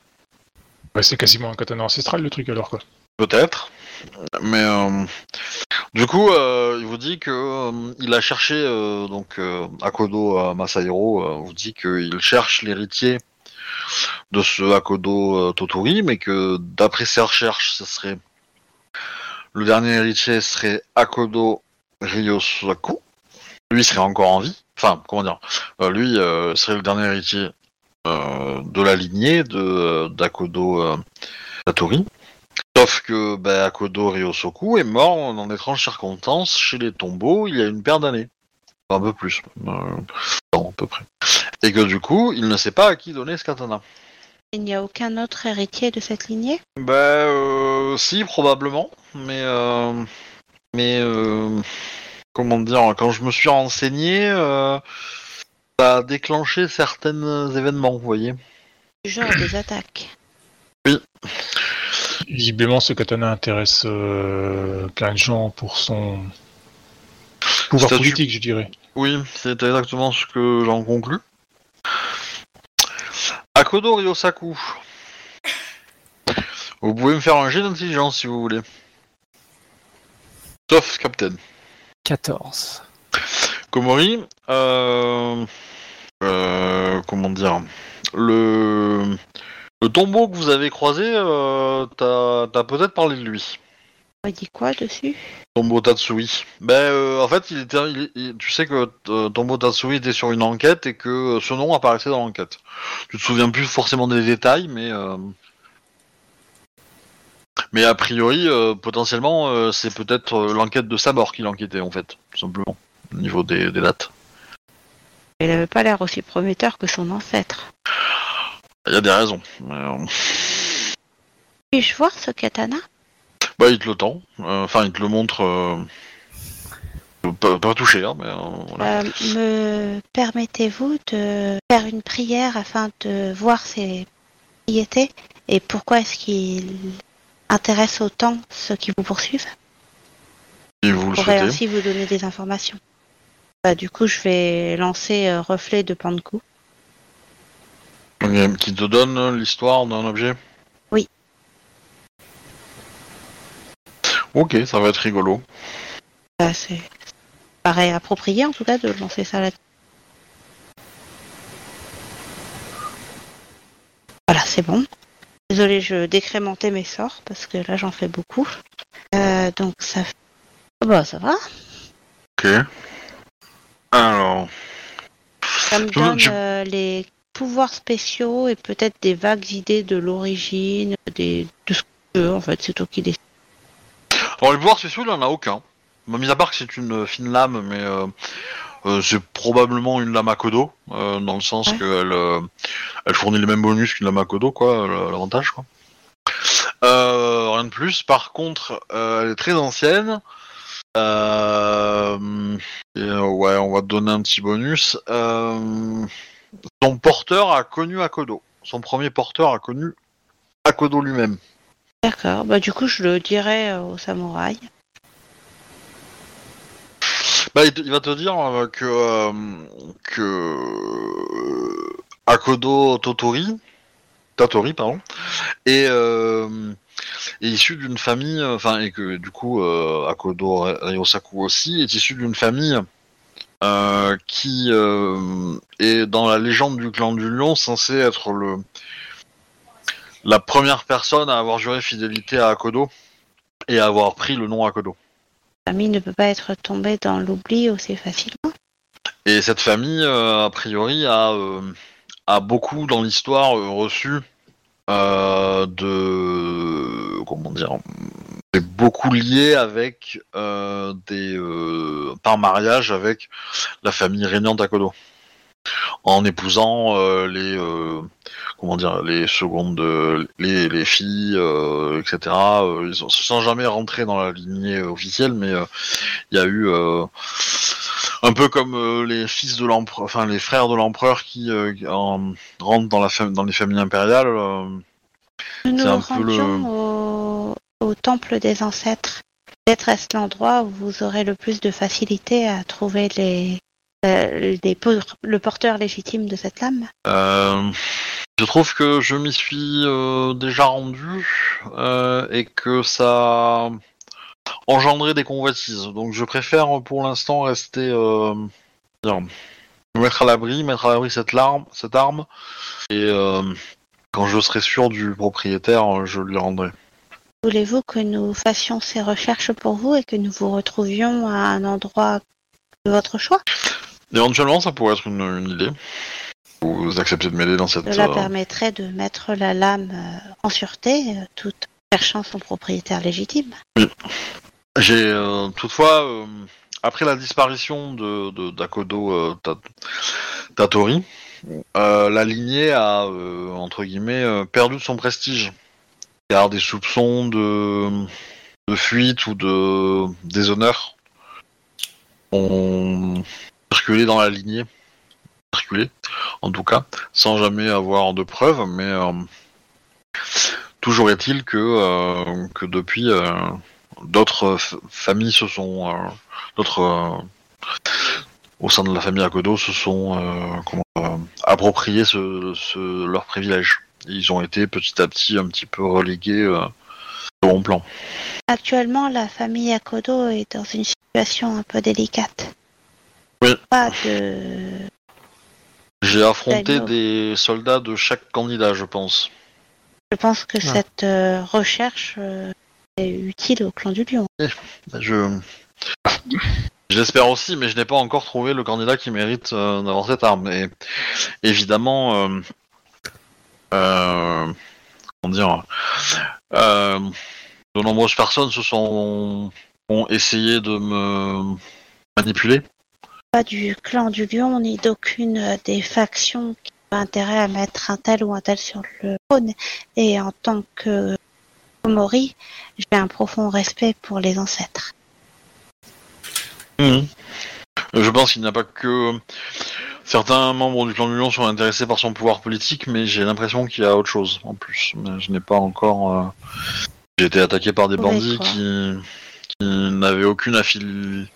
Ouais, c'est quasiment un katana ancestral le truc alors quoi. Peut-être. Mais euh, du coup, euh, il vous dit que euh, il a cherché donc Akodo Masahiro vous dit qu'il cherche l'héritier de ce Akodo Totori, mais que d'après ses recherches, ce serait le dernier héritier serait Akodo Ryosaku. Lui serait encore en vie. Enfin, comment dire Lui serait le dernier héritier de la lignée de d'Akodo Tatori. Sauf que bah, Akodo Ryosoku est mort dans d'étranges circonstances chez les tombeaux il y a une paire d'années. Enfin, un peu plus. Euh, non, à peu près. Et que du coup, il ne sait pas à qui donner ce katana. Il n'y a aucun autre héritier de cette lignée? Bah, euh, si, probablement. Mais, euh, mais, euh, comment dire, quand je me suis renseigné, ça a déclenché certains événements, vous voyez. Du genre des attaques. Visiblement, ce katana intéresse euh, plein de gens pour son pouvoir politique, je dirais. Oui, c'est exactement ce que j'en conclus. Akodo Ryosaku. Vous pouvez me faire un jet d'intelligence si vous voulez. Sauf Captain. 14. Komori, euh, euh, comment dire, le, le tombeau que vous avez croisé, euh, t'as t'as peut-être parlé de lui. On dit quoi dessus? Tombo Tatsui. Ben, euh, en fait, il était, il- il- tu sais que euh, Tombo Tatsui était sur une enquête et que euh, ce nom apparaissait dans l'enquête. Tu te souviens plus forcément des détails, mais euh, mais a priori, euh, potentiellement, euh, c'est peut-être euh, l'enquête de sa mort qui l'enquêtait en fait, tout simplement, au niveau des, des dates. Il avait pas l'air aussi prometteur que son ancêtre. Il y a des raisons. mais, euh, Puis-je voir ce katana? Bah, il te le tend. Euh, Enfin, il te le montre. euh, Pas, pas touché, hein, mais euh, voilà. Euh, me permettez-vous de faire une prière afin de voir ses propriétés et pourquoi est-ce qu'il intéresse autant ceux qui vous poursuivent? Si vous le Je pourrais souhaitez. ainsi vous donner des informations. Bah, du coup, je vais lancer euh, reflet de Pankou. Qui te donne l'histoire d'un objet Oui. Ok, ça va être rigolo. Bah, c'est paraît approprié en tout cas de lancer ça là. Voilà, c'est bon. Désolée, je décrémentais mes sorts parce que là j'en fais beaucoup. Euh, donc ça, fait- bah ça va. Ok. Alors, Ça me donne euh, les pouvoirs spéciaux et peut-être des vagues idées de l'origine, des de ce que tu veux, en fait, c'est toi qui décides. alors les pouvoirs spéciaux, il n'en a aucun. Mis à part que c'est une fine lame, mais euh, euh, c'est probablement une lame à Kodo, euh, dans le sens Ouais. qu'elle elle fournit les mêmes bonus qu'une lame à Kodo, quoi, l'avantage, quoi. Rien de plus. Par contre, elle est très ancienne. Euh, et, ouais, on va te donner un petit bonus. Euh, son porteur a connu Akodo. Son premier porteur a connu Akodo lui-même. D'accord, bah du coup je le dirai euh, au samouraï. Bah, il, te- il va te dire euh, que euh, que euh, Akodo Totori, Tatori pardon, est, euh, est issu d'une famille, enfin et que du coup euh, Akodo Ryosaku aussi est issu d'une famille euh, qui euh, est dans la légende du clan du lion censé être le la première personne à avoir juré fidélité à Akodo et à avoir pris le nom Akodo. La famille ne peut pas être tombée dans l'oubli aussi facilement. Et cette famille, euh, a priori, a, a beaucoup dans l'histoire reçu de. Comment dire C'est beaucoup lié avec euh, des. euh, par mariage avec la famille régnante d'Akodo. En épousant euh, les. comment dire Les secondes. les, les filles, etc. Ils ont, sans jamais rentrer dans la lignée officielle, mais il y a eu. un peu comme les fils de l'empereur, enfin les frères de l'empereur qui en- rentrent dans, la dans les familles impériales. C'est un peu le- au, temple des ancêtres. Peut-être est-ce l'endroit où vous aurez le plus de facilité à trouver les, euh, le porteur légitime de cette lame. euh, je trouve que je m'y suis euh, déjà rendu et que ça a engendré des convoitises. Donc je préfère pour l'instant rester, mettre à l'abri, mettre à l'abri cette, larme, cette arme et quand je serai sûr du propriétaire, je lui rendrai. Voulez-vous que nous fassions ces recherches pour vous et que nous vous retrouvions à un endroit de votre choix? Éventuellement, ça pourrait être une, une idée. Vous acceptez de m'aider dans cette. Cela euh, permettrait de mettre la lame euh, en sûreté euh, tout en cherchant son propriétaire légitime. J'ai euh, toutefois, après la disparition de, de d'Akodo Ta- Tatori, la lignée a entre guillemets perdu de son prestige. Car des soupçons de, de fuite ou de déshonneur ont circulé dans la lignée, circulé en tout cas, sans jamais avoir de preuves, mais euh, toujours est-il que, euh, que depuis euh, d'autres familles se sont d'autres au sein de la famille Akodo se sont comment, appropriés ce, ce- leurs privilèges. Ils ont été petit à petit un petit peu relégués euh, au bon plan. Actuellement, la famille Akodo est dans une situation un peu délicate. Oui. Pas de... J'ai affronté Daniel. des soldats de chaque candidat, je pense. Je pense que Ah. cette euh, recherche euh, est utile au clan du lion. Je j'espère aussi, mais je n'ai pas encore trouvé le candidat qui mérite euh, d'avoir cette arme. Et évidemment, euh, comment dire, euh, de nombreuses personnes se sont ont essayé de me manipuler. Pas du clan du lion ni d'aucune des factions qui ont intérêt à mettre un tel ou un tel sur le trône. Et en tant que Komori, j'ai un profond respect pour les ancêtres. Mhm. Je pense qu'il n'y a pas que certains membres du clan du Lion sont intéressés par son pouvoir politique, mais j'ai l'impression qu'il y a autre chose en plus. Mais je n'ai pas encore. euh, J'ai été attaqué par des bandits qui, qui n'avaient aucune affili-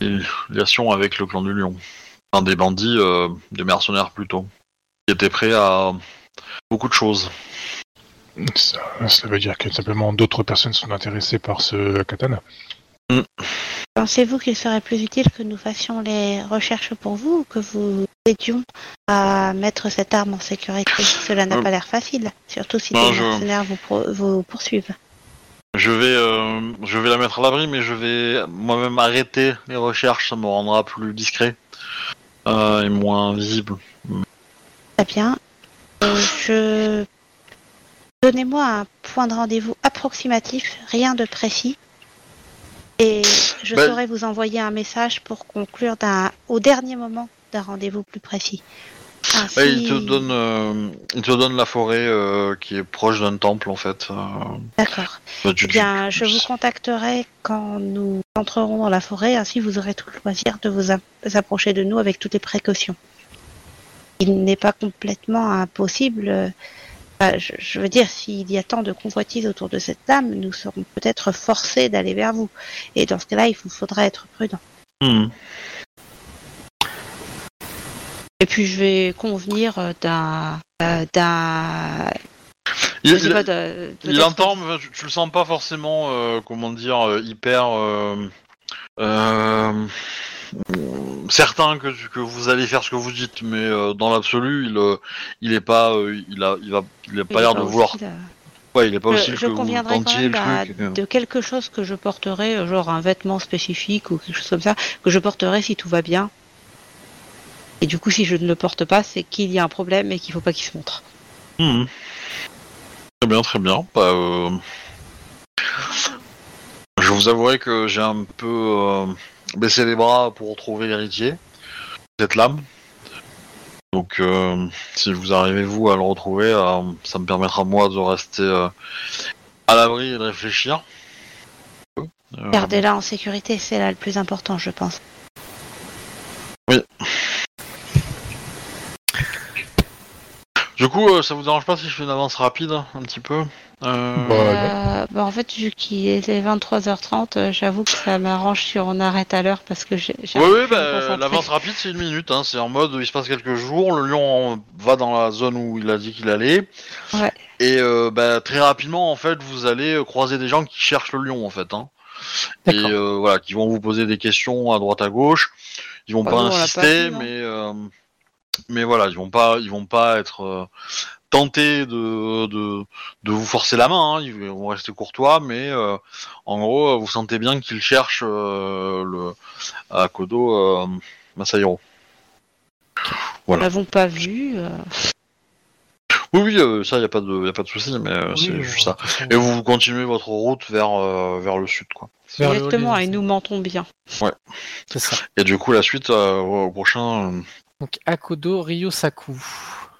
affiliation avec le clan du Lion. Enfin, des bandits, euh, des mercenaires plutôt, qui étaient prêts à beaucoup de choses. Ça, cela veut dire que simplement d'autres personnes sont intéressées par ce katana. Pensez-vous qu'il serait plus utile que nous fassions les recherches pour vous ou que vous aidions à mettre cette arme en sécurité? Cela n'a pas l'air facile, surtout si Non, des je- mercenaires vous, vous poursuivent. Je vais, euh, je vais la mettre à l'abri, mais je vais moi-même arrêter les recherches, ça me rendra plus discret euh, et moins visible. Très bien. Euh, je... Donnez-moi un point de rendez-vous approximatif, rien de précis. Et je Bah- saurai vous envoyer un message pour conclure au dernier moment d'un rendez-vous plus précis. Ainsi... Ouais, il te donne, euh, il te donne la forêt euh, qui est proche d'un temple en fait. euh, D'accord. bah, tu- Eh bien, je vous contacterai quand nous entrerons dans la forêt, ainsi vous aurez tout le loisir de vous, app- approcher de nous avec toutes les précautions. Il n'est pas complètement impossible. Enfin, je, je veux dire, s'il y a tant de convoitises autour de cette dame, nous serons peut-être forcés d'aller vers vous. Et dans ce cas-là, il vous faudra être prudent. Hmm. Et puis, je vais convenir euh, d'un. euh, d'un. Il, entend, mais tu, tu le sens pas forcément, euh, comment dire, hyper euh, euh, certain que, vous allez faire ce que vous dites, mais euh, dans l'absolu, il, euh, il est pas, euh, il a, il va, il a pas l'air de vouloir. là. Ouais, il est pas Je, aussi je que vous conviendrai quand même le truc. euh. de quelque chose que je porterai, euh, genre un vêtement spécifique ou quelque chose comme ça, que je porterai si tout va bien. Et du coup, si je ne le porte pas, c'est qu'il y a un problème et qu'il faut pas qu'il se montre. Mhm. Très bien, très bien. Bah, euh, Je vous avouerai que j'ai un peu baissé les bras pour trouver l'héritier, cette lame. Donc, euh, si vous arrivez vous à le retrouver, euh, ça me permettra moi de rester euh, à l'abri et de réfléchir. Gardez-la en sécurité, c'est là le plus important, je pense. Du coup, ça vous dérange pas si je fais une avance rapide, un petit peu? Euh, Bah. Euh, bah, en fait, vu qu'il est 23h30, euh, j'avoue que ça m'arrange si on arrête à l'heure parce que j'ai. Oui, bah, l'avance rapide c'est une minute, hein. c'est en mode il se passe quelques jours, le lion va dans la zone où il a dit qu'il allait, Ouais. et euh, bah, très rapidement en fait vous allez croiser des gens qui cherchent le lion en fait, hein. et euh, voilà, qui vont vous poser des questions à droite à gauche, ils vont pas non, insister, vu, hein. mais euh, mais voilà, ils vont pas, ils vont pas être tentés de, de de vous forcer la main, hein. ils vont rester courtois, mais euh, en gros vous sentez bien qu'ils cherchent euh, le à Kodo euh, Masahiro. Nous l'avons pas vu. euh, Oui, oui, euh, ça, y a pas de, y a pas de souci, mais euh, c'est Oui, juste ça. Et vous continuez votre route vers, euh, vers le sud, quoi. Exactement, et nous mentons bien. C'est ça. Et du coup, la suite euh, au prochain. Donc Akodo Ryosaku.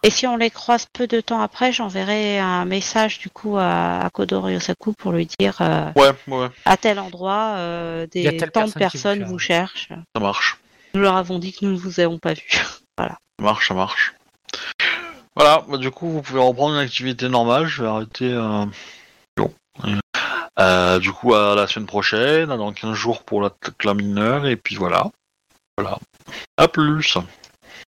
Et si on les croise peu de temps après, j'enverrai un message du coup à, à Kodoro Yosaku pour lui dire euh, Ouais, ouais, à tel endroit euh, des tant de personne personnes vous vous cherchent. ça marche. Nous leur avons dit que nous ne vous avons pas vu. Ça marche, ça marche. Voilà, bah, du coup, vous pouvez reprendre une activité normale. Je vais arrêter. Euh... bon. Euh, du coup, à la semaine prochaine, dans 15 jours pour la, la mineure, et puis voilà. Voilà. À plus.